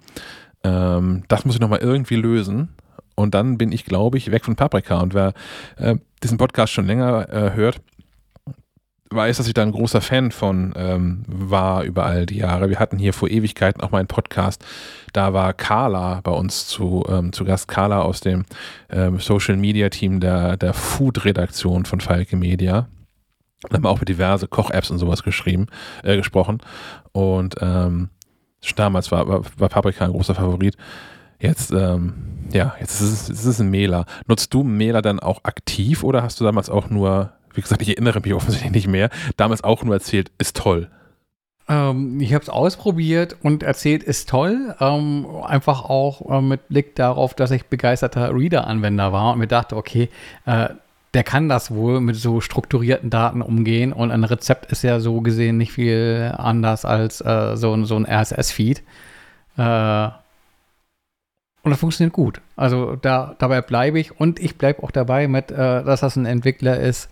S1: Ähm, das muss ich nochmal irgendwie lösen. Und dann bin ich, glaube ich, weg von Paprika. Und wer äh, diesen Podcast schon länger äh, hört, weiß, dass ich da ein großer Fan von ähm, war über all die Jahre. Wir hatten hier vor Ewigkeiten auch mal einen Podcast. Da war Carla bei uns zu, ähm, zu Gast. Carla aus dem ähm, Social Media Team der, der Food-Redaktion von Falke Media. Da haben wir auch mit diverse Koch-Apps und sowas geschrieben, äh, gesprochen. Und ähm, damals war, war, war, Paprika ein großer Favorit. Jetzt, ähm, ja, jetzt ist es, es ist ein Mailer. Nutzt du Mailer dann auch aktiv oder hast du damals auch nur, wie gesagt, ich erinnere mich offensichtlich nicht mehr, damals auch nur erzählt, ist toll?
S2: Ähm, ich habe es ausprobiert und erzählt, ist toll. Ähm, einfach auch äh, mit Blick darauf, dass ich begeisterter Reader-Anwender war und mir dachte, okay, äh, der kann das wohl mit so strukturierten Daten umgehen und ein Rezept ist ja so gesehen nicht viel anders als äh, so, so ein RSS-Feed. Äh, und das funktioniert gut. Also da, dabei bleibe ich und ich bleibe auch dabei mit, äh, dass das ein Entwickler ist,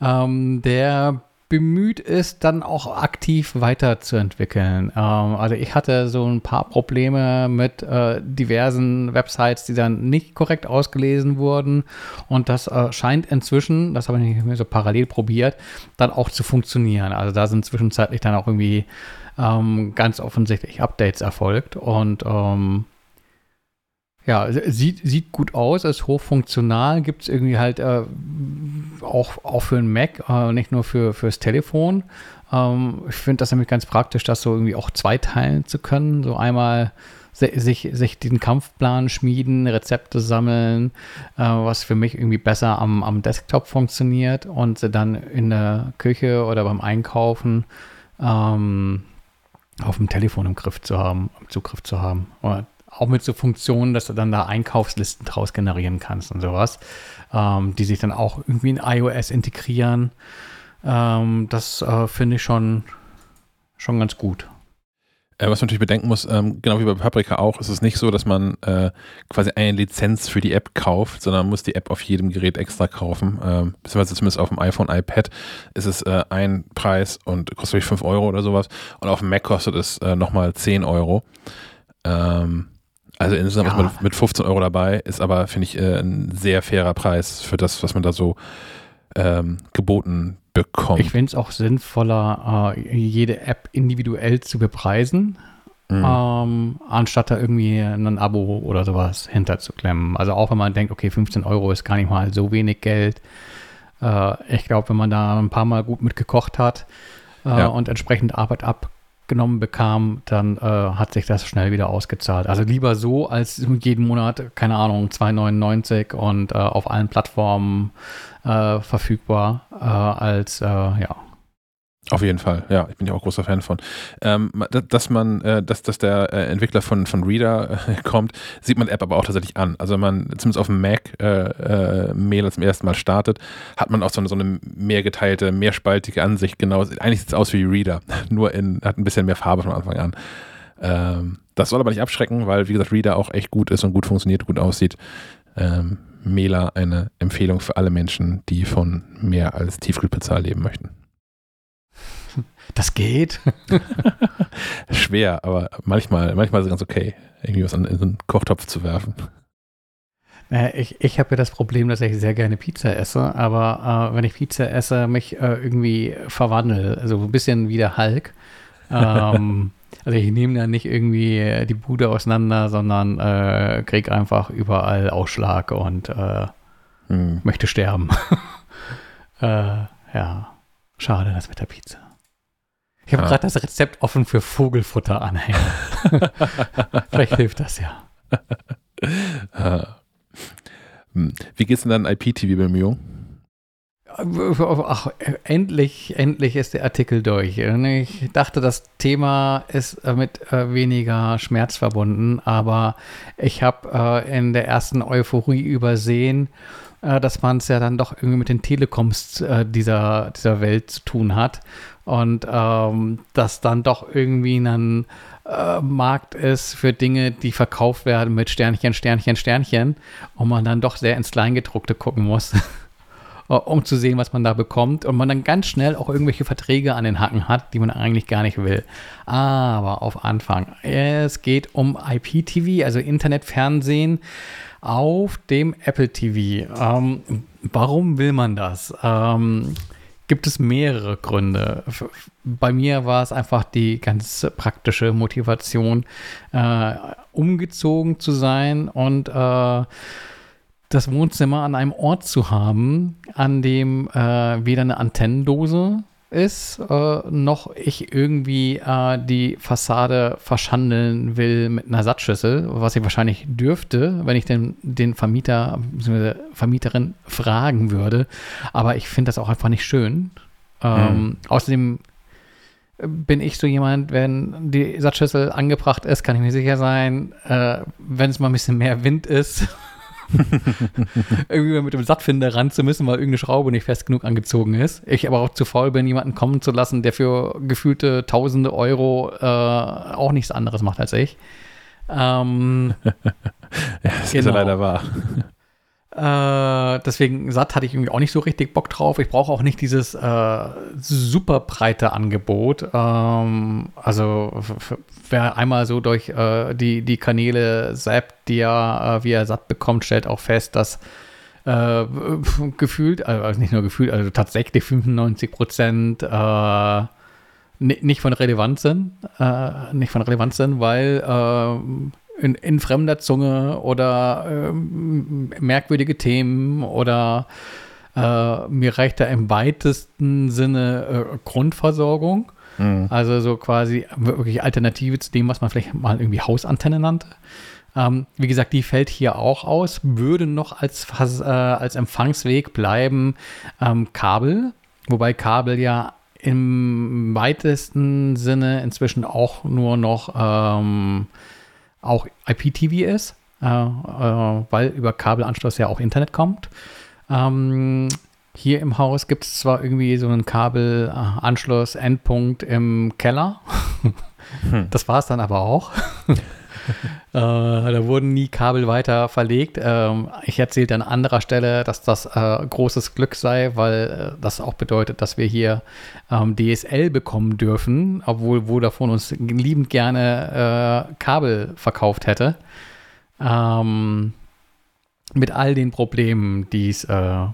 S2: ähm, der bemüht ist, dann auch aktiv weiterzuentwickeln. Ähm, also ich hatte so ein paar Probleme mit äh, diversen Websites, die dann nicht korrekt ausgelesen wurden. Und das äh, scheint inzwischen, das habe ich nicht mehr so parallel probiert, dann auch zu funktionieren. Also da sind zwischenzeitlich dann auch irgendwie ähm, ganz offensichtlich Updates erfolgt. Und ähm, ja, sieht, sieht gut aus, ist hochfunktional, gibt es irgendwie halt äh, auch, auch für einen Mac, äh, nicht nur für, fürs Telefon. Ähm, ich finde das nämlich ganz praktisch, das so irgendwie auch zweiteilen zu können. So einmal sich, sich den Kampfplan schmieden, Rezepte sammeln, äh, was für mich irgendwie besser am, am Desktop funktioniert und dann in der Küche oder beim Einkaufen ähm, auf dem Telefon im Griff zu haben, im Zugriff zu haben. Oder auch mit so Funktionen, dass du dann da Einkaufslisten draus generieren kannst und sowas, ähm, die sich dann auch irgendwie in iOS integrieren. Ähm, das äh, finde ich schon, schon ganz gut.
S1: Äh, was man natürlich bedenken muss, ähm, genau wie bei Paprika auch, ist es nicht so, dass man äh, quasi eine Lizenz für die App kauft, sondern man muss die App auf jedem Gerät extra kaufen. Ähm, beziehungsweise zumindest auf dem iPhone, iPad ist es äh, ein Preis und kostet durch 5 Euro oder sowas. Und auf dem Mac kostet es nochmal 10 Euro. Ähm, also insgesamt ja. ist mit 15 Euro dabei, ist aber, finde ich, äh, ein sehr fairer Preis für das, was man da so ähm, geboten bekommt.
S2: Ich finde es auch sinnvoller, äh, jede App individuell zu bepreisen, mhm. ähm, anstatt da irgendwie ein Abo oder sowas hinterzuklemmen. Also auch wenn man denkt, okay, 15 Euro ist gar nicht mal so wenig Geld. Äh, ich glaube, wenn man da ein paar Mal gut mitgekocht hat äh, ja. und entsprechend Arbeit ab genommen bekam, dann äh, hat sich das schnell wieder ausgezahlt. Also lieber so als jeden Monat, keine Ahnung, 2,99 und äh, auf allen Plattformen äh, verfügbar, äh, als äh, ja,
S1: auf jeden Fall, ja, ich bin ja auch großer Fan von. Ähm, dass man, äh, dass, dass der äh, Entwickler von, von Reader äh, kommt, sieht man App aber auch tatsächlich an. Also wenn man zumindest auf dem Mac äh, äh, Mail zum ersten Mal startet, hat man auch so eine, so eine mehrgeteilte, mehrspaltige Ansicht. Genau, eigentlich sieht es aus wie Reader, nur in, hat ein bisschen mehr Farbe von Anfang an. Ähm, das soll aber nicht abschrecken, weil, wie gesagt, Reader auch echt gut ist und gut funktioniert, gut aussieht. Ähm, Mela eine Empfehlung für alle Menschen, die von mehr als Tiefkühlpizza leben möchten.
S2: Das geht.
S1: Schwer, aber manchmal, manchmal ist es ganz okay, irgendwie was in, einen Kochtopf zu werfen.
S2: Ich, ich habe ja das Problem, dass ich sehr gerne Pizza esse, aber äh, wenn ich Pizza esse, mich äh, irgendwie verwandle, also ein bisschen wie der Hulk. Ähm, also ich nehme da nicht irgendwie die Bude auseinander, sondern äh, krieg einfach überall Ausschlag und äh, hm. möchte sterben. äh, ja, schade das mit der Pizza. Ich habe ja. gerade das Rezept offen für Vogelfutter-Anhänger. Vielleicht hilft das ja.
S1: Hm. Wie geht's denn dann IPTV-Bemühungen?
S2: Ach, endlich, endlich ist der Artikel durch. Ich dachte, das Thema ist mit äh, weniger Schmerz verbunden, aber ich habe äh, in der ersten Euphorie übersehen, äh, dass man es ja dann doch irgendwie mit den Telekoms dieser, dieser Welt zu tun hat und ähm, das dann doch irgendwie ein äh, Markt ist für Dinge, die verkauft werden mit Sternchen, Sternchen, Sternchen und man dann doch sehr ins Kleingedruckte gucken muss, um zu sehen, was man da bekommt und man dann ganz schnell auch irgendwelche Verträge an den Hacken hat, die man eigentlich gar nicht will. Aber auf Anfang, es geht um IPTV, also Internetfernsehen auf dem Apple TV. Ähm, warum will man das? Ähm, gibt es mehrere Gründe. Bei mir war es einfach die ganz praktische Motivation, äh, umgezogen zu sein und äh, das Wohnzimmer an einem Ort zu haben, an dem äh, weder eine Antennendose ist, äh, noch ich irgendwie äh, die Fassade verschandeln will mit einer Satzschüssel, was ich wahrscheinlich dürfte, wenn ich den, den Vermieter bzw. Vermieterin fragen würde. Aber ich finde das auch einfach nicht schön. Ähm, hm. Außerdem bin ich so jemand, wenn die Satzschüssel angebracht ist, kann ich mir sicher sein, äh, wenn es mal ein bisschen mehr Wind ist, irgendwie mit dem Sattfinder ran zu müssen, weil irgendeine Schraube nicht fest genug angezogen ist. Ich aber auch zu faul bin, jemanden kommen zu lassen, der für gefühlte tausende Euro äh, auch nichts anderes macht als ich. Ähm,
S1: ja, das genau. ist ja leider wahr.
S2: Äh, deswegen satt hatte ich irgendwie auch nicht so richtig Bock drauf. Ich brauche auch nicht dieses äh, super breite Angebot. Ähm, also wer einmal so durch äh, die, die Kanäle zappt, die er, äh, wie er satt bekommt, stellt auch fest, dass äh, gefühlt, also nicht nur gefühlt, also tatsächlich 95 Prozent äh, nicht von Relevanz sind, nicht von Relevanz sind, weil in, in fremder Zunge oder merkwürdige Themen oder äh, mir reicht da im weitesten Sinne äh, Grundversorgung. Mhm. Also so quasi wirklich Alternative zu dem, was man vielleicht mal irgendwie Hausantenne nannte. Ähm, wie gesagt, die fällt hier auch aus, würde noch als, äh, als Empfangsweg bleiben ähm, Kabel, wobei Kabel ja im weitesten Sinne inzwischen auch nur noch ähm, auch IPTV ist, äh, äh, weil über Kabelanschluss ja auch Internet kommt. Ähm, hier im Haus gibt es zwar irgendwie so einen Kabelanschluss, Endpunkt im Keller. hm. Das war es dann aber auch. äh, da wurden nie Kabel weiter verlegt. Ähm, ich erzählte an anderer Stelle, dass das äh, großes Glück sei, weil äh, das auch bedeutet, dass wir hier ähm, DSL bekommen dürfen, obwohl Vodafone uns liebend gerne äh, Kabel verkauft hätte. Ähm, mit all den Problemen, die es, äh,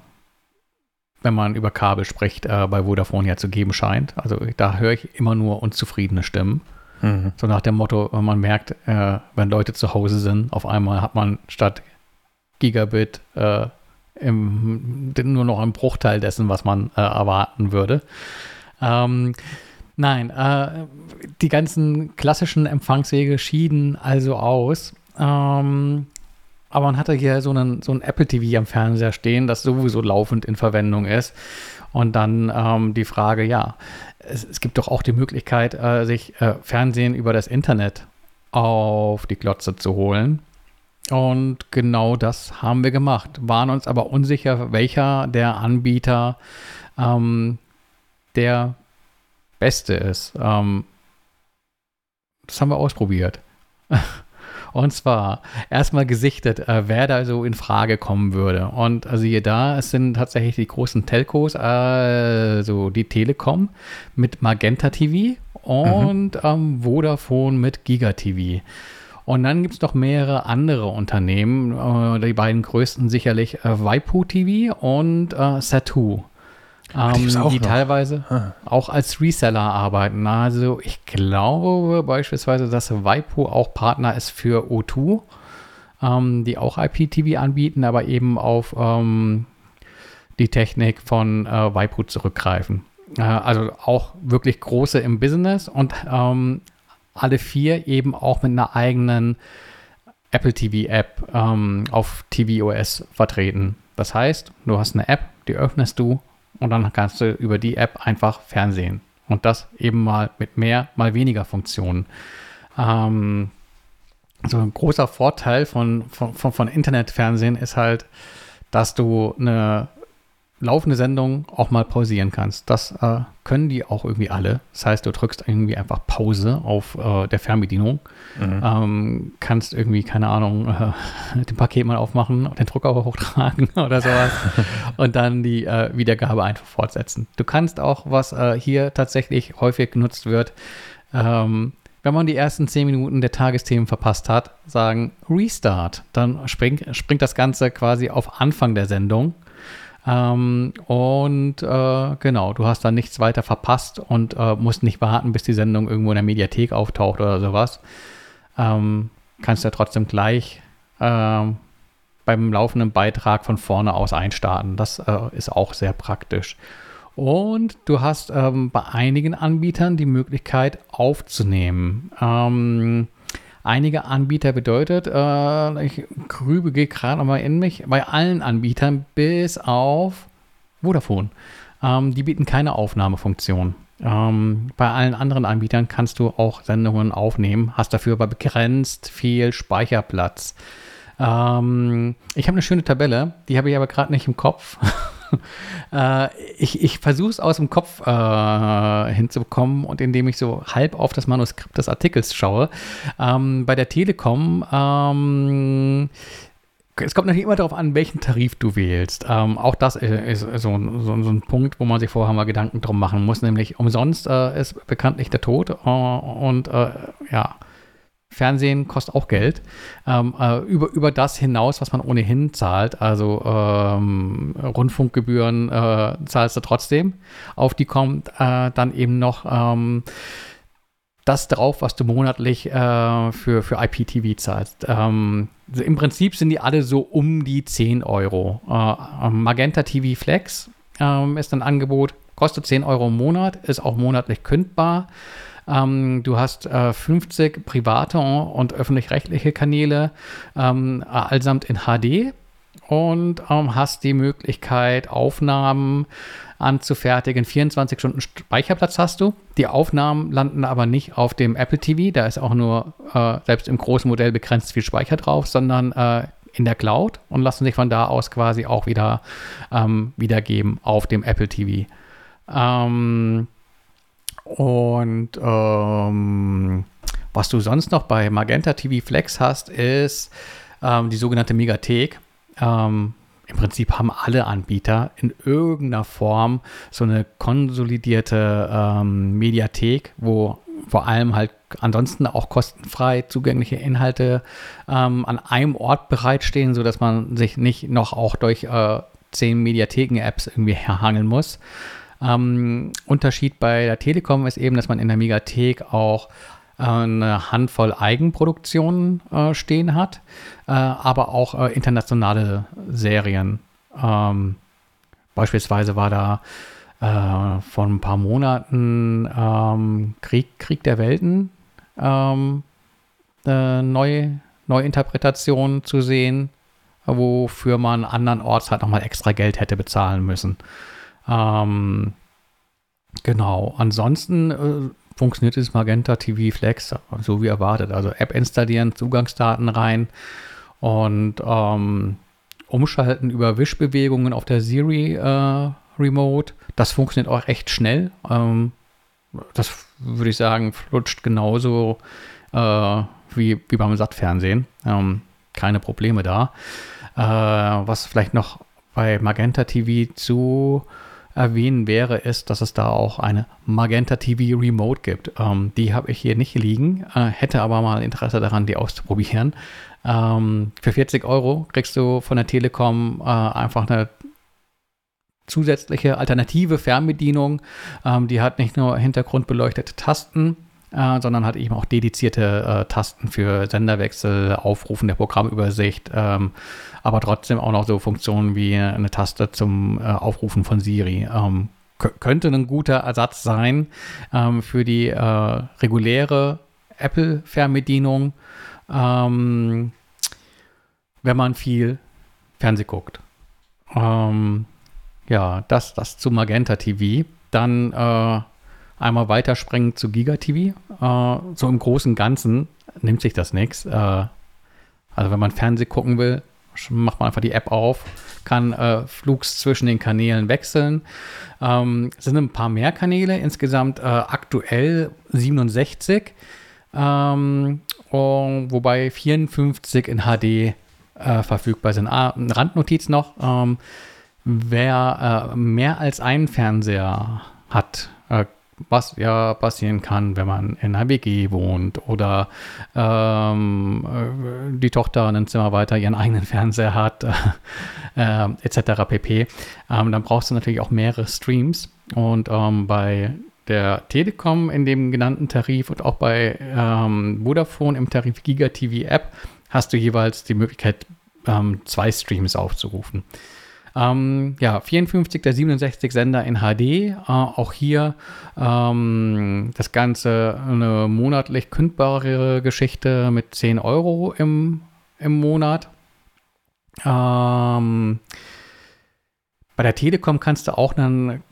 S2: wenn man über Kabel spricht, äh, bei Vodafone ja zu geben scheint. Also da höre ich immer nur unzufriedene Stimmen. Mhm. So nach dem Motto, man merkt, äh, wenn Leute zu Hause sind, auf einmal hat man statt Gigabit äh, im, nur noch einen Bruchteil dessen, was man äh, erwarten würde. Ähm, nein, äh, die ganzen klassischen Empfangswege schieden also aus. Ähm, aber man hatte hier so einen, so ein Apple TV am Fernseher stehen, das sowieso laufend in Verwendung ist. Und dann ähm, die Frage, ja, es, es, gibt doch auch die Möglichkeit, äh, sich äh, Fernsehen über das Internet auf die Glotze zu holen. Und genau das haben wir gemacht, waren uns aber unsicher, welcher der Anbieter ähm, der beste ist. Ähm, das haben wir ausprobiert. Und zwar erstmal gesichtet, äh, wer da so in Frage kommen würde. Und also hier da, es sind tatsächlich die großen Telcos, also die Telekom mit Magenta TV und mhm. ähm, Vodafone mit Giga TV. Und dann gibt es noch mehrere andere Unternehmen, äh, die beiden größten sicherlich äh, Waipu TV und äh, Satu ähm, die, die teilweise ah. auch als Reseller arbeiten. Also ich glaube beispielsweise, dass Waipu auch Partner ist für O2, ähm, die auch IPTV anbieten, aber eben auf ähm, die Technik von äh, Waipu zurückgreifen. Äh, also auch wirklich große im Business und ähm, alle vier eben auch mit einer eigenen Apple TV App ähm, auf tvOS vertreten. Das heißt, du hast eine App, die öffnest du und dann kannst du über die App einfach Fernsehen. Und das eben mal mit mehr, mal weniger Funktionen. Ähm, so ein großer Vorteil von, von, von, von Internetfernsehen ist halt, dass du eine laufende Sendung auch mal pausieren kannst. Das äh, können die auch irgendwie alle. Das heißt, du drückst irgendwie einfach Pause auf äh, der Fernbedienung, mhm. ähm, kannst irgendwie, keine Ahnung, äh, den Paket mal aufmachen, den Drucker hochtragen oder sowas und dann die äh, Wiedergabe einfach fortsetzen. Du kannst auch, was äh, hier tatsächlich häufig genutzt wird, ähm, wenn man die ersten zehn Minuten der Tagesthemen verpasst hat, sagen Restart. Dann spring, springt das Ganze quasi auf Anfang der Sendung ähm, und äh, genau, du hast dann nichts weiter verpasst und äh, musst nicht warten, bis die Sendung irgendwo in der Mediathek auftaucht oder sowas. Ähm, kannst ja trotzdem gleich äh, beim laufenden Beitrag von vorne aus einstarten. Das äh, ist auch sehr praktisch. Und du hast ähm, bei einigen Anbietern die Möglichkeit aufzunehmen. Ähm, einige Anbieter bedeutet, äh, ich grübe gerade nochmal in mich, bei allen Anbietern bis auf Vodafone. Ähm, die bieten keine Aufnahmefunktion. Ähm, bei allen anderen Anbietern kannst du auch Sendungen aufnehmen, hast dafür aber begrenzt viel Speicherplatz. Ähm, ich habe eine schöne Tabelle, die habe ich aber gerade nicht im Kopf. äh, ich ich versuche es aus dem Kopf äh, hinzubekommen und indem ich so halb auf das Manuskript des Artikels schaue. Ähm, bei der Telekom ähm, es kommt natürlich immer darauf an, welchen Tarif du wählst. Ähm, auch das ist so, so, so, ein Punkt, wo man sich vorher mal Gedanken drum machen muss, nämlich umsonst äh, ist bekanntlich der Tod äh, und äh, ja, Fernsehen kostet auch Geld. Ähm, äh, über, über das hinaus, was man ohnehin zahlt, also ähm, Rundfunkgebühren äh, zahlst du trotzdem. Auf die kommt äh, dann eben noch ähm, das drauf, was du monatlich äh, für, für IPTV zahlst. Ähm, Im Prinzip sind die alle so um die 10 Euro. Äh, Magenta TV Flex ähm, ist ein Angebot, kostet 10 Euro im Monat, ist auch monatlich kündbar. Ähm, du hast äh, 50 private und öffentlich-rechtliche Kanäle, ähm, allsamt in HD und ähm, hast die Möglichkeit, Aufnahmen anzufertigen. 24 Stunden Speicherplatz hast du. Die Aufnahmen landen aber nicht auf dem Apple TV. Da ist auch nur äh, selbst im großen Modell begrenzt viel Speicher drauf, sondern äh, in der Cloud und lassen sich von da aus quasi auch wieder ähm, wiedergeben auf dem Apple TV. Ähm, und ähm, was du sonst noch bei Magenta TV Flex hast, ist ähm, die sogenannte Megathek. Ähm, im Prinzip haben alle Anbieter in irgendeiner Form so eine konsolidierte ähm, Mediathek, wo vor allem halt ansonsten auch kostenfrei zugängliche Inhalte ähm, an einem Ort bereitstehen, sodass man sich nicht noch auch durch äh, zehn Mediatheken-Apps irgendwie herhangeln muss. Ähm, Unterschied bei der Telekom ist eben, dass man in der Megathek auch eine Handvoll Eigenproduktionen äh, stehen hat, äh, aber auch äh, internationale Serien. Ähm, beispielsweise war da äh, vor ein paar Monaten ähm, Krieg, Krieg der Welten ähm, Neu, Neuinterpretation zu sehen, wofür man andernorts halt nochmal extra Geld hätte bezahlen müssen. Ähm, genau, ansonsten äh, funktioniert dieses Magenta TV Flex so wie erwartet. Also App installieren, Zugangsdaten rein und ähm, umschalten über Wischbewegungen auf der Siri äh, Remote. Das funktioniert auch echt schnell. Ähm, das würde ich sagen, flutscht genauso äh, wie, wie beim Sattfernsehen. Ähm, keine Probleme da. Äh, was vielleicht noch bei Magenta TV zu erwähnen wäre, ist, dass es da auch eine Magenta TV Remote gibt. Ähm, die habe ich hier nicht liegen, äh, hätte aber mal Interesse daran, die auszuprobieren. Ähm, für 40 Euro kriegst du von der Telekom äh, einfach eine zusätzliche alternative Fernbedienung. Ähm, die hat nicht nur hintergrundbeleuchtete Tasten, äh, sondern hat eben auch dedizierte äh, Tasten für Senderwechsel, Aufrufen der Programmübersicht, ähm, aber trotzdem auch noch so Funktionen wie eine Taste zum äh, Aufrufen von Siri. Ähm, könnte ein guter Ersatz sein ähm, für die äh, reguläre Apple-Fernbedienung, ähm, wenn man viel Fernseh guckt. Ähm, ja, das, das zu Magenta TV. Dann äh, einmal weiterspringen zu Giga TV. Äh, so im Großen und Ganzen nimmt sich das nichts. Äh, also wenn man Fernsehen gucken will, macht man einfach die App auf, kann äh, Flugs zwischen den Kanälen wechseln. Ähm, es sind ein paar mehr Kanäle, insgesamt äh, aktuell 67, ähm, wobei 54 in HD äh, verfügbar sind. Ah, Randnotiz noch, ähm, wer äh, mehr als einen Fernseher hat, äh, was ja passieren kann, wenn man in einer WG wohnt oder ähm, äh, die Tochter ein Zimmer weiter ihren eigenen Fernseher hat, äh, etc. pp. Ähm, dann brauchst du natürlich auch mehrere Streams und ähm, bei der Telekom in dem genannten Tarif und auch bei ähm, Vodafone im Tarif Giga TV App hast du jeweils die Möglichkeit, ähm, zwei Streams aufzurufen. Ähm, ja, 54 der 67 Sender in HD. Äh, auch hier ähm, das Ganze eine monatlich kündbare Geschichte mit 10 Euro im, im Monat. Ähm, bei der Telekom kannst du auch einen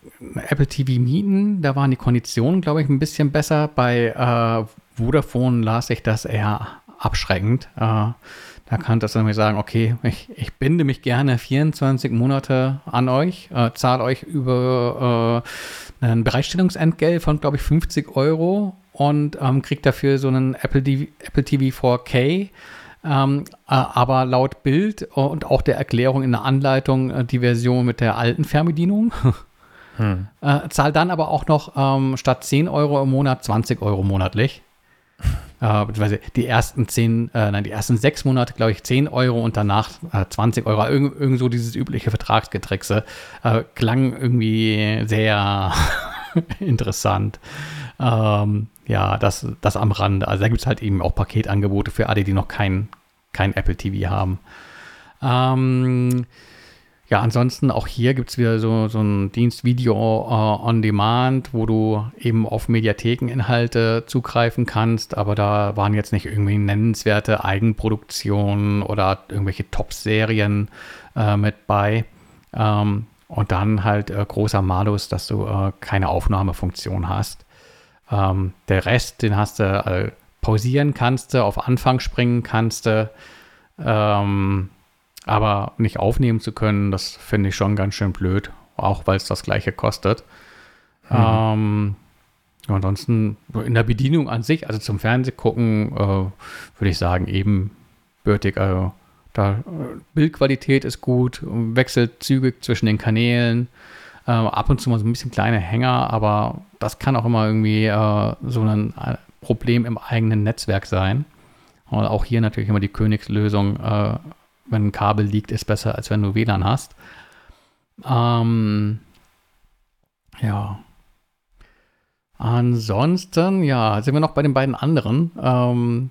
S2: Apple TV mieten, da waren die Konditionen, glaube ich, ein bisschen besser. Bei äh, Vodafone las ich das eher abschreckend. Äh, da kann das dann sagen, okay, ich, ich, binde mich gerne 24 Monate an euch, äh, zahle euch über äh, ein Bereitstellungsentgelt von, glaube ich, 50 Euro und ähm, kriegt dafür so einen Apple, TV, Apple TV 4K. Ähm, äh, aber laut Bild und auch der Erklärung in der Anleitung äh, die Version mit der alten Fernbedienung. Hm. Äh, zahl dann aber auch noch ähm, statt 10 Euro im Monat 20 Euro monatlich. Äh, beziehungsweise die ersten 10, äh, nein, die ersten sechs Monate, glaube ich, 10 Euro und danach äh, 20 Euro. Irgend, irgend so dieses übliche Vertragsgetrickse. Äh, klang irgendwie sehr interessant. Ähm, ja, das, das am Rande. Also da gibt es halt eben auch Paketangebote für alle, die noch kein, kein Apple TV haben. Ähm, ja, ansonsten auch hier gibt es wieder so, so einen Dienst Video uh, on Demand, wo du eben auf Mediathekeninhalte zugreifen kannst, aber da waren jetzt nicht irgendwie nennenswerte Eigenproduktionen oder irgendwelche Top-Serien uh, mit bei. Ähm, und dann halt uh, großer Malus, dass du keine Aufnahmefunktion hast. Ähm, der Rest, den hast du pausieren kannst du, auf Anfang springen kannst du. Ähm, aber nicht aufnehmen zu können, das finde ich schon ganz schön blöd, auch weil es das gleiche kostet. Mhm. Ähm, ansonsten in der Bedienung an sich, also zum Fernsehgucken, äh, würde ich sagen, ebenbürtig. Also da, äh, Bildqualität ist gut, wechselt zügig zwischen den Kanälen. Äh, ab und zu mal so ein bisschen kleine Hänger, aber das kann auch immer irgendwie äh, so ein äh, Problem im eigenen Netzwerk sein. Und auch hier natürlich immer die Königslösung äh, wenn ein Kabel liegt, ist besser, als wenn du WLAN hast. Ähm, ja. Ansonsten, ja, sind wir noch bei den beiden anderen. Ähm,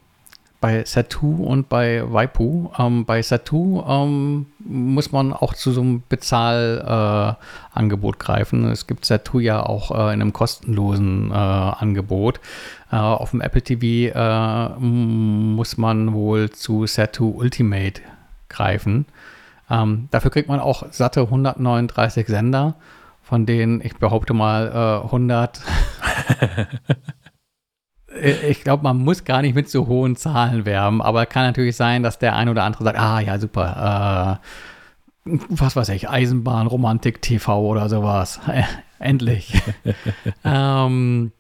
S2: bei Satu und bei Waipu. Ähm, bei Satu ähm, muss man auch zu so einem Bezahlangebot äh, greifen. Es gibt Satu ja auch äh, in einem kostenlosen äh, Angebot. Äh, auf dem Apple TV äh, muss man wohl zu Satu Ultimate greifen. Ähm, dafür kriegt man auch satte 139 Sender, von denen ich behaupte mal äh, 100. ich glaube, man muss gar nicht mit so hohen Zahlen werben, aber kann natürlich sein, dass der ein oder andere sagt, ah ja, super, äh, was weiß ich, Eisenbahn, Romantik, TV oder sowas. Endlich. ähm,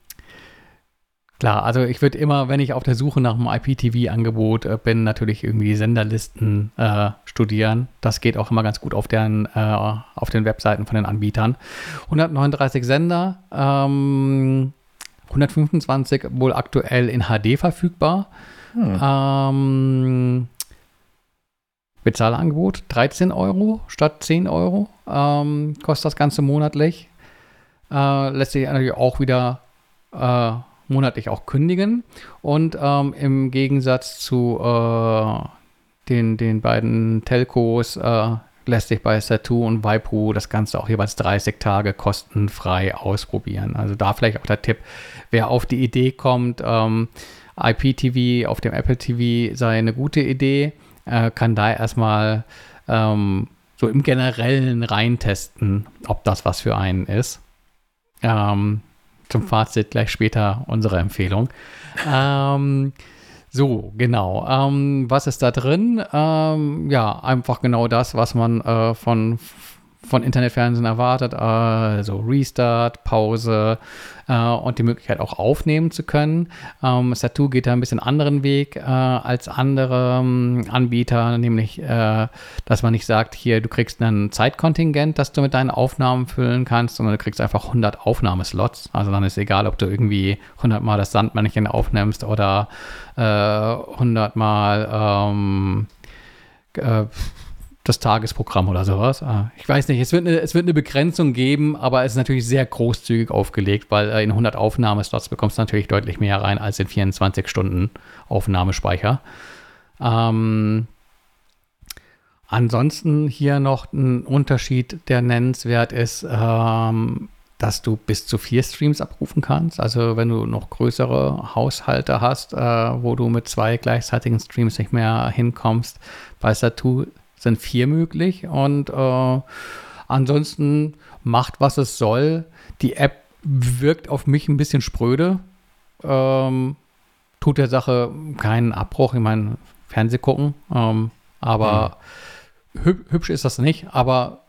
S2: Klar, also ich würde immer, wenn ich auf der Suche nach einem IPTV-Angebot äh, bin, natürlich irgendwie Senderlisten äh, studieren. Das geht auch immer ganz gut auf, deren, äh, auf den Webseiten von den Anbietern. 139 Sender, ähm, 125 wohl aktuell in HD verfügbar. Hm. Ähm, Bezahlangebot 13 Euro statt 10 Euro ähm, kostet das Ganze monatlich. Äh, lässt sich natürlich auch wieder äh, monatlich auch kündigen. Und ähm, im Gegensatz zu äh, den, den beiden Telcos äh, lässt sich bei Satu und Waipu das Ganze auch jeweils 30 Tage kostenfrei ausprobieren. Also da vielleicht auch der Tipp, wer auf die Idee kommt, ähm, IPTV auf dem Apple TV sei eine gute Idee, äh, kann da erstmal ähm, so im Generellen reintesten, ob das was für einen ist. Ähm, zum Fazit gleich später unsere Empfehlung. Ähm, so, genau. Ähm, was ist da drin? Ähm, ja, einfach genau das, was man äh, von von Internetfernsehen erwartet, also Restart, Pause äh, und die Möglichkeit auch aufnehmen zu können. Ähm, Satu geht da ein bisschen anderen Weg äh, als andere ähm, Anbieter, nämlich, äh, dass man nicht sagt, hier, du kriegst ein Zeitkontingent, das du mit deinen Aufnahmen füllen kannst, sondern du kriegst einfach 100 Aufnahmeslots. Also dann ist egal, ob du irgendwie 100 Mal das Sandmännchen aufnimmst oder 100 äh, Mal ähm, äh, das Tagesprogramm oder sowas. Ah, ich weiß nicht, es wird, eine, es wird eine Begrenzung geben, aber es ist natürlich sehr großzügig aufgelegt, weil äh, in 100 Aufnahmeslots bekommst du natürlich deutlich mehr rein als in 24 Stunden Aufnahmespeicher. Ähm, ansonsten hier noch ein Unterschied, der nennenswert ist, ähm, dass du bis zu vier Streams abrufen kannst. Also wenn du noch größere Haushalte hast, äh, wo du mit zwei gleichzeitigen Streams nicht mehr hinkommst, bei Satu sind vier möglich und äh, ansonsten macht, was es soll. Die App wirkt auf mich ein bisschen spröde. Ähm, tut der Sache keinen Abbruch. Ich meine, Fernseh gucken. Ähm, aber mhm. hübsch ist das nicht. Aber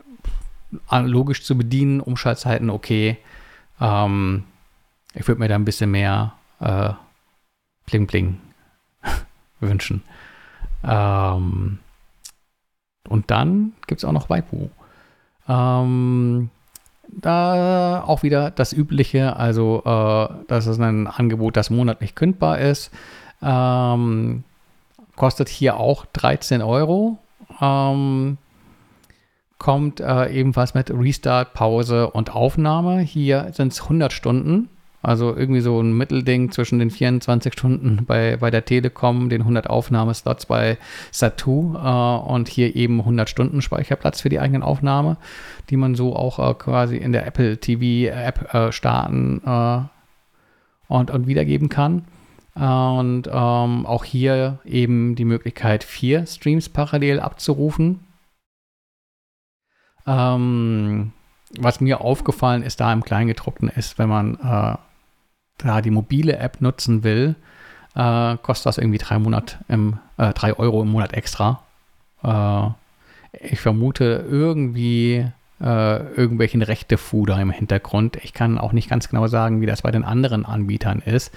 S2: logisch zu bedienen, Umschaltzeiten okay. Ähm, ich würde mir da ein bisschen mehr äh, Bling Bling wünschen. Ähm, und dann gibt es auch noch Waipu. Ähm, da auch wieder das Übliche, also äh, das ist ein Angebot, das monatlich kündbar ist. Ähm, kostet hier auch 13 Euro. Ähm, kommt äh, ebenfalls mit Restart, Pause und Aufnahme. Hier sind es 100 Stunden. Also irgendwie so ein Mittelding zwischen den 24 Stunden bei, bei der Telekom, den 100 Aufnahmeslots bei Satu äh, und hier eben 100 Stunden Speicherplatz für die eigenen Aufnahme, die man so auch äh, quasi in der Apple TV App äh, starten äh, und, und wiedergeben kann. Und ähm, auch hier eben die Möglichkeit, vier Streams parallel abzurufen. Ähm, was mir aufgefallen ist, da im Kleingedruckten ist, wenn man äh, da die mobile App nutzen will, äh, kostet das irgendwie drei, Monat im, äh, drei Euro im Monat extra. Äh, ich vermute irgendwie äh, irgendwelchen Rechtefuder im Hintergrund. Ich kann auch nicht ganz genau sagen, wie das bei den anderen Anbietern ist.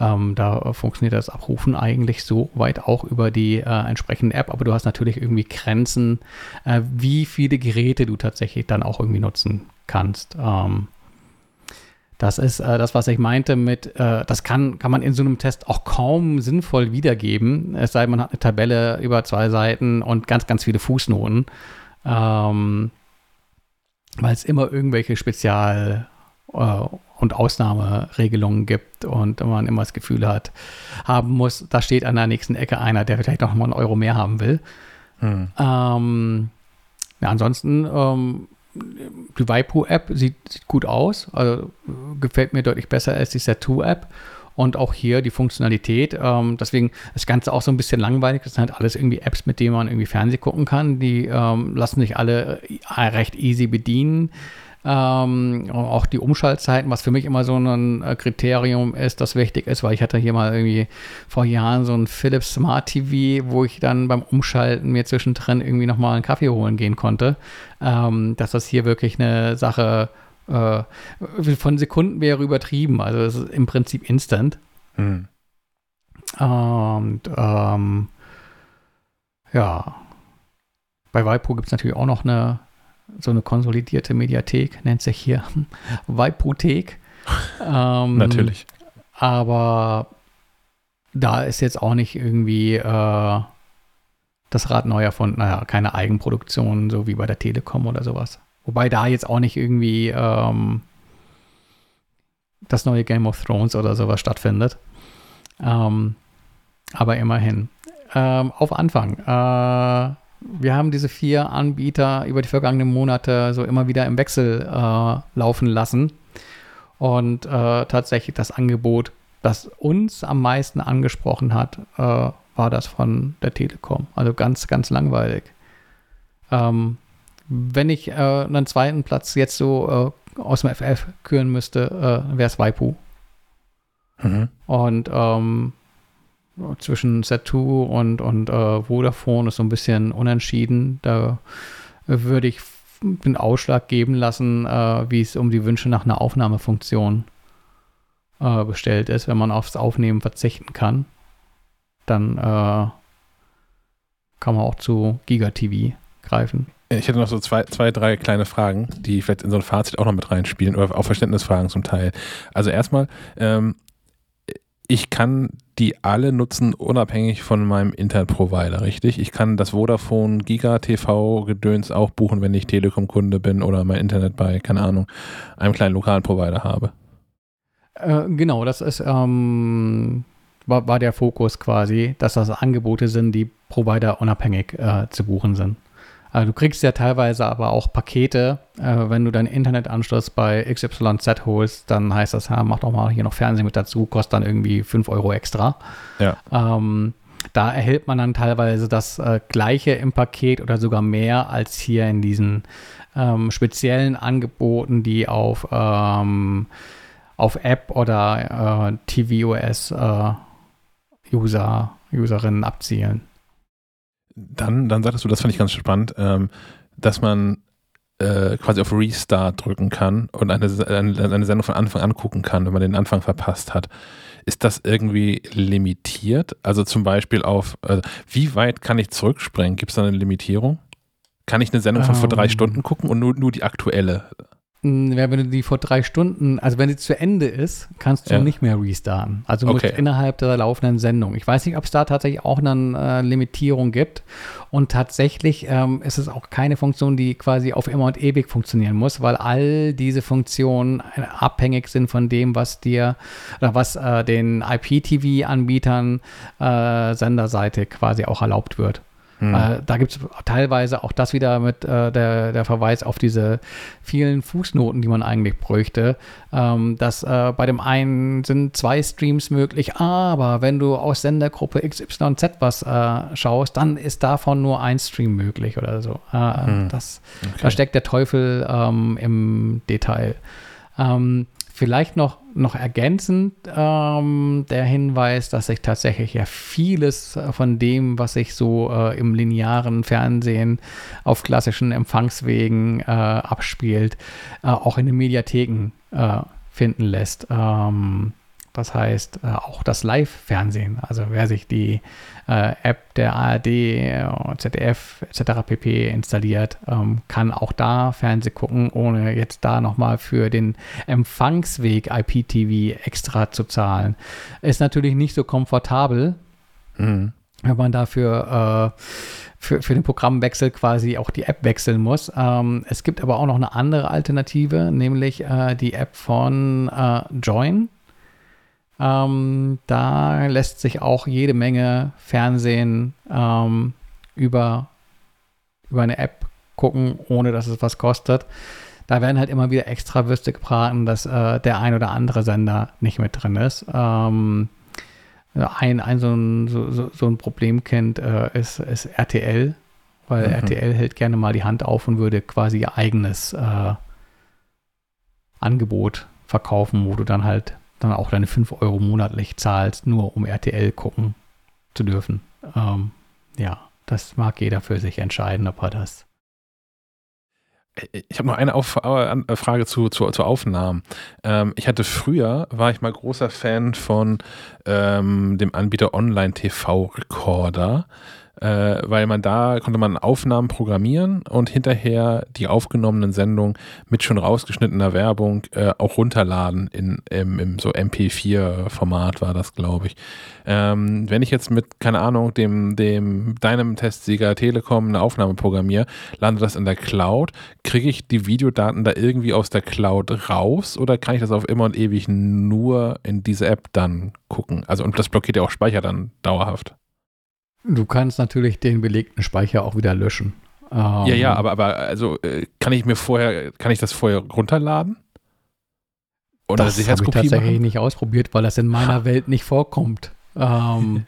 S2: Ähm, da funktioniert das Abrufen eigentlich so weit auch über die äh, entsprechende App, aber du hast natürlich irgendwie Grenzen, äh, wie viele Geräte du tatsächlich dann auch irgendwie nutzen kannst. Ähm, das ist äh, das, was ich meinte mit, äh, das kann, kann man in so einem Test auch kaum sinnvoll wiedergeben, es sei denn, man hat eine Tabelle über zwei Seiten und ganz, ganz viele Fußnoten. Ähm, weil es immer irgendwelche Spezial- äh, und Ausnahmeregelungen gibt und man immer das Gefühl hat, haben muss, da steht an der nächsten Ecke einer, der vielleicht noch mal einen Euro mehr haben will. Hm. Ähm, ja, ansonsten ähm, die Waipu-App sieht, sieht, gut aus, also gefällt mir deutlich besser als die Set2-App. Und auch hier die Funktionalität. Ähm, deswegen das Ganze auch so ein bisschen langweilig. Das sind halt alles irgendwie Apps, mit denen man irgendwie Fernsehen gucken kann. Die ähm, lassen sich alle äh, recht easy bedienen. Ähm, auch die Umschaltzeiten, was für mich immer so ein äh, Kriterium ist, das wichtig ist, weil ich hatte hier mal irgendwie vor Jahren so ein Philips Smart TV, wo ich dann beim Umschalten mir zwischendrin irgendwie nochmal einen Kaffee holen gehen konnte. Ähm, dass das hier wirklich eine Sache äh, von Sekunden wäre übertrieben. Also es ist im Prinzip instant. Hm. Und ähm, ja, bei Waipu gibt es natürlich auch noch eine so eine konsolidierte Mediathek, nennt sich hier Waiputhek.
S1: ähm, Natürlich.
S2: Aber da ist jetzt auch nicht irgendwie äh, das Rad neu erfunden, naja, keine Eigenproduktion, so wie bei der Telekom oder sowas. Wobei da jetzt auch nicht irgendwie ähm, das neue Game of Thrones oder sowas stattfindet. Ähm, aber immerhin. Ähm, auf Anfang. Äh, wir haben diese vier Anbieter über die vergangenen Monate so immer wieder im Wechsel äh, laufen lassen. Und äh, tatsächlich das Angebot, das uns am meisten angesprochen hat, äh, war das von der Telekom. Also ganz, ganz langweilig. Ähm, wenn ich äh, einen zweiten Platz jetzt so äh, aus dem FF küren müsste, äh, wäre es Waipu. Mhm. Und ähm, zwischen Set2 und, und äh, Vodafone ist so ein bisschen unentschieden. Da würde ich den Ausschlag geben lassen, äh, wie es um die Wünsche nach einer Aufnahmefunktion äh, bestellt ist. Wenn man aufs Aufnehmen verzichten kann, dann äh, kann man auch zu GigaTV greifen.
S1: Ich hätte noch so zwei, zwei, drei kleine Fragen, die vielleicht in so ein Fazit auch noch mit reinspielen oder auch Verständnisfragen zum Teil. Also erstmal, ähm, ich kann die alle nutzen, unabhängig von meinem Internetprovider, richtig? Ich kann das Vodafone Giga TV Gedöns auch buchen, wenn ich Telekom-Kunde bin oder mein Internet bei, keine Ahnung, einem kleinen lokalen Provider habe.
S2: Äh, genau, das ist, ähm, war, war, der Fokus quasi, dass das Angebote sind, die Provider unabhängig äh, zu buchen sind. Also du kriegst ja teilweise aber auch Pakete, äh, wenn du deinen Internetanschluss bei XYZ holst, dann heißt das, ja, mach doch mal hier noch Fernsehen mit dazu, kostet dann irgendwie 5 Euro extra.
S1: Ja.
S2: Ähm, da erhält man dann teilweise das äh, gleiche im Paket oder sogar mehr als hier in diesen ähm, speziellen Angeboten, die auf, ähm, auf App oder äh, tvOS äh, User, Userinnen abzielen.
S1: Dann, dann sagtest du, das fand ich ganz spannend, ähm, dass man äh, quasi auf Restart drücken kann und eine, eine, eine Sendung von Anfang an gucken kann, wenn man den Anfang verpasst hat. Ist das irgendwie limitiert? Also zum Beispiel auf, äh, wie weit kann ich zurückspringen? Gibt es da eine Limitierung? Kann ich eine Sendung von um, vor drei ähm. Stunden gucken und nur, nur die aktuelle?
S2: Wenn du die vor drei Stunden, also wenn sie zu Ende ist, kannst du ja. nicht mehr restarten. Also okay. innerhalb der laufenden Sendung. Ich weiß nicht, ob es da tatsächlich auch eine äh, Limitierung gibt. Und tatsächlich ähm, ist es auch keine Funktion, die quasi auf immer und ewig funktionieren muss, weil all diese Funktionen äh, abhängig sind von dem, was dir oder was äh, den IPTV-Anbietern äh, Senderseite quasi auch erlaubt wird. Mhm. Äh, da gibt es teilweise auch das wieder mit äh, der, der Verweis auf diese vielen Fußnoten, die man eigentlich bräuchte. Ähm, dass äh, bei dem einen sind zwei Streams möglich, aber wenn du aus Sendergruppe XYZ was äh, schaust, dann ist davon nur ein Stream möglich oder so. Mhm. Das, okay. Da steckt der Teufel ähm, im Detail. Ähm, Vielleicht noch, noch ergänzend ähm, der Hinweis, dass sich tatsächlich ja vieles von dem, was sich so äh, im linearen Fernsehen auf klassischen Empfangswegen äh, abspielt, äh, auch in den Mediatheken äh, finden lässt. Ähm, das heißt, äh, auch das Live-Fernsehen. Also wer sich die äh, App der ARD, äh, ZDF etc. pp. installiert, ähm, kann auch da Fernsehen gucken, ohne jetzt da nochmal für den Empfangsweg IPTV extra zu zahlen. Ist natürlich nicht so komfortabel, mhm. wenn man dafür äh, für, für den Programmwechsel quasi auch die App wechseln muss. Ähm, es gibt aber auch noch eine andere Alternative, nämlich äh, die App von äh, Join. Ähm, da lässt sich auch jede Menge Fernsehen ähm, über, über eine App gucken, ohne dass es was kostet. Da werden halt immer wieder extra Würste gebraten, dass äh, der ein oder andere Sender nicht mit drin ist. Ähm, ein, ein, so ein, so, so ein Problemkind äh, ist, ist RTL, weil mhm. RTL hält gerne mal die Hand auf und würde quasi ihr eigenes äh, Angebot verkaufen, wo du dann halt dann auch deine 5 Euro monatlich zahlst, nur um RTL gucken zu dürfen. Ähm, ja, das mag jeder für sich entscheiden, ob er das.
S1: Ich habe noch eine Auf äh, Frage zu, zu, zu Aufnahmen. Ähm, ich hatte früher, war ich mal großer Fan von ähm, dem Anbieter Online TV Recorder äh, weil man da konnte man Aufnahmen programmieren und hinterher die aufgenommenen Sendungen mit schon rausgeschnittener Werbung äh, auch runterladen in, im, im so MP4-Format war das, glaube ich. Ähm, wenn ich jetzt mit, keine Ahnung, dem, dem deinem Testsieger Telekom eine Aufnahme programmiere, landet das in der Cloud. Kriege ich die Videodaten da irgendwie aus der Cloud raus oder kann ich das auf immer und ewig nur in diese App dann gucken? Also und das blockiert ja auch Speicher dann dauerhaft.
S2: Du kannst natürlich den belegten Speicher auch wieder löschen.
S1: Ähm, ja, ja, aber, aber also äh, kann ich mir vorher, kann ich das vorher runterladen?
S2: Oder das habe ich tatsächlich machen? nicht ausprobiert, weil das in meiner. Welt nicht vorkommt. Ähm,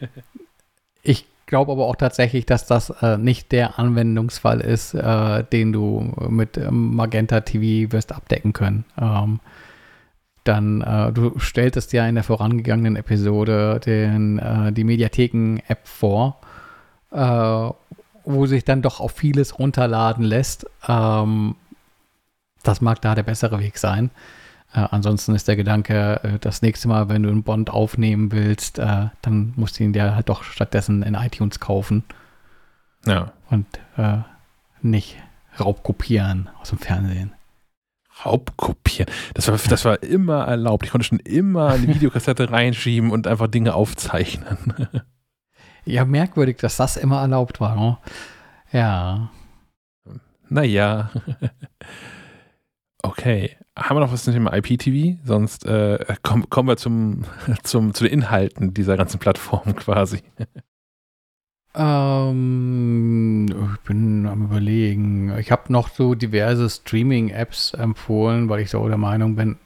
S2: ich glaube aber auch tatsächlich, dass das äh, nicht der Anwendungsfall ist, äh, den du mit ähm, Magenta TV wirst abdecken können. Ähm, dann, äh, du stelltest ja in der vorangegangenen Episode den, äh, die Mediatheken-App vor äh, wo sich dann doch auf vieles runterladen lässt. Ähm, das mag da der bessere Weg sein. Äh, ansonsten ist der Gedanke, äh, das nächste Mal, wenn du einen Bond aufnehmen willst, äh, dann musst du ihn dir halt doch stattdessen in iTunes kaufen.
S1: Ja.
S2: Und nicht raubkopieren aus dem Fernsehen.
S1: Raubkopieren. Das war, das war immer erlaubt. Ich konnte schon immer eine Videokassette reinschieben und einfach Dinge aufzeichnen.
S2: Ja, merkwürdig, dass das immer erlaubt war. Ne? Ja.
S1: Naja. okay. Haben wir noch was zum Thema IPTV? Sonst äh, komm, kommen wir zum, zum, zu den Inhalten dieser ganzen Plattform quasi.
S2: Ähm, ich bin am überlegen. Ich habe noch so diverse Streaming-Apps empfohlen, weil ich so der Meinung bin,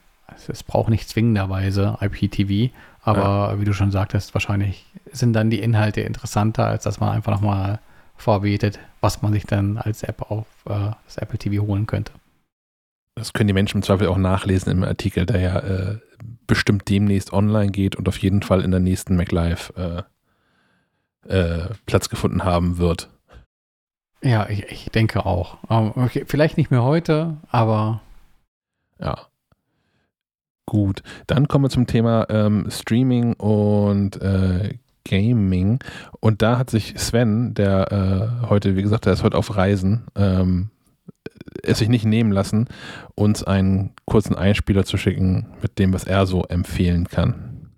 S2: es, braucht nicht zwingenderweise IPTV. Aber ja. wie du schon sagtest, wahrscheinlich sind dann die Inhalte interessanter, als dass man einfach nochmal vorbetet, was man sich dann als App auf äh, das Apple TV holen könnte.
S1: Das können die Menschen im Zweifel auch nachlesen im Artikel, der ja äh, bestimmt demnächst online geht und auf jeden Fall in der nächsten MacLive äh, äh, Platz gefunden haben wird.
S2: Ja, ich, ich denke auch. Okay, vielleicht nicht mehr heute, aber.
S1: Ja. Gut, dann kommen wir zum Thema ähm, Streaming und äh, Gaming. Und da hat sich Sven, der äh, heute, wie gesagt, der ist heute auf Reisen, ähm, es sich nicht nehmen lassen, uns einen kurzen Einspieler zu schicken mit dem, was er so empfehlen kann.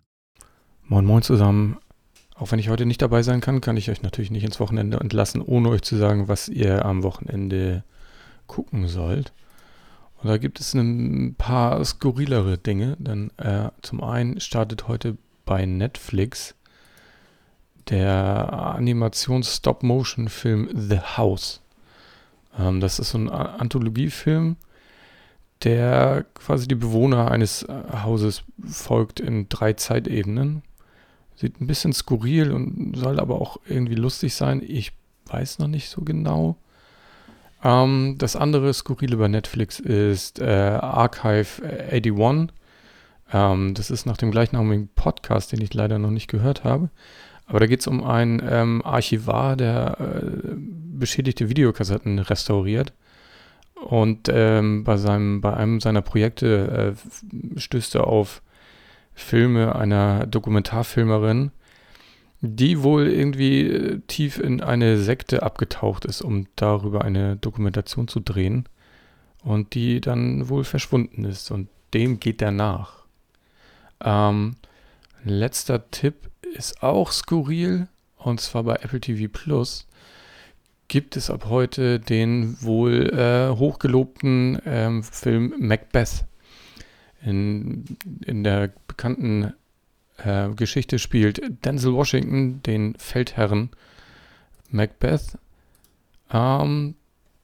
S6: Moin Moin zusammen. Auch wenn ich heute nicht dabei sein kann, kann ich euch natürlich nicht ins Wochenende entlassen, ohne euch zu sagen, was ihr am Wochenende gucken sollt. Und da gibt es ein paar skurrilere Dinge, denn äh, zum einen startet heute bei Netflix der Animations-Stop-Motion-Film The House. Ähm, das ist so ein Anthologiefilm, der quasi die Bewohner eines äh, Hauses folgt in drei Zeitebenen. Sieht ein bisschen skurril und soll aber auch irgendwie lustig sein. Ich weiß noch nicht so genau. Ähm, das andere Skurrile bei Netflix ist äh, Archive 81. Ähm, das ist nach dem gleichnamigen Podcast, den ich leider noch nicht gehört habe. Aber da geht es um einen ähm, Archivar, der äh, beschädigte Videokassetten restauriert. Und ähm, bei, seinem, bei einem seiner Projekte äh, stößt er auf Filme einer Dokumentarfilmerin, die wohl irgendwie äh, tief in eine Sekte abgetaucht ist, um darüber eine Dokumentation zu drehen. Und die dann wohl verschwunden ist. Und dem geht er nach. Ähm, letzter Tipp ist auch skurril. Und zwar bei Apple TV Plus gibt es ab heute den wohl äh, hochgelobten ähm, Film Macbeth. In, in der bekannten äh, Geschichte spielt Denzel Washington den Feldherren Macbeth, ähm,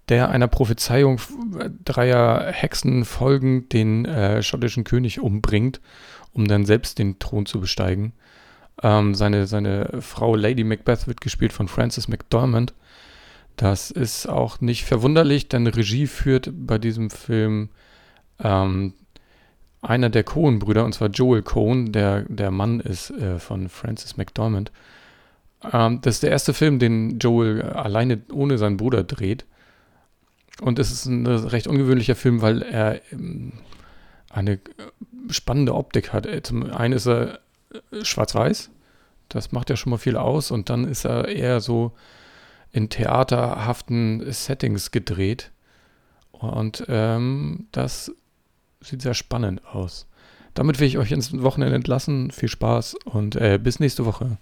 S6: der einer Prophezeiung dreier Hexen folgend den äh, schottischen König umbringt, um dann selbst den Thron zu besteigen. Ähm, seine, seine Frau Lady Macbeth wird gespielt von Frances McDormand. Das ist auch nicht verwunderlich, denn Regie führt bei diesem Film ähm, einer der Cohen-Brüder, und zwar Joel Cohen, der der Mann ist äh, von Frances McDormand. Ähm, das ist der erste Film, den Joel alleine ohne seinen Bruder dreht. Und es ist ein recht ungewöhnlicher Film, weil er ähm, eine spannende Optik hat. Äh, zum einen ist er äh, schwarz-weiß, das macht ja schon mal viel aus, und dann ist er eher so in theaterhaften Settings gedreht. Und ähm, das sieht sehr spannend aus. Damit will ich euch ins Wochenende entlassen. Viel Spaß und äh, bis nächste Woche.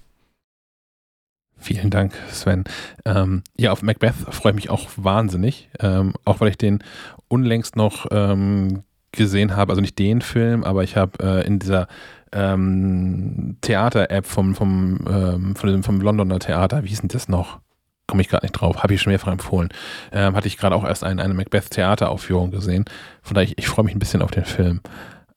S1: Vielen Dank, Sven. Ähm, ja, auf Macbeth freue ich mich auch wahnsinnig, ähm, auch weil ich den unlängst noch ähm, gesehen habe, also nicht den Film, aber ich habe äh, in dieser ähm, Theater-App vom, vom, ähm, vom, vom Londoner Theater, wie hieß denn das noch? Komme ich gerade nicht drauf, habe ich schon mehrfach empfohlen. Ähm, hatte ich gerade auch erst eine, eine Macbeth-Theateraufführung gesehen. Von daher, ich, ich freue mich ein bisschen auf den Film.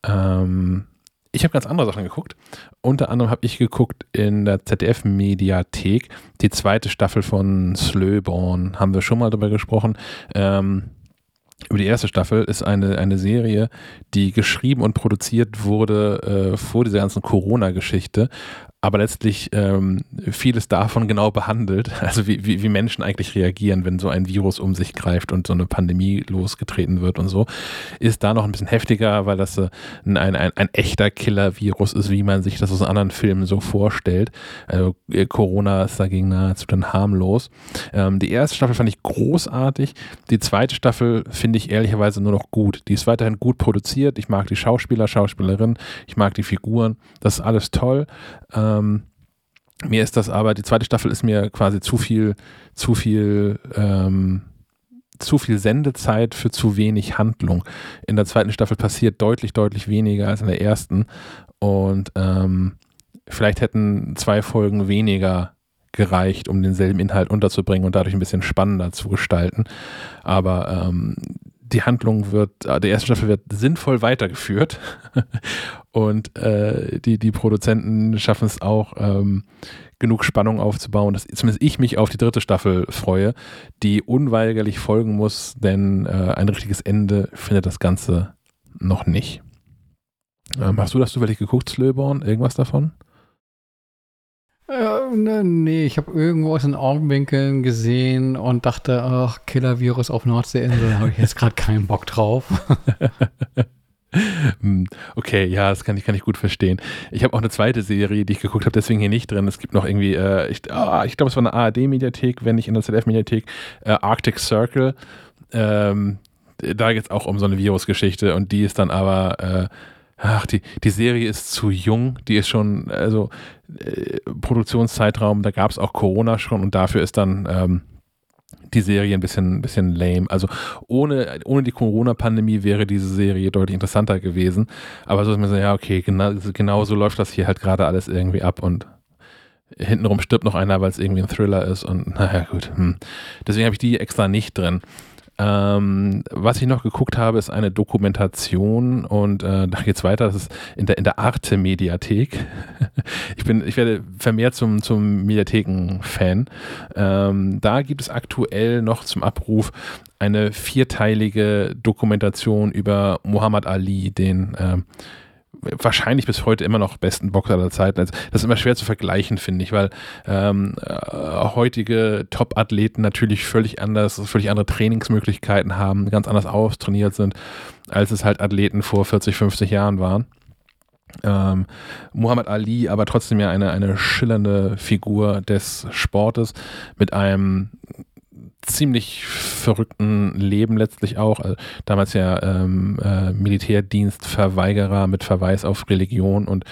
S1: Ähm, ich habe ganz andere Sachen geguckt. Unter anderem habe ich geguckt in der ZDF-Mediathek die zweite Staffel von Slöborn. Haben wir schon mal darüber gesprochen. Ähm, über die erste Staffel ist eine, eine Serie, die geschrieben und produziert wurde äh, vor dieser ganzen Corona-Geschichte, aber letztlich ähm, vieles davon genau behandelt, also wie, wie, wie, Menschen eigentlich reagieren, wenn so ein Virus um sich greift und so eine Pandemie losgetreten wird und so, ist da noch ein bisschen heftiger, weil das äh, ein, ein, ein echter Killer-Virus ist, wie man sich das aus anderen Filmen so vorstellt. Also äh, Corona ist dagegen nahezu dann harmlos. Ähm, die erste Staffel fand ich großartig, die zweite Staffel finde ich ehrlicherweise nur noch gut. Die ist weiterhin gut produziert, ich mag die Schauspieler, Schauspielerinnen, ich mag die Figuren, das ist alles toll. Ähm, ähm, mir ist das aber, die zweite Staffel ist mir quasi zu viel, zu viel, ähm, zu viel Sendezeit für zu wenig Handlung. In der zweiten Staffel passiert deutlich, deutlich weniger als in der ersten. Und ähm, vielleicht hätten zwei Folgen weniger gereicht, um denselben Inhalt unterzubringen und dadurch ein bisschen spannender zu gestalten. Aber ähm, die Handlung wird, äh, der erste Staffel wird sinnvoll weitergeführt und äh, die, die Produzenten schaffen es auch, ähm, genug Spannung aufzubauen, dass zumindest ich mich auf die dritte Staffel freue, die unweigerlich folgen muss, denn äh, ein richtiges Ende findet das Ganze noch nicht. Ähm, hast du das zufällig geguckt, Slöborn? Irgendwas davon?
S2: Äh, ne, nee, ich habe irgendwo aus den Augenwinkeln gesehen und dachte, ach, Killer-Virus auf Nordseeinsel, da habe ich jetzt gerade keinen Bock drauf.
S1: Hm, okay, ja, das kann ich, kann ich gut verstehen. Ich habe auch eine zweite Serie, die ich geguckt habe, deswegen hier nicht drin. Es gibt noch irgendwie, äh, ich, oh, ich glaube, es war eine ARD-Mediathek, wenn nicht in der ZDF-Mediathek, äh, Arctic Circle. Ähm, da geht es auch um so eine Virusgeschichte und die ist dann aber äh, ach, die, die Serie ist zu jung, die ist schon, also äh, Produktionszeitraum, da gab es auch Corona schon und dafür ist dann ähm, die Serie ein bisschen, bisschen lame. Also ohne, ohne die Corona-Pandemie wäre diese Serie deutlich interessanter gewesen. Aber so ist mir so, ja, okay, genau, genau so läuft das hier halt gerade alles irgendwie ab und hintenrum stirbt noch einer, weil es irgendwie ein Thriller ist und naja, gut. Hm. Deswegen habe ich die extra nicht drin. Ähm, was ich noch geguckt habe, ist eine Dokumentation und äh, da es weiter. Das ist in der, in der Arte-Mediathek. ich ich werde vermehrt zum, zum Mediatheken-Fan. Ähm, da gibt es aktuell noch zum Abruf eine vierteilige Dokumentation über Muhammad Ali, den äh, wahrscheinlich bis heute immer noch besten Boxer aller Zeiten. Also, das ist immer schwer zu vergleichen, finde ich, weil ähm, äh, heutige Top-Athleten natürlich völlig anders, völlig andere Trainingsmöglichkeiten haben, ganz anders austrainiert sind, als es halt Athleten vor 40, 50 Jahren waren. Ähm, Muhammad Ali, aber trotzdem ja eine, eine schillernde Figur des Sportes mit einem ziemlich verrückten Leben letztlich auch. Also damals ja ähm, äh, Militärdienstverweigerer mit Verweis auf Religion und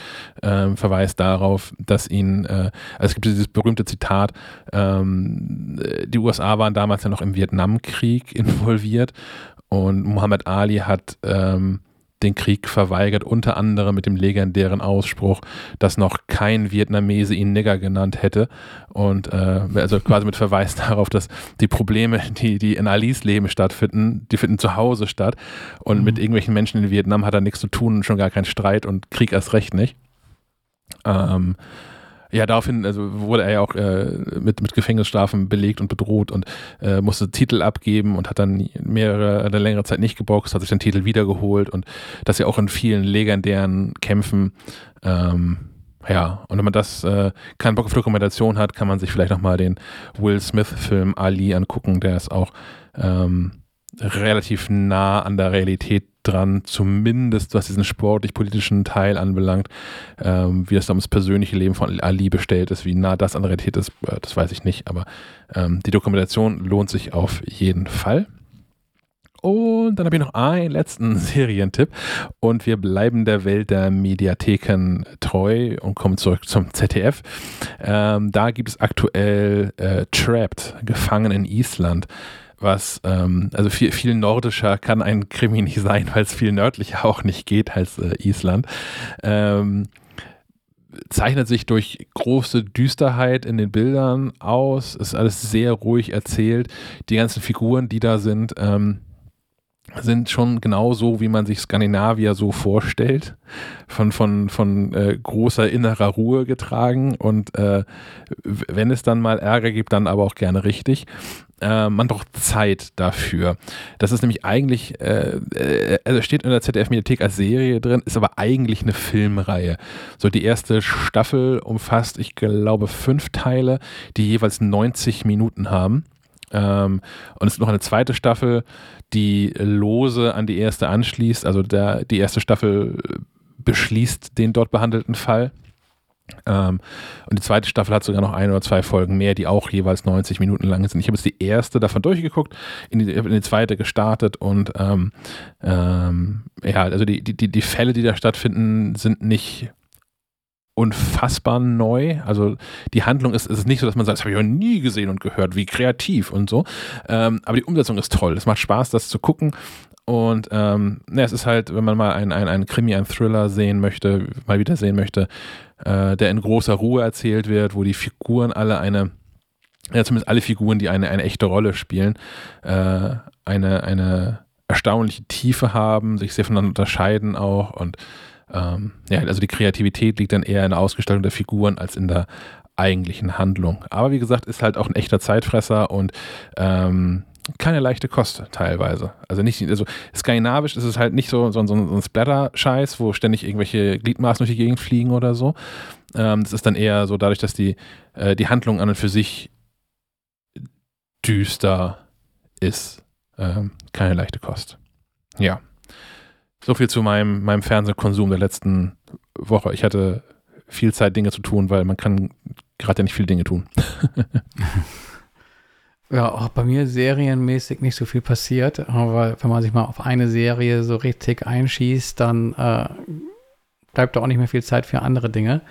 S1: ähm, Verweis darauf, dass ihn, äh, also es gibt dieses berühmte Zitat, ähm, die USA waren damals ja noch im Vietnamkrieg involviert und Muhammad Ali hat ähm, den Krieg verweigert, unter anderem mit dem legendären Ausspruch, dass noch kein Vietnamese ihn Nigger genannt hätte. Und äh, also quasi mit Verweis darauf, dass die Probleme, die, die in Alis Leben stattfinden, die finden zu Hause statt. Und mhm. mit irgendwelchen Menschen in Vietnam hat er nichts zu tun und schon gar keinen Streit und Krieg erst recht nicht. Ähm, ja, daraufhin also wurde er ja auch äh, mit, mit Gefängnisstrafen belegt und bedroht und äh, musste Titel abgeben und hat dann mehrere, eine längere Zeit nicht geboxt, hat sich den Titel wiedergeholt und das ja auch in vielen legendären Kämpfen. Ähm, ja, und wenn man das äh, keinen Bock auf Dokumentation hat, kann man sich vielleicht nochmal den Will Smith-Film Ali angucken, der ist auch ähm, relativ nah an der Realität dran, zumindest was diesen sportlich-politischen Teil anbelangt. Ähm, wie das da ums persönliche Leben von Ali bestellt ist, wie nah das an der Realität ist, äh, das weiß ich nicht, aber ähm, die Dokumentation lohnt sich auf jeden Fall. Und dann habe ich noch einen letzten Serientipp und wir bleiben der Welt der Mediatheken treu und kommen zurück zum ZDF. Ähm, da gibt es aktuell äh, Trapped, gefangen in Island was, ähm, also viel, viel nordischer kann ein Krimi nicht sein, weil es viel nördlicher auch nicht geht als äh, Island. Ähm, zeichnet sich durch große Düsterheit in den Bildern aus, ist alles sehr ruhig erzählt. Die ganzen Figuren, die da sind, ähm, sind schon genau so, wie man sich Skandinavier so vorstellt, von, von, von äh, großer innerer Ruhe getragen und äh, wenn es dann mal Ärger gibt, dann aber auch gerne richtig äh, man braucht Zeit dafür. Das ist nämlich eigentlich, äh, äh, also steht in der ZDF-Mediathek als Serie drin, ist aber eigentlich eine Filmreihe. So die erste Staffel umfasst, ich glaube, fünf Teile, die jeweils 90 Minuten haben. Ähm, und es ist noch eine zweite Staffel, die lose an die erste anschließt. Also der, die erste Staffel beschließt den dort behandelten Fall. Ähm, und die zweite Staffel hat sogar noch ein oder zwei Folgen mehr, die auch jeweils 90 Minuten lang sind. Ich habe jetzt die erste davon durchgeguckt, in die, in die zweite gestartet und ähm, ähm, ja, also die, die, die Fälle, die da stattfinden, sind nicht unfassbar neu. Also die Handlung ist, ist nicht so, dass man sagt, das habe ich noch nie gesehen und gehört, wie kreativ und so. Ähm, aber die Umsetzung ist toll. Es macht Spaß, das zu gucken. Und ähm, ja, es ist halt, wenn man mal einen ein Krimi, einen Thriller sehen möchte, mal wieder sehen möchte, äh, der in großer Ruhe erzählt wird, wo die Figuren alle eine, ja zumindest alle Figuren, die eine, eine echte Rolle spielen, äh, eine, eine erstaunliche Tiefe haben, sich sehr voneinander unterscheiden auch und ähm, ja, also die Kreativität liegt dann eher in der Ausgestaltung der Figuren als in der eigentlichen Handlung. Aber wie gesagt, ist halt auch ein echter Zeitfresser und ähm, keine leichte Kost teilweise. Also nicht, also skandinavisch ist es halt nicht so, so, so ein Splatter-Scheiß, wo ständig irgendwelche Gliedmaßen durch die Gegend fliegen oder so. Ähm, das ist dann eher so dadurch, dass die, äh, die Handlung an und für sich düster ist. Ähm, keine leichte Kost. Ja. So viel zu meinem, meinem Fernsehkonsum der letzten Woche. Ich hatte viel Zeit, Dinge zu tun, weil man kann gerade ja nicht viele Dinge tun.
S2: Ja, auch bei mir serienmäßig nicht so viel passiert, aber wenn man sich mal auf eine Serie so richtig einschießt, dann äh, bleibt da auch nicht mehr viel Zeit für andere Dinge.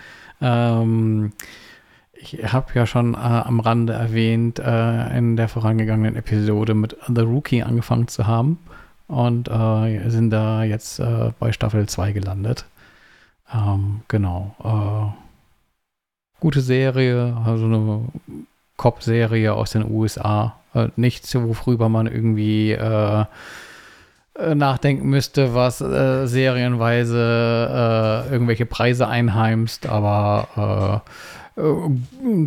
S2: Ähm, ich habe ja schon äh, am Rande erwähnt, äh, in der vorangegangenen Episode mit The Rookie angefangen zu haben und äh, sind da jetzt äh, bei Staffel 2 gelandet. Ähm, genau. Äh, gute Serie, also eine Cop-Serie aus den USA. Äh, nichts, worüber man irgendwie äh, äh, nachdenken müsste, was serienweise irgendwelche Preise einheimst, aber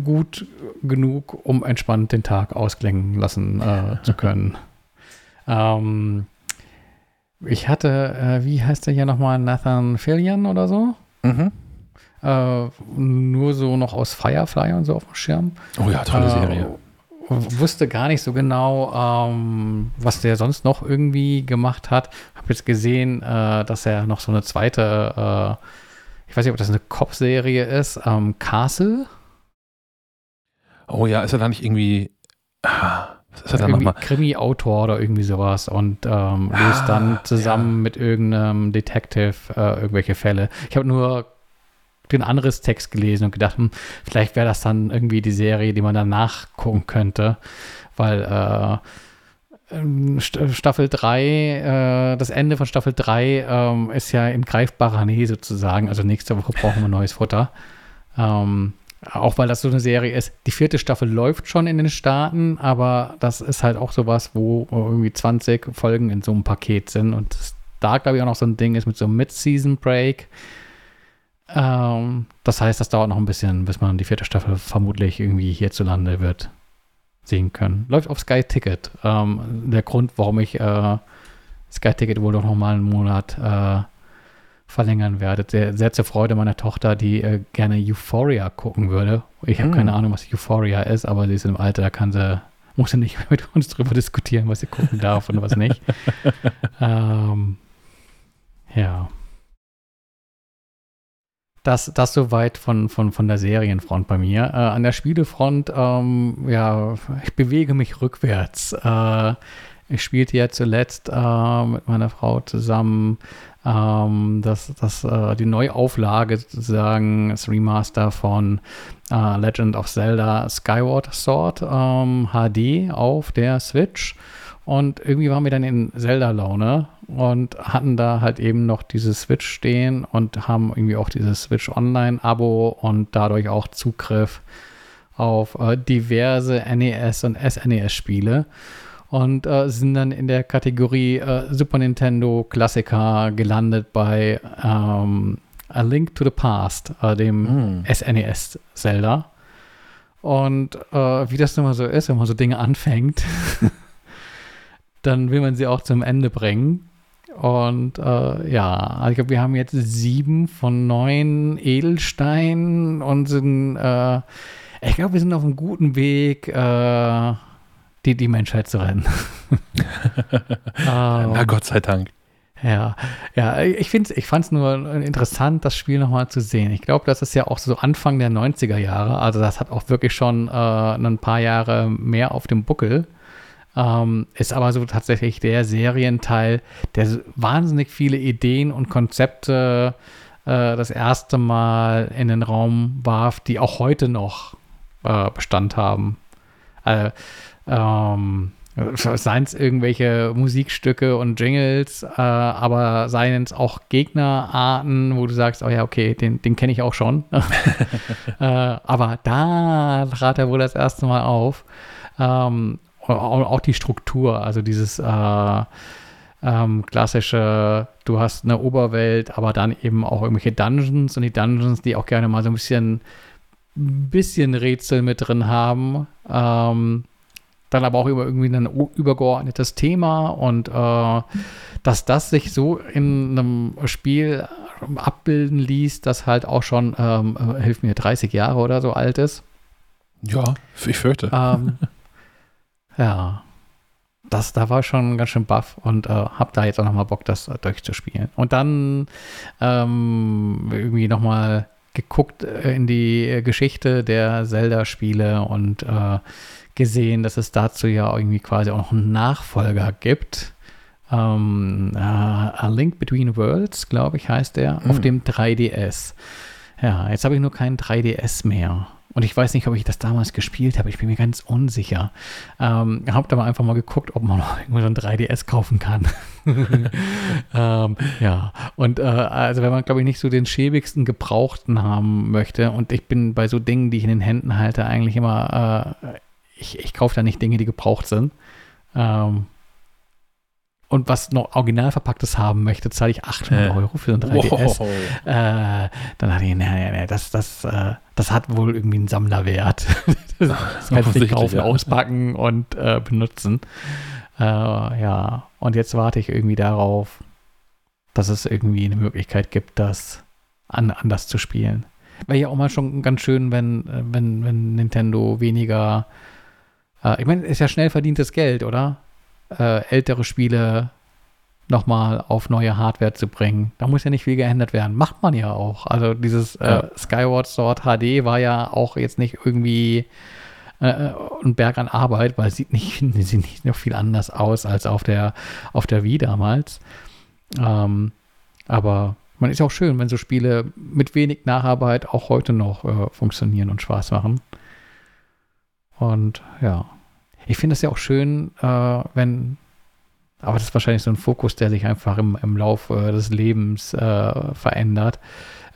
S2: gut genug, um entspannt den Tag ausklingen lassen zu können. ähm, ich hatte, wie heißt der hier nochmal, Nathan Fillion oder so? Mhm. Äh, nur so noch aus Firefly und so auf dem Schirm.
S1: Oh ja, tolle äh, Serie.
S2: Wusste gar nicht so genau, ähm, was der sonst noch irgendwie gemacht hat. Habe jetzt gesehen, äh, dass er noch so eine zweite, äh, ich weiß nicht, ob das eine Cop-Serie ist, ähm, Castle.
S1: Oh ja, ist er da nicht irgendwie. Ah,
S2: was ist er da nochmal? Krimi-Autor oder irgendwie sowas und ähm, löst ah, dann zusammen ja. mit irgendeinem Detective äh, irgendwelche Fälle. Ich habe nur den anderes Text gelesen und gedacht, hm, vielleicht wäre das dann irgendwie die Serie, die man dann nachgucken könnte, weil äh, ähm, Staffel 3, äh, das Ende von Staffel 3 ähm, ist ja in greifbarer Nähe sozusagen. Also nächste Woche brauchen wir neues Futter. Ähm, auch weil das so eine Serie ist. Die vierte Staffel läuft schon in den Staaten, aber das ist halt auch sowas, wo irgendwie 20 Folgen in so einem Paket sind. Und da, glaube ich, auch noch so ein Ding ist mit so einem Mid-Season-Break. Ähm, das heißt, das dauert noch ein bisschen, bis man die vierte Staffel vermutlich irgendwie hierzulande wird sehen können. Läuft auf Sky Ticket. Ähm, der Grund, warum ich äh, Sky Ticket wohl noch mal einen Monat äh, verlängern werde. Sehr, sehr zur Freude meiner Tochter, die äh, gerne Euphoria gucken würde. Ich habe mm. keine Ahnung, was Euphoria ist, aber sie ist im Alter, da kann sie, muss sie nicht mit uns drüber diskutieren, was sie gucken darf und was nicht. ähm, ja das, das soweit von, von, von der Serienfront bei mir. Äh, an der Spielefront, ähm, ja, ich bewege mich rückwärts. Äh, ich spielte ja zuletzt äh, mit meiner Frau zusammen ähm, das, das, äh, die Neuauflage sozusagen, das Remaster von äh, Legend of Zelda Skyward Sword ähm, HD auf der Switch. Und irgendwie waren wir dann in Zelda-Laune und hatten da halt eben noch diese Switch stehen und haben irgendwie auch dieses Switch Online-Abo und dadurch auch Zugriff auf äh, diverse NES und SNES-Spiele und äh, sind dann in der Kategorie äh, Super Nintendo Klassiker gelandet bei ähm, A Link to the Past, äh, dem mm. SNES Zelda. Und äh, wie das nun mal so ist, wenn man so Dinge anfängt, dann will man sie auch zum Ende bringen. Und äh, ja, also ich glaube, wir haben jetzt sieben von neun Edelsteinen und sind, äh, ich glaube, wir sind auf einem guten Weg, äh, die, die Menschheit zu retten.
S1: Na Gott sei Dank.
S2: Ja, ja, ich finde ich fand es nur interessant, das Spiel nochmal zu sehen. Ich glaube, das ist ja auch so Anfang der 90er Jahre, also das hat auch wirklich schon äh, ein paar Jahre mehr auf dem Buckel. Ähm, ist aber so tatsächlich der Serienteil, der wahnsinnig viele Ideen und Konzepte äh, das erste Mal in den Raum warf, die auch heute noch äh, Bestand haben. Äh, ähm, seien es irgendwelche Musikstücke und Jingles, äh, aber seien es auch Gegnerarten, wo du sagst, oh ja, okay, den, den kenne ich auch schon. äh, aber da trat er wohl das erste Mal auf. Ähm, auch die Struktur, also dieses äh, ähm, klassische, du hast eine Oberwelt, aber dann eben auch irgendwelche Dungeons und die Dungeons, die auch gerne mal so ein bisschen, bisschen Rätsel mit drin haben. Ähm, dann aber auch über irgendwie ein übergeordnetes Thema und äh, dass das sich so in einem Spiel abbilden ließ, das halt auch schon, ähm, äh, hilf mir, 30 Jahre oder so alt ist.
S1: Ja, ich fürchte.
S2: Ähm, ja, das, da war schon ganz schön baff und äh, hab da jetzt auch nochmal Bock, das äh, durchzuspielen. Und dann ähm, irgendwie nochmal geguckt äh, in die Geschichte der Zelda-Spiele und äh, gesehen, dass es dazu ja irgendwie quasi auch noch einen Nachfolger gibt. Ähm, uh, A Link Between Worlds, glaube ich, heißt der, mhm. auf dem 3DS. Ja, jetzt habe ich nur keinen 3DS mehr. Und ich weiß nicht, ob ich das damals gespielt habe. Ich bin mir ganz unsicher. Ähm, habe da mal einfach mal geguckt, ob man noch irgendwo so ein 3DS kaufen kann. ähm, ja, und äh, also wenn man, glaube ich, nicht so den schäbigsten Gebrauchten haben möchte, und ich bin bei so Dingen, die ich in den Händen halte, eigentlich immer äh, ich, ich kaufe da nicht Dinge, die gebraucht sind. Ähm, und was noch original verpacktes haben möchte, zahle ich 800 äh. Euro für ein 3DS. Wow. Äh, dann dachte ich, nee, nee, nee, das, das, äh, das hat wohl irgendwie einen Sammlerwert. das, das kannst du nicht kaufen, ja. auspacken und äh, benutzen. Äh, ja, und jetzt warte ich irgendwie darauf, dass es irgendwie eine Möglichkeit gibt, das an, anders zu spielen. Wäre ja auch mal schon ganz schön, wenn, äh, wenn, wenn Nintendo weniger äh, ich meine, ist ja schnell verdientes Geld, oder? Äh, ältere Spiele nochmal auf neue Hardware zu bringen. Da muss ja nicht viel geändert werden. Macht man ja auch. Also dieses äh, ja. Skyward Sword HD war ja auch jetzt nicht irgendwie äh, ein Berg an Arbeit, weil es sieht nicht, sieht nicht noch viel anders aus als auf der, auf der Wii damals. Ähm, aber man ist auch schön, wenn so Spiele mit wenig Nacharbeit auch heute noch äh, funktionieren und Spaß machen. Und ja. Ich finde es ja auch schön, äh, wenn, aber das ist wahrscheinlich so ein Fokus, der sich einfach im, im Laufe äh, des Lebens äh, verändert,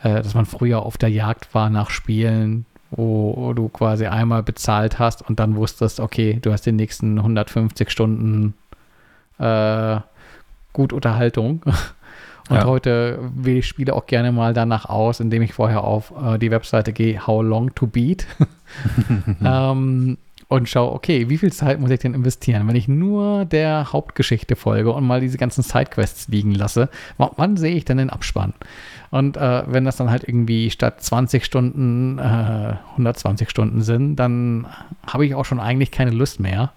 S2: äh, dass man früher auf der Jagd war nach Spielen, wo du quasi einmal bezahlt hast und dann wusstest, okay, du hast die nächsten 150 Stunden äh, gut Unterhaltung. Und ja. heute wähle ich Spiele auch gerne mal danach aus, indem ich vorher auf äh, die Webseite gehe, How Long to Beat. ähm, und schaue, okay, wie viel Zeit muss ich denn investieren? Wenn ich nur der Hauptgeschichte folge und mal diese ganzen Sidequests liegen lasse, wann sehe ich denn den Abspann? Und äh, wenn das dann halt irgendwie statt 20 Stunden äh, 120 Stunden sind, dann habe ich auch schon eigentlich keine Lust mehr,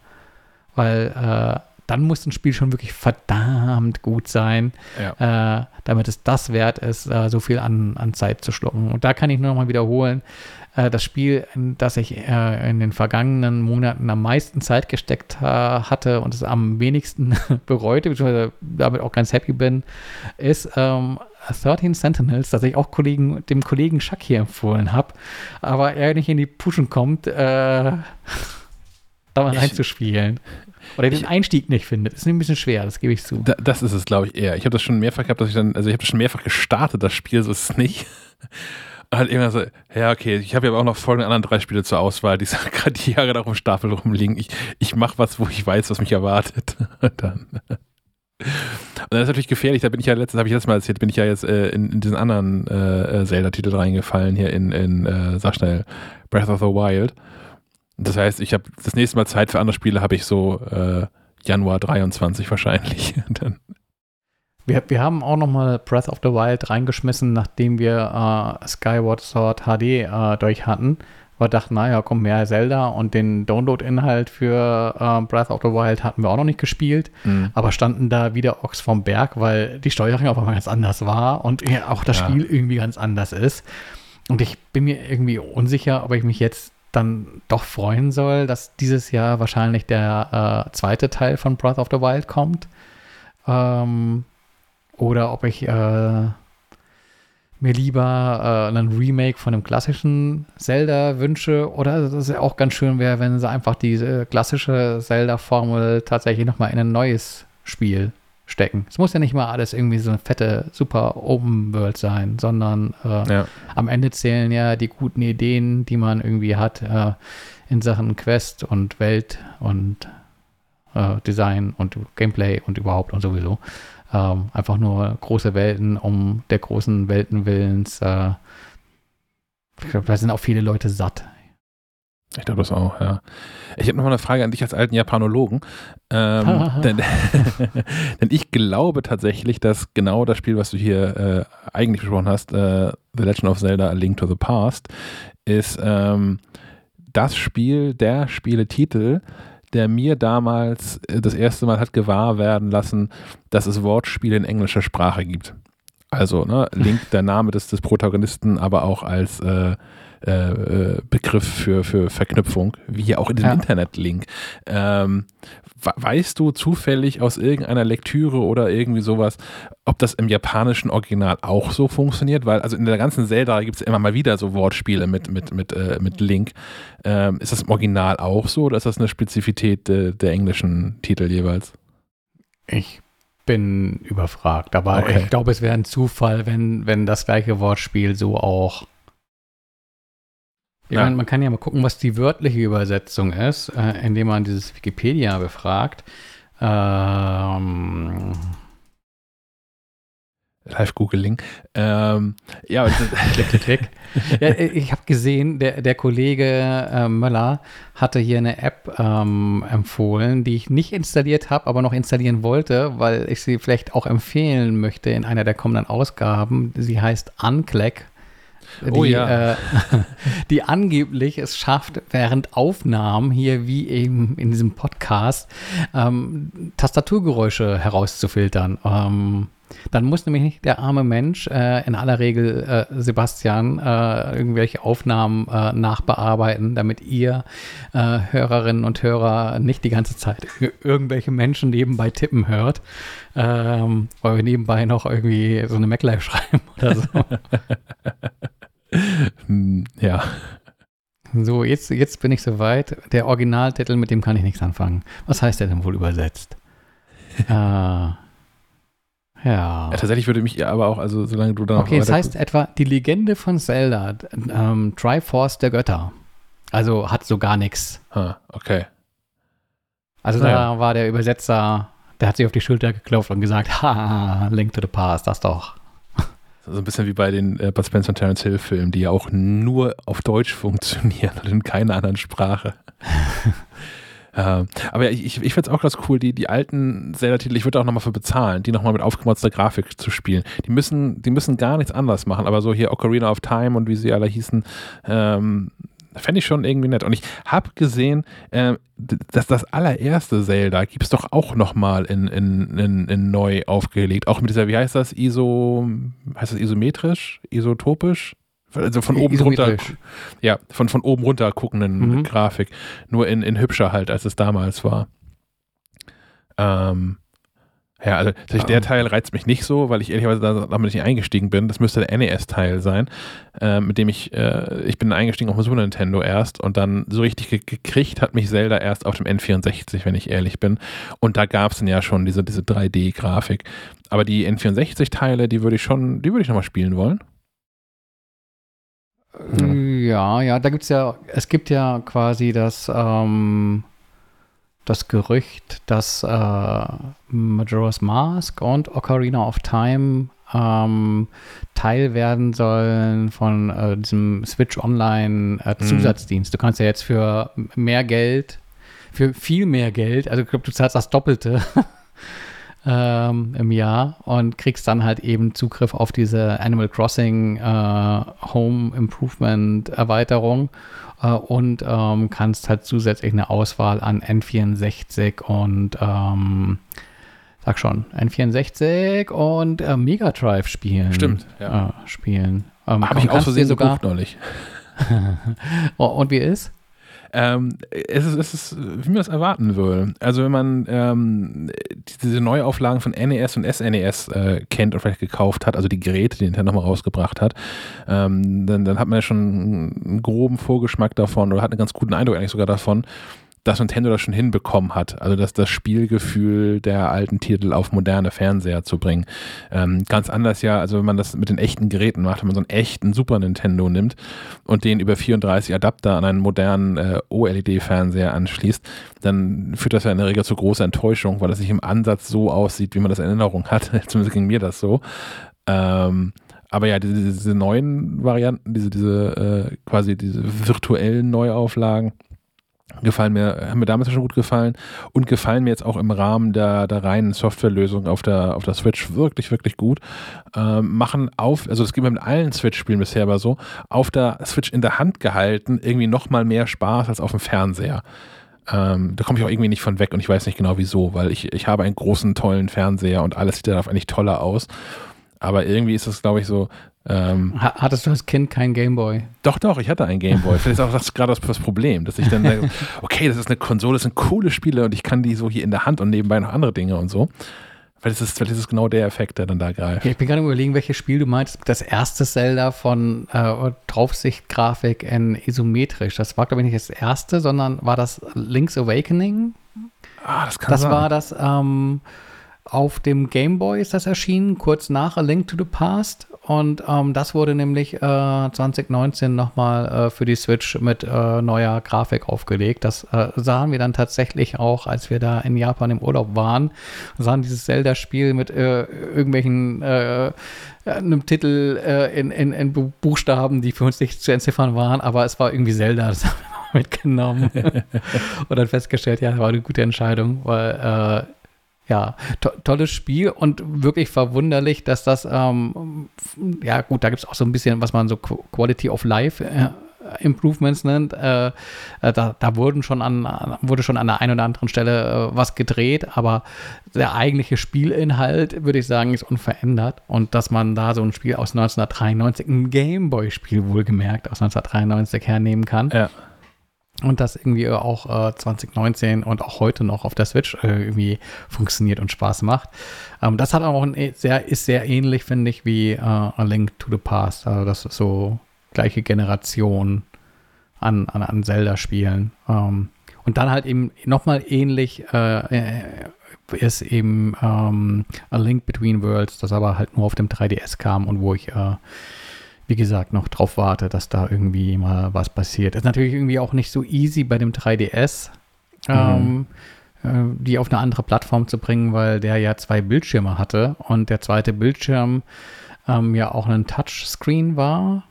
S2: weil äh, dann muss ein Spiel schon wirklich verdammt gut sein, ja. äh, damit es das wert ist, äh, so viel an, an Zeit zu schlucken. Und da kann ich nur noch mal wiederholen, äh, das Spiel, in das ich äh, in den vergangenen Monaten am meisten Zeit gesteckt äh, hatte und es am wenigsten bereute, beziehungsweise damit auch ganz happy bin, ist ähm, 13 Sentinels, das ich auch Kollegen, dem Kollegen Schack hier empfohlen habe, aber er nicht in die Puschen kommt, äh, da mal reinzuspielen. Oder den Einstieg nicht findet. Ist ein bisschen schwer, das gebe ich zu.
S1: Da, das ist es, glaube ich, eher. Ich habe das schon mehrfach gehabt, dass ich dann, also ich habe das schon mehrfach gestartet, das Spiel, so ist es nicht halt immer so, ja, okay, ich habe ja auch noch folgende anderen drei Spiele zur Auswahl, die gerade die Jahre auf dem Stapel rumliegen. Ich, ich mache was, wo ich weiß, was mich erwartet. dann. Und das ist natürlich gefährlich, da bin ich ja letztes, habe ich letztes Mal erzählt, bin ich ja jetzt äh, in, in, diesen anderen äh, äh, Zelda-Titel reingefallen, hier in, in äh, sag schnell, Breath of the Wild. Das heißt, ich habe das nächste Mal Zeit für andere Spiele, habe ich so äh, Januar 23 wahrscheinlich. dann
S2: wir, wir haben auch nochmal Breath of the Wild reingeschmissen, nachdem wir äh, Skyward Sword HD äh, durch hatten. Wir dachten, naja, komm, mehr Zelda und den Download-Inhalt für äh, Breath of the Wild hatten wir auch noch nicht gespielt, mhm. aber standen da wieder Ochs vom Berg, weil die Steuerung auf einmal ganz anders war und auch das ja. Spiel irgendwie ganz anders ist. Und ich bin mir irgendwie unsicher, ob ich mich jetzt dann doch freuen soll, dass dieses Jahr wahrscheinlich der äh, zweite Teil von Breath of the Wild kommt. Ähm, oder ob ich äh, mir lieber äh, einen Remake von einem klassischen Zelda wünsche oder dass es ja auch ganz schön wäre, wenn sie einfach diese klassische Zelda-Formel tatsächlich nochmal in ein neues Spiel stecken. Es muss ja nicht mal alles irgendwie so eine fette, super Open World sein, sondern äh, ja. am Ende zählen ja die guten Ideen, die man irgendwie hat äh, in Sachen Quest und Welt und äh, Design und Gameplay und überhaupt und sowieso. Ähm, einfach nur große Welten um der großen Welten willens. Äh, ich glaube, da sind auch viele Leute satt.
S1: Ich glaube das auch, ja. Ich habe noch mal eine Frage an dich als alten Japanologen. Ähm, denn, denn, ich glaube tatsächlich, dass genau das Spiel, was du hier äh, eigentlich besprochen hast, äh, The Legend of Zelda A Link to the Past, ist ähm, das Spiel, der Spieletitel, der mir damals äh, das erste Mal hat gewahr werden lassen, dass es Wortspiele in englischer Sprache gibt. Also, ne, Link, der Name des, des Protagonisten, aber auch als äh, äh, äh, Begriff für, für Verknüpfung, wie auch in dem ja. Internetlink. Ähm, weißt du zufällig aus irgendeiner Lektüre oder irgendwie sowas, ob das im japanischen Original auch so funktioniert? Weil, also in der ganzen Zelda gibt es immer mal wieder so Wortspiele mit, mit, mit, äh, mit Link. Ähm, ist das im Original auch so oder ist das eine Spezifität de, der englischen Titel jeweils?
S2: Ich bin überfragt, aber okay. ich glaube, es wäre ein Zufall, wenn, wenn das gleiche Wortspiel so auch ich ja. meine, man kann ja mal gucken, was die wörtliche Übersetzung ist, äh, indem man dieses Wikipedia befragt. Ähm,
S1: Live-Googling. Ähm, ja,
S2: klick, klick, klick. ja, äh, ich habe gesehen, der, der Kollege äh, Möller hatte hier eine App ähm, empfohlen, die ich nicht installiert habe, aber noch installieren wollte, weil ich sie vielleicht auch empfehlen möchte in einer der kommenden Ausgaben. Sie heißt Unclack die, oh ja. Äh, die angeblich es schafft, während Aufnahmen hier wie eben in diesem Podcast ähm, Tastaturgeräusche herauszufiltern. Ähm, dann muss nämlich nicht der arme Mensch, äh, in aller Regel äh, Sebastian, äh, irgendwelche Aufnahmen äh, nachbearbeiten, damit ihr äh, Hörerinnen und Hörer nicht die ganze Zeit irgendwelche Menschen nebenbei tippen hört, ähm, weil wir nebenbei noch irgendwie so eine MacLife schreiben oder so.
S1: Hm, ja.
S2: So, jetzt, jetzt bin ich soweit. Der Originaltitel, mit dem kann ich nichts anfangen. Was heißt der denn wohl übersetzt? äh, ja. ja.
S1: Tatsächlich würde mich aber auch, also solange du
S2: da Okay, es heißt etwa die Legende von Zelda, ähm, Triforce der Götter. Also hat so gar nichts.
S1: Ah, okay.
S2: Also naja. da war der Übersetzer, der hat sich auf die Schulter geklopft und gesagt, ha, Link to the Past, das doch.
S1: So ein bisschen wie bei den äh, Bud Spencer und Terence Hill Filmen, die ja auch nur auf Deutsch funktionieren und in keiner anderen Sprache. äh, aber ich, ich, ich finde es auch ganz cool, die, die alten Zelda-Titel, ich würde auch nochmal für bezahlen, die nochmal mit aufgemotzter Grafik zu spielen. Die müssen, die müssen gar nichts anders machen, aber so hier Ocarina of Time und wie sie alle hießen, ähm, Fände ich schon irgendwie nett. Und ich habe gesehen, äh, dass das allererste Zelda gibt es doch auch nochmal in, in, in, in, neu aufgelegt. Auch mit dieser, wie heißt das, ISO, heißt das isometrisch, isotopisch? Also von oben runter, ja, von, von oben runter guckenden mhm. Grafik. Nur in, in hübscher halt, als es damals war. Ähm, ja, also ja. der Teil reizt mich nicht so, weil ich ehrlicherweise damit nicht eingestiegen bin. Das müsste der NES-Teil sein, äh, mit dem ich, äh, ich bin eingestiegen auf dem Super Nintendo erst und dann so richtig ge gekriegt hat mich Zelda erst auf dem N64, wenn ich ehrlich bin. Und da gab es dann ja schon diese, diese 3D-Grafik. Aber die N64-Teile, die würde ich schon, die würde ich nochmal spielen wollen.
S2: Ja, ja, da gibt es ja, es gibt ja quasi das, ähm, das Gerücht, dass äh, Majora's Mask und Ocarina of Time ähm, Teil werden sollen von äh, diesem Switch Online äh, mhm. Zusatzdienst. Du kannst ja jetzt für mehr Geld, für viel mehr Geld, also ich glaube, du zahlst das Doppelte ähm, im Jahr und kriegst dann halt eben Zugriff auf diese Animal Crossing äh, Home Improvement Erweiterung äh, und ähm, kannst halt zusätzlich eine Auswahl an N64 und ähm, sag schon, N64 und äh, Mega Drive spielen.
S1: Stimmt, ja.
S2: Äh, spielen.
S1: Ähm, Habe ich aus Versehen sogar neulich.
S2: Und wie ist?
S1: Ähm, es, ist, es ist, wie man es erwarten will. Also wenn man ähm, diese Neuauflagen von NES und SNES äh, kennt und vielleicht gekauft hat, also die Geräte, die Nintendo nochmal rausgebracht hat, ähm, dann, dann hat man ja schon einen groben Vorgeschmack davon oder hat einen ganz guten Eindruck eigentlich sogar davon, dass Nintendo das schon hinbekommen hat. Also dass das Spielgefühl der alten Titel auf moderne Fernseher zu bringen. Ähm, ganz anders ja, also wenn man das mit den echten Geräten macht, wenn man so einen echten Super Nintendo nimmt und den über 34 Adapter an einen modernen äh, OLED-Fernseher anschließt, dann führt das ja in der Regel zu großer Enttäuschung, weil das nicht im Ansatz so aussieht, wie man das in Erinnerung hat. Zumindest ging mir das so. Ähm, aber ja, diese, diese, neuen Varianten, diese, diese äh, quasi diese virtuellen Neuauflagen, gefallen mir, haben mir damals schon gut gefallen und gefallen mir jetzt auch im Rahmen der, der reinen Softwarelösung auf der, auf der Switch wirklich, wirklich gut. Ähm, machen auf, also das geht mir mit allen Switch-Spielen bisher aber so, auf der Switch in der Hand gehalten irgendwie nochmal mehr Spaß als auf dem Fernseher. Ähm, da komme ich auch irgendwie nicht von weg und ich weiß nicht genau wieso, weil ich, ich habe einen großen, tollen Fernseher und alles sieht darauf eigentlich toller aus. Aber irgendwie ist das, glaube ich, so,
S2: ähm, Hattest du als Kind keinen Gameboy?
S1: Doch, doch, ich hatte einen Gameboy. Vielleicht ist auch das gerade das Problem, dass ich dann sage, okay, das ist eine Konsole, das sind coole Spiele und ich kann die so hier in der Hand und nebenbei noch andere Dinge und so. Vielleicht ist, es, vielleicht ist genau der Effekt, der dann da greift.
S2: Ich bin gerade überlegen, welches Spiel du meinst. Das erste Zelda von äh, Draufsichtgrafik in isometrisch. Das war, glaube ich, nicht das erste, sondern war das Link's Awakening?
S1: Ah, das kann
S2: das
S1: sein.
S2: Das war das ähm, auf dem Gameboy ist das erschienen, kurz nach A Link to the Past. Und ähm, das wurde nämlich äh, 2019 nochmal äh, für die Switch mit äh, neuer Grafik aufgelegt. Das äh, sahen wir dann tatsächlich auch, als wir da in Japan im Urlaub waren. Wir sahen dieses Zelda-Spiel mit äh, irgendwelchen äh, einem Titel in, in, in, Buchstaben, die für uns nicht zu entziffern waren, aber es war irgendwie Zelda. Das haben wir mitgenommen und dann festgestellt, ja, das war eine gute Entscheidung, weil ja, to tolles Spiel und wirklich verwunderlich, dass das, ähm, ja gut, da gibt es auch so ein bisschen, was man so Quality of Life äh, Improvements nennt. Äh, äh, da, da wurden schon an, wurde schon an der einen oder anderen Stelle äh, was gedreht, aber der eigentliche Spielinhalt, würde ich sagen, ist unverändert. Und dass man da so ein Spiel aus 1993, ein Gameboy-Spiel wohlgemerkt, aus 1993 hernehmen kann. Ja und das irgendwie auch äh, 2019 und auch heute noch auf der Switch äh, irgendwie funktioniert und Spaß macht. Ähm, das hat auch ein e, sehr, ist sehr ähnlich, finde ich, wie äh, A Link to the Past. Also das ist so gleiche Generation an, an, an Zelda-Spielen. Ähm, und dann halt eben nochmal ähnlich äh, äh, ist eben ähm, A Link Between Worlds, das aber halt nur auf dem 3DS kam und wo ich äh, wie gesagt, noch drauf warte, dass da irgendwie mal was passiert. Ist natürlich irgendwie auch nicht so easy bei dem 3DS, mhm. ähm, äh, die auf eine andere Plattform zu bringen, weil der ja zwei Bildschirme hatte und der zweite Bildschirm ähm, ja auch ein Touchscreen war.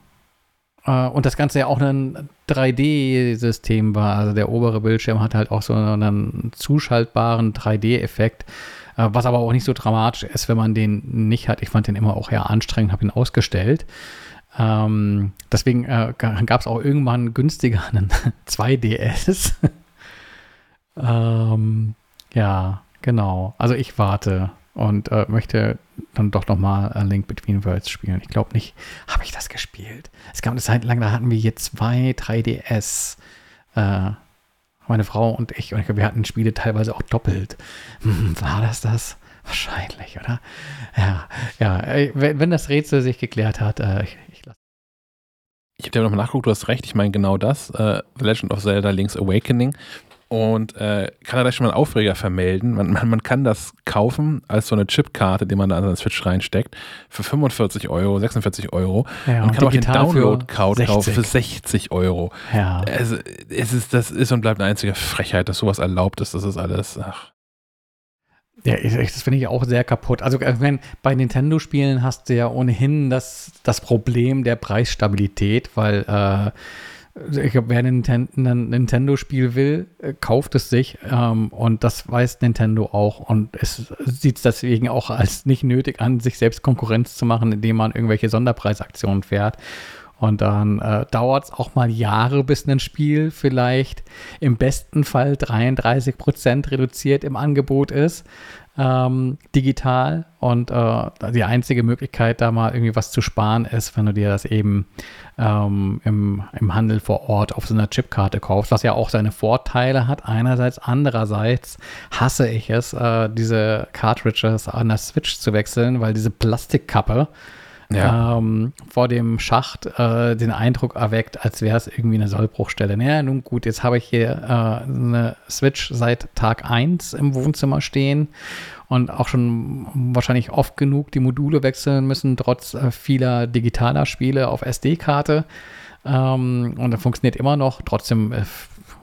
S2: Äh, und das Ganze ja auch ein 3D-System war. Also der obere Bildschirm hat halt auch so einen zuschaltbaren 3D-Effekt äh, was aber auch nicht so dramatisch ist, wenn man den nicht hat. Ich fand den immer auch eher anstrengend, habe ihn ausgestellt. Ähm, deswegen äh, gab es auch irgendwann günstiger einen 2DS. ähm, ja, genau. Also ich warte und äh, möchte dann doch noch mal A Link Between Worlds spielen. Ich glaube nicht, habe ich das gespielt? Es gab eine Zeit lang, da hatten wir hier zwei 3DS. Äh, meine Frau und ich. Und ich glaube, wir hatten Spiele teilweise auch doppelt. Hm, war das das? Wahrscheinlich, oder? Ja, ja. Wenn, wenn das Rätsel sich geklärt hat, äh, ich,
S1: ich habe ja nochmal nachgeguckt, du hast recht, ich meine genau das, äh, The Legend of Zelda Link's Awakening. Und äh, kann er da schon mal einen Aufreger vermelden. Man, man, man, kann das kaufen als so eine Chipkarte, die man da an den Switch reinsteckt, für 45 Euro, 46 Euro.
S2: Ja,
S1: und kann auch den
S2: Download-Code
S1: kaufen für 60 Euro.
S2: Ja.
S1: Es, es ist, das ist und bleibt eine einzige Frechheit, dass sowas erlaubt ist. Das ist alles. Ach.
S2: Ja, das finde ich auch sehr kaputt. Also wenn, bei Nintendo-Spielen hast du ja ohnehin das, das Problem der Preisstabilität, weil äh, ich glaube, wer ein Nintendo-Spiel will, äh, kauft es sich ähm, und das weiß Nintendo auch und es sieht es deswegen auch als nicht nötig an, sich selbst Konkurrenz zu machen, indem man irgendwelche Sonderpreisaktionen fährt. Und dann äh, dauert es auch mal Jahre, bis ein Spiel vielleicht im besten Fall 33 Prozent reduziert im Angebot ist, ähm, digital. Und äh, die einzige Möglichkeit, da mal irgendwie was zu sparen, ist, wenn du dir das eben ähm, im, im Handel vor Ort auf so einer Chipkarte kaufst, was ja auch seine Vorteile hat. Einerseits, andererseits hasse ich es, äh, diese Cartridges an der Switch zu wechseln, weil diese Plastikkappe
S1: Ja.
S2: ähm, vor dem Schacht äh, den Eindruck erweckt, als wäre es irgendwie eine Sollbruchstelle. Naja, nun gut, jetzt habe ich hier äh, eine Switch seit Tag 1 im Wohnzimmer stehen und auch schon wahrscheinlich oft genug die Module wechseln müssen, trotz äh, vieler digitaler Spiele auf SD-Karte. Ähm, und das funktioniert immer noch. Trotzdem äh,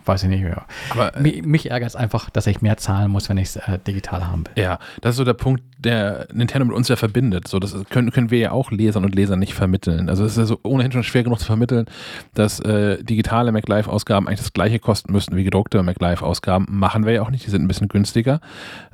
S2: weiß ich nicht mehr.
S1: Aber, äh,
S2: mich, mich ärgert es einfach, dass ich mehr zahlen muss, wenn ich es äh, digital haben will.
S1: Ja, das ist so der Punkt, der Nintendo mit uns ja verbindet. So, das können, können wir ja auch Lesern und Lesern nicht vermitteln. Also es ist ja so ohnehin schon schwer genug zu vermitteln, dass äh, digitale MacLive-Ausgaben eigentlich das gleiche kosten müssten wie gedruckte MacLive-Ausgaben. Machen wir ja auch nicht, die sind ein bisschen günstiger.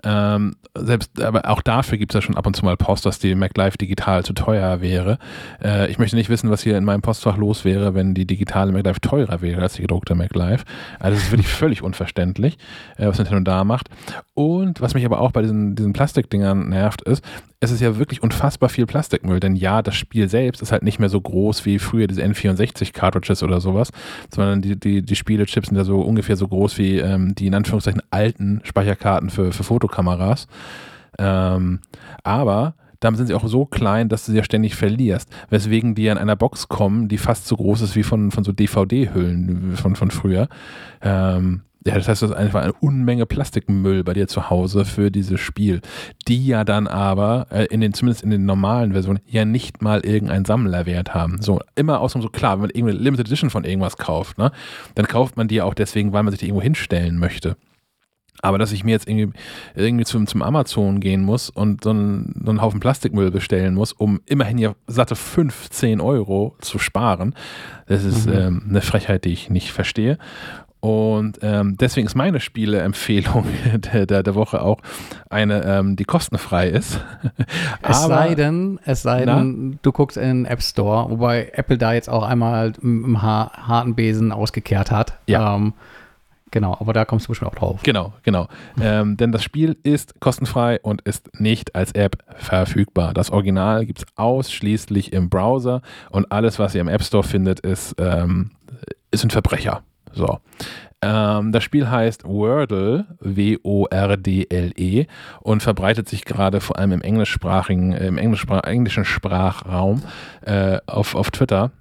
S1: Ähm, selbst, aber auch dafür gibt es ja schon ab und zu mal Post, dass die MacLive digital zu teuer wäre. Äh, ich möchte nicht wissen, was hier in meinem Postfach los wäre, wenn die digitale MacLive teurer wäre als die gedruckte MacLive. Also das ist wirklich völlig unverständlich, äh, was Nintendo da macht. Und was mich aber auch bei diesen, diesen Plastikdingern nervt, ist, es ist ja wirklich unfassbar viel Plastikmüll. Denn ja, das Spiel selbst ist halt nicht mehr so groß wie früher diese N64-Cartridges oder sowas, sondern die, die, die Spielechips sind ja so ungefähr so groß wie ähm, die in Anführungszeichen alten Speicherkarten für, für Fotokameras. Ähm, aber damit sind sie auch so klein, dass du sie ja ständig verlierst. Weswegen die ja in einer Box kommen, die fast so groß ist wie von, von so DVD-Hüllen von, von früher. Ähm, ja, das heißt, das ist einfach eine Unmenge Plastikmüll bei dir zu Hause für dieses Spiel, die ja dann aber äh, in den, zumindest in den normalen Versionen, ja nicht mal irgendeinen Sammlerwert haben. So, immer außerdem so klar, wenn man irgendeine Limited Edition von irgendwas kauft, ne, dann kauft man die auch deswegen, weil man sich die irgendwo hinstellen möchte. Aber dass ich mir jetzt irgendwie, irgendwie zum, zum Amazon gehen muss und so einen, so einen Haufen Plastikmüll bestellen muss, um immerhin ja satte 15 Euro zu sparen, das ist mhm. ähm, eine Frechheit, die ich nicht verstehe. Und ähm, deswegen ist meine Spieleempfehlung der, der, der Woche auch eine, ähm, die kostenfrei ist.
S2: es Aber, sei denn, es sei denn, du guckst in den App Store, wobei Apple da jetzt auch einmal im harten Besen ausgekehrt hat.
S1: Ja.
S2: Ähm, Genau, aber da kommst du bestimmt auch drauf.
S1: Genau, genau. ähm, denn das Spiel ist kostenfrei und ist nicht als App verfügbar. Das Original gibt es ausschließlich im Browser und alles, was ihr im App Store findet, ist, ähm, ist ein Verbrecher. So. Ähm, das Spiel heißt Wordle, W-O-R-D-L-E, und verbreitet sich gerade vor allem im englischsprachigen, im englischsprach englischen Sprachraum äh, auf, auf Twitter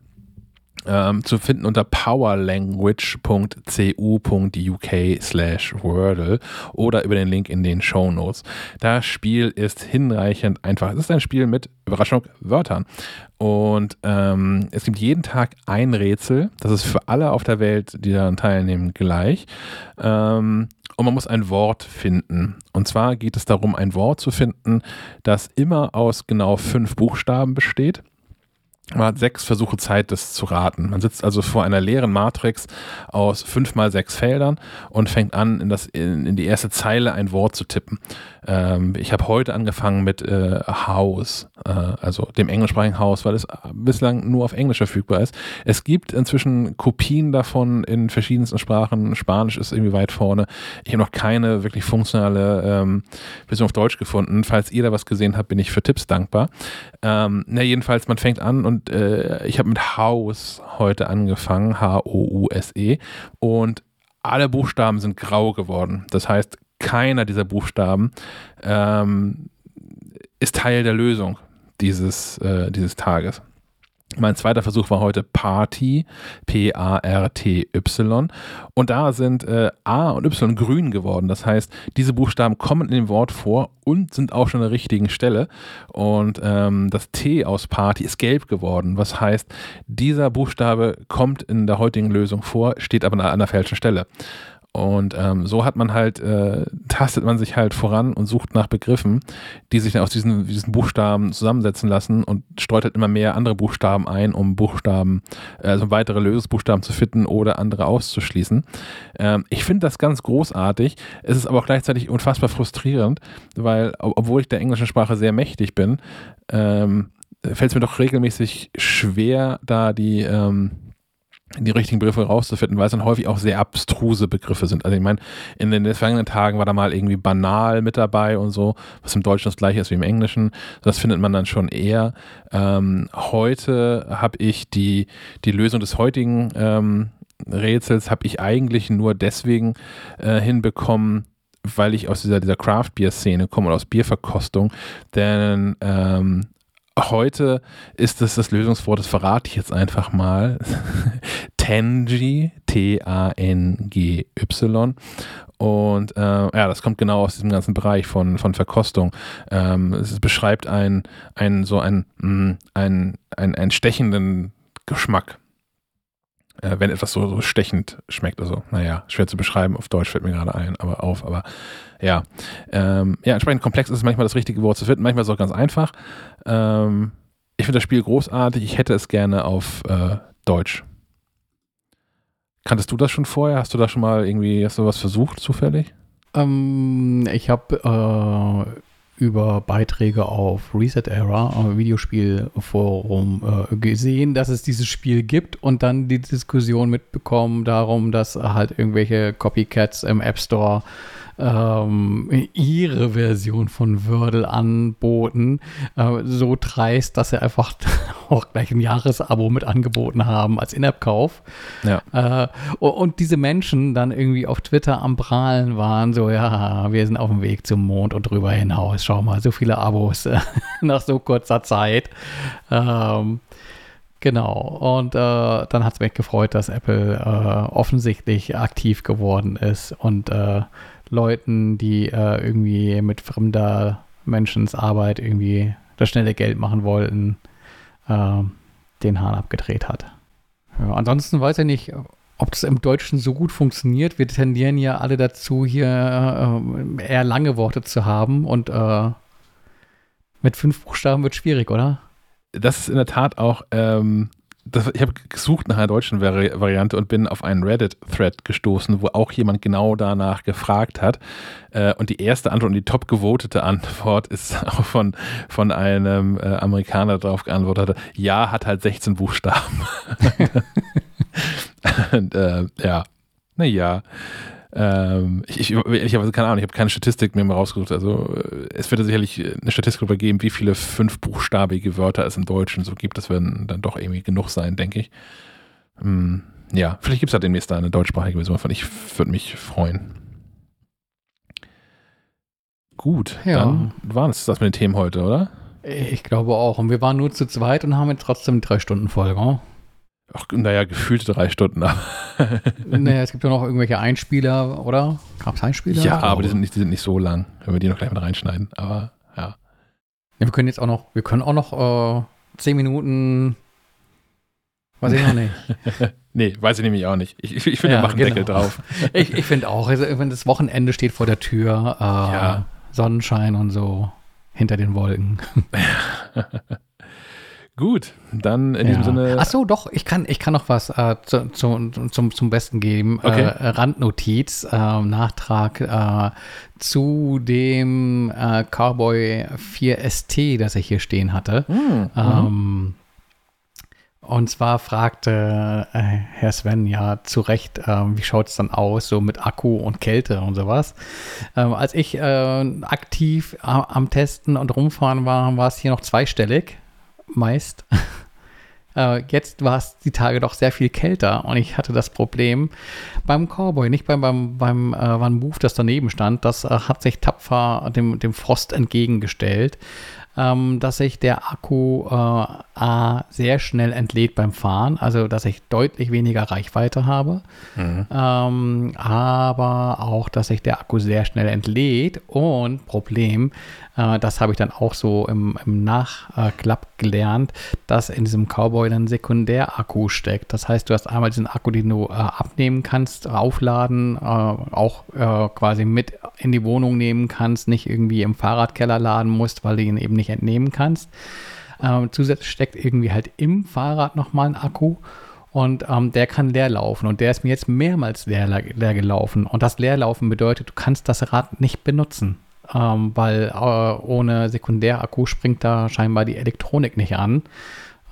S1: ähm, zu finden unter powerlanguage.cu.uk slash Wordle oder über den Link in den Show Notes. Das Spiel ist hinreichend einfach. Es ist ein Spiel mit, Überraschung, Wörtern. Und ähm, es gibt jeden Tag ein Rätsel. Das ist für alle auf der Welt, die daran teilnehmen, gleich. Ähm, und man muss ein Wort finden. Und zwar geht es darum, ein Wort zu finden, das immer aus genau fünf Buchstaben besteht. Man hat sechs Versuche Zeit, das zu raten. Man sitzt also vor einer leeren Matrix aus fünf mal sechs Feldern und fängt an, in, das, in, in die erste Zeile ein Wort zu tippen. Ähm, ich habe heute angefangen mit äh, House, äh, also dem englischsprachigen Haus, weil es bislang nur auf Englisch verfügbar ist. Es gibt inzwischen Kopien davon in verschiedensten Sprachen. Spanisch ist irgendwie weit vorne. Ich habe noch keine wirklich funktionale ähm, Version auf Deutsch gefunden. Falls ihr da was gesehen habt, bin ich für Tipps dankbar. Ähm, na, jedenfalls, man fängt an und äh, ich habe mit Haus heute angefangen, H-O-U-S-E, und alle Buchstaben sind grau geworden. Das heißt, keiner dieser Buchstaben ähm, ist Teil der Lösung dieses, äh, dieses Tages. Mein zweiter Versuch war heute Party, P-A-R-T-Y. Und da sind äh, A und Y grün geworden. Das heißt, diese Buchstaben kommen in dem Wort vor und sind auch schon an der richtigen Stelle. Und ähm, das T aus Party ist gelb geworden. Was heißt, dieser Buchstabe kommt in der heutigen Lösung vor, steht aber an der falschen Stelle. Und ähm, so hat man halt, äh, tastet man sich halt voran und sucht nach Begriffen, die sich dann aus diesen, diesen Buchstaben zusammensetzen lassen und streut halt immer mehr andere Buchstaben ein, um Buchstaben, also weitere Lösungsbuchstaben zu finden oder andere auszuschließen. Ähm, ich finde das ganz großartig. Es ist aber auch gleichzeitig unfassbar frustrierend, weil, obwohl ich der englischen Sprache sehr mächtig bin, ähm, fällt es mir doch regelmäßig schwer, da die, ähm, die richtigen Begriffe rauszufinden, weil es dann häufig auch sehr abstruse Begriffe sind. Also ich meine, in den vergangenen Tagen war da mal irgendwie banal mit dabei und so, was im Deutschen das gleiche ist wie im Englischen. Das findet man dann schon eher. Ähm, heute habe ich die, die Lösung des heutigen ähm, Rätsels habe ich eigentlich nur deswegen äh, hinbekommen, weil ich aus dieser, dieser Craft-Bier-Szene komme oder aus Bierverkostung, denn ähm, heute ist es das Lösungswort, das verrate ich jetzt einfach mal. Tangy, T-A-N-G-Y. Und äh, ja, das kommt genau aus diesem ganzen Bereich von, von Verkostung. Ähm, es beschreibt einen, einen so einen, mh, einen, einen, einen stechenden Geschmack. Äh, wenn etwas so, so stechend schmeckt. Also, naja, schwer zu beschreiben. Auf Deutsch fällt mir gerade ein, aber auf. Aber ja, ähm, ja, entsprechend komplex ist es manchmal das richtige Wort zu finden. Manchmal ist es auch ganz einfach. Ähm, ich finde das Spiel großartig. Ich hätte es gerne auf äh, Deutsch. Kanntest du das schon vorher? Hast du da schon mal irgendwie, hast du was versucht, zufällig?
S2: Ähm, ich habe äh, über Beiträge auf Reset Era, am Videospielforum, äh, gesehen, dass es dieses Spiel gibt und dann die Diskussion mitbekommen darum, dass halt irgendwelche Copycats im App Store ähm, ihre Version von Wordle anboten. Äh, so dreist, dass sie einfach auch gleich ein Jahresabo mit angeboten haben als In-App-Kauf.
S1: Ja.
S2: Äh, und diese Menschen dann irgendwie auf Twitter am Prahlen waren, so, ja, wir sind auf dem Weg zum Mond und drüber hinaus. Schau mal, so viele Abos äh, nach so kurzer Zeit. Ähm, Genau, und äh, dann hat es mich gefreut, dass Apple äh, offensichtlich aktiv geworden ist und äh, Leuten, die äh, irgendwie mit fremder Menschensarbeit irgendwie das schnelle Geld machen wollten, äh, den Hahn abgedreht hat. Ja, ansonsten weiß ich nicht, ob das im Deutschen so gut funktioniert. Wir tendieren ja alle dazu, hier äh, eher lange Worte zu haben und äh, mit fünf Buchstaben wird schwierig, oder?
S1: Das ist in der Tat auch ähm, das, ich habe gesucht nach einer deutschen Vari Variante und bin auf einen Reddit-Thread gestoßen, wo auch jemand genau danach gefragt hat. Äh, und die erste Antwort und die top gewotete Antwort ist auch von, von einem äh, Amerikaner darauf geantwortet ja, hat halt 16 Buchstaben. und äh, ja, naja. Ähm, ich, ich, ich habe keine Ahnung, ich habe keine Statistik mehr mal rausgesucht. Also äh, es wird sicherlich eine Statistik darüber geben, wie viele fünfbuchstabige Wörter es im Deutschen so gibt. Das werden dann doch irgendwie genug sein, denke ich. Hm, ja, vielleicht gibt es da demnächst da eine deutschsprachige Version von. Ich würde mich freuen. Gut, ja. dann waren es das mit den Themen heute, oder?
S2: Ich glaube auch. Und wir waren nur zu zweit und haben jetzt trotzdem drei Stunden Folge. Oh?
S1: Ach, naja, gefühlte drei Stunden.
S2: naja, es gibt ja noch irgendwelche Einspieler, oder? Gab es Einspieler?
S1: Ja, aber die sind, nicht, die sind nicht so lang, wenn wir die noch gleich mit reinschneiden. Aber ja.
S2: ja wir können jetzt auch noch, wir können auch noch äh, zehn Minuten. Weiß ich noch nicht.
S1: nee, weiß ich nämlich auch nicht. Ich, ich, ich finde, ja, wir machen genau. Deckel drauf.
S2: ich ich finde auch, also, wenn das Wochenende steht vor der Tür, äh, ja. Sonnenschein und so hinter den Wolken.
S1: Gut, dann in ja. diesem Sinne.
S2: Ach so, doch, ich kann, ich kann noch was äh, zu, zu, zum, zum Besten geben.
S1: Okay.
S2: Äh, Randnotiz, äh, Nachtrag äh, zu dem äh, Cowboy 4 ST, das ich hier stehen hatte.
S1: Mhm.
S2: Ähm, und zwar fragte äh, Herr Sven ja zu Recht, wie schaut es dann aus, so mit Akku und Kälte und sowas. Ähm, als ich aktiv am Testen und rumfahren war, war es hier noch zweistellig meist. äh, jetzt war es die Tage doch sehr viel kälter und ich hatte das Problem beim Cowboy, nicht beim, beim, beim äh, Van Move, das daneben stand. Das äh, hat sich tapfer dem, dem Frost entgegengestellt ähm, dass sich der Akku äh, sehr schnell entlädt beim Fahren, also dass ich deutlich weniger Reichweite habe, mhm. ähm, aber auch, dass sich der Akku sehr schnell entlädt und Problem, äh, das habe ich dann auch so im, im Nachklapp gelernt, dass in diesem Cowboy dann Sekundärakku steckt. Das heißt, du hast einmal diesen Akku, den du äh, abnehmen kannst, aufladen, äh, auch äh, quasi mit in die Wohnung nehmen kannst, nicht irgendwie im Fahrradkeller laden musst, weil du ihn eben nicht entnehmen kannst. Ähm, zusätzlich steckt irgendwie halt im Fahrrad nochmal ein Akku und ähm, der kann leer laufen und der ist mir jetzt mehrmals leer, leer gelaufen und das Leerlaufen bedeutet, du kannst das Rad nicht benutzen, ähm, weil äh, ohne Sekundärakku springt da scheinbar die Elektronik nicht an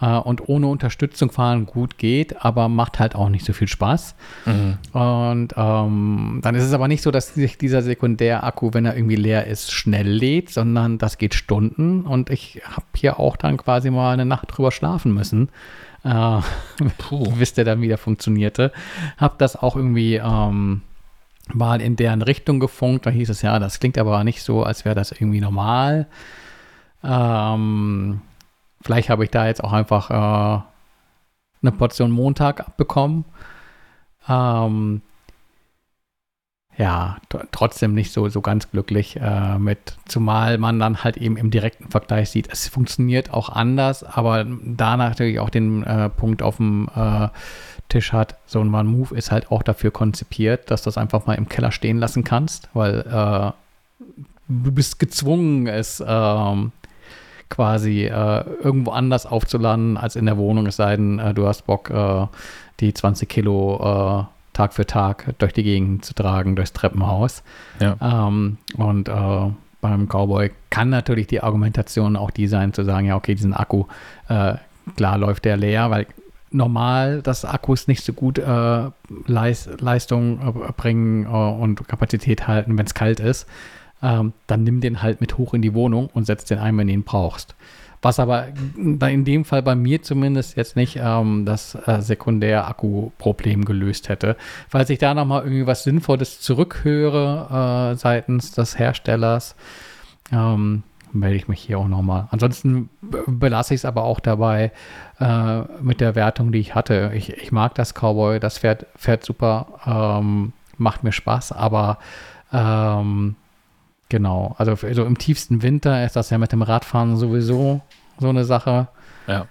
S2: äh, und ohne Unterstützung fahren gut geht, aber macht halt auch nicht so viel Spaß. Mhm. Und ähm, dann ist es aber nicht so, dass sich dieser Sekundärakku, wenn er irgendwie leer ist, schnell lädt, sondern das geht Stunden und ich habe hier auch dann quasi mal eine Nacht drüber schlafen müssen. Äh, bis der dann wieder funktionierte. Hab das auch irgendwie ähm, mal in deren Richtung gefunkt. Da hieß es ja, das klingt aber nicht so, als wäre das irgendwie normal. Ähm, vielleicht habe ich da jetzt auch einfach äh, eine Portion Montag abbekommen. Ähm, ja, trotzdem nicht so, so ganz glücklich äh, mit, zumal man dann halt eben im direkten Vergleich sieht, es funktioniert auch anders, aber da natürlich auch den äh, Punkt auf dem äh, Tisch hat, so ein One-Move ist halt auch dafür konzipiert, dass du das einfach mal im Keller stehen lassen kannst, weil äh, du bist gezwungen, es ähm, quasi äh, irgendwo anders aufzuladen als in der Wohnung, es sei denn, äh, du hast Bock, äh, die 20 Kilo äh, Tag für Tag durch die Gegend zu tragen, durchs Treppenhaus. Ja. Ähm, und äh, beim Cowboy kann natürlich die Argumentation auch die sein, zu sagen, ja, okay, diesen Akku, äh, klar läuft der leer, weil normal, dass Akkus nicht so gut äh, Leis Leistung äh, bringen äh, und Kapazität halten, wenn es kalt ist, ähm, dann nimm den halt mit hoch in die Wohnung und setz den ein, wenn du ihn brauchst. Was aber in dem Fall bei mir zumindest jetzt nicht ähm, das äh, Sekundär-Akku-Problem gelöst hätte. Falls ich da nochmal irgendwie was Sinnvolles zurückhöre äh, seitens des Herstellers, ähm, melde ich mich hier auch nochmal. Ansonsten belasse ich es aber auch dabei äh, mit der Wertung, die ich hatte. Ich, ich mag das Cowboy, das fährt, fährt super, ähm, macht mir Spaß, aber ähm, Genau, also, also im tiefsten Winter ist das ja mit dem Radfahren sowieso so eine Sache.
S1: Ja.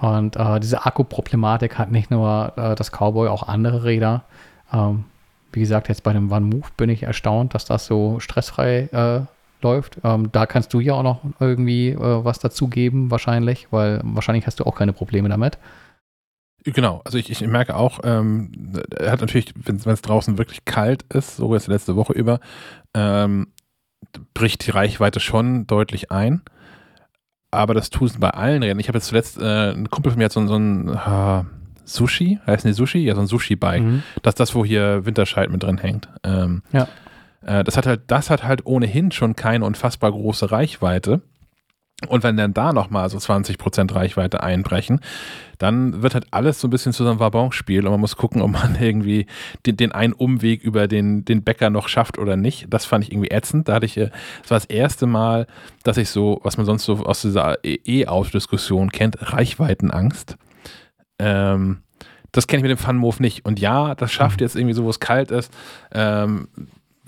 S2: Und äh, diese Akku-Problematik hat nicht nur äh, das Cowboy, auch andere Räder. Ähm, wie gesagt, jetzt bei dem One Move bin ich erstaunt, dass das so stressfrei äh, läuft. Ähm, da kannst du ja auch noch irgendwie äh, was dazugeben, wahrscheinlich, weil wahrscheinlich hast du auch keine Probleme damit.
S1: Genau, also ich, ich merke auch, ähm, er hat natürlich, wenn es draußen wirklich kalt ist, so jetzt letzte Woche über, ähm, bricht die Reichweite schon deutlich ein. Aber das tun sie bei allen Rädern. Ich habe jetzt zuletzt, äh, ein Kumpel von mir hat so, so ein uh, Sushi, heißt nicht Sushi? Ja, so ein Sushi-Bike. Mhm. Das ist das, wo hier Winterscheid mit drin hängt. Ähm,
S2: ja.
S1: Äh, das hat halt, das hat halt ohnehin schon keine unfassbar große Reichweite. Und wenn dann da nochmal so 20% Reichweite einbrechen, dann wird halt alles so ein bisschen zu so einem Wabonspiel und man muss gucken, ob man irgendwie den, den einen Umweg über den, den Bäcker noch schafft oder nicht. Das fand ich irgendwie ätzend. Da hatte ich, äh, das war das erste Mal, dass ich so, was man sonst so aus dieser E-Auto-Diskussion kennt, Reichweitenangst. Ähm, das kenne ich mit dem Fun-Move nicht. Und ja, das schafft mhm. jetzt irgendwie so, wo es kalt ist. Ähm,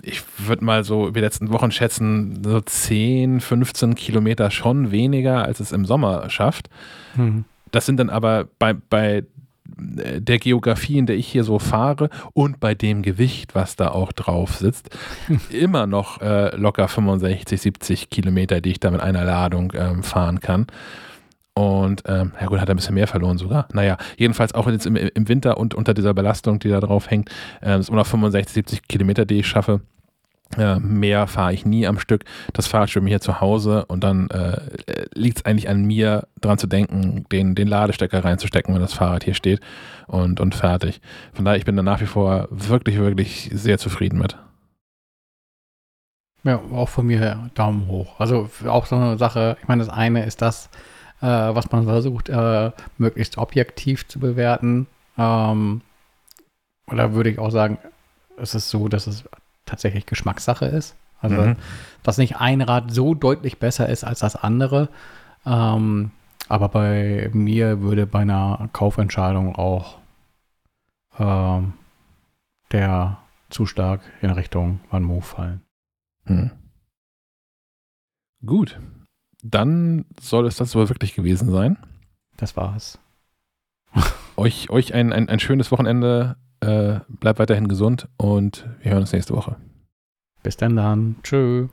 S1: ich würde mal so über die letzten Wochen schätzen, so 10, 15 Kilometer schon weniger, als es im Sommer schafft. Mhm. Das sind dann aber bei, bei der Geografie, in der ich hier so fahre und bei dem Gewicht, was da auch drauf sitzt, immer noch äh, locker 65, 70 Kilometer, die ich da mit einer Ladung ähm, fahren kann. Und ähm, ja gut, hat er ein bisschen mehr verloren sogar. Naja, jedenfalls auch jetzt im, im Winter und unter dieser Belastung, die da drauf hängt, äh, ist immer noch 65, 70 Kilometer, die ich schaffe. Äh, mehr fahre ich nie am Stück. Das Fahrrad steht mir hier zu Hause und dann äh, liegt es eigentlich an mir, dran zu denken, den, den Ladestecker reinzustecken, wenn das Fahrrad hier steht und, und fertig. Von daher, ich bin da nach wie vor wirklich, wirklich sehr zufrieden mit.
S2: Ja, auch von mir her Daumen hoch. Also auch so eine Sache, ich meine, das eine ist das, äh, was man versucht, äh, möglichst objektiv zu bewerten. Ähm, oder würde ich auch sagen, es ist so, dass es tatsächlich Geschmackssache ist. Also, mhm. dass nicht ein Rad so deutlich besser ist als das andere. Ähm, aber bei mir würde bei einer Kaufentscheidung auch ähm, der zu stark in Richtung One Move fallen. Mhm.
S1: Gut. Dann soll es das aber wirklich gewesen sein.
S2: Das war's.
S1: euch euch ein, ein, ein schönes Wochenende äh, bleibt weiterhin gesund und wir hören uns nächste Woche.
S2: Bis dann dann. Tschö.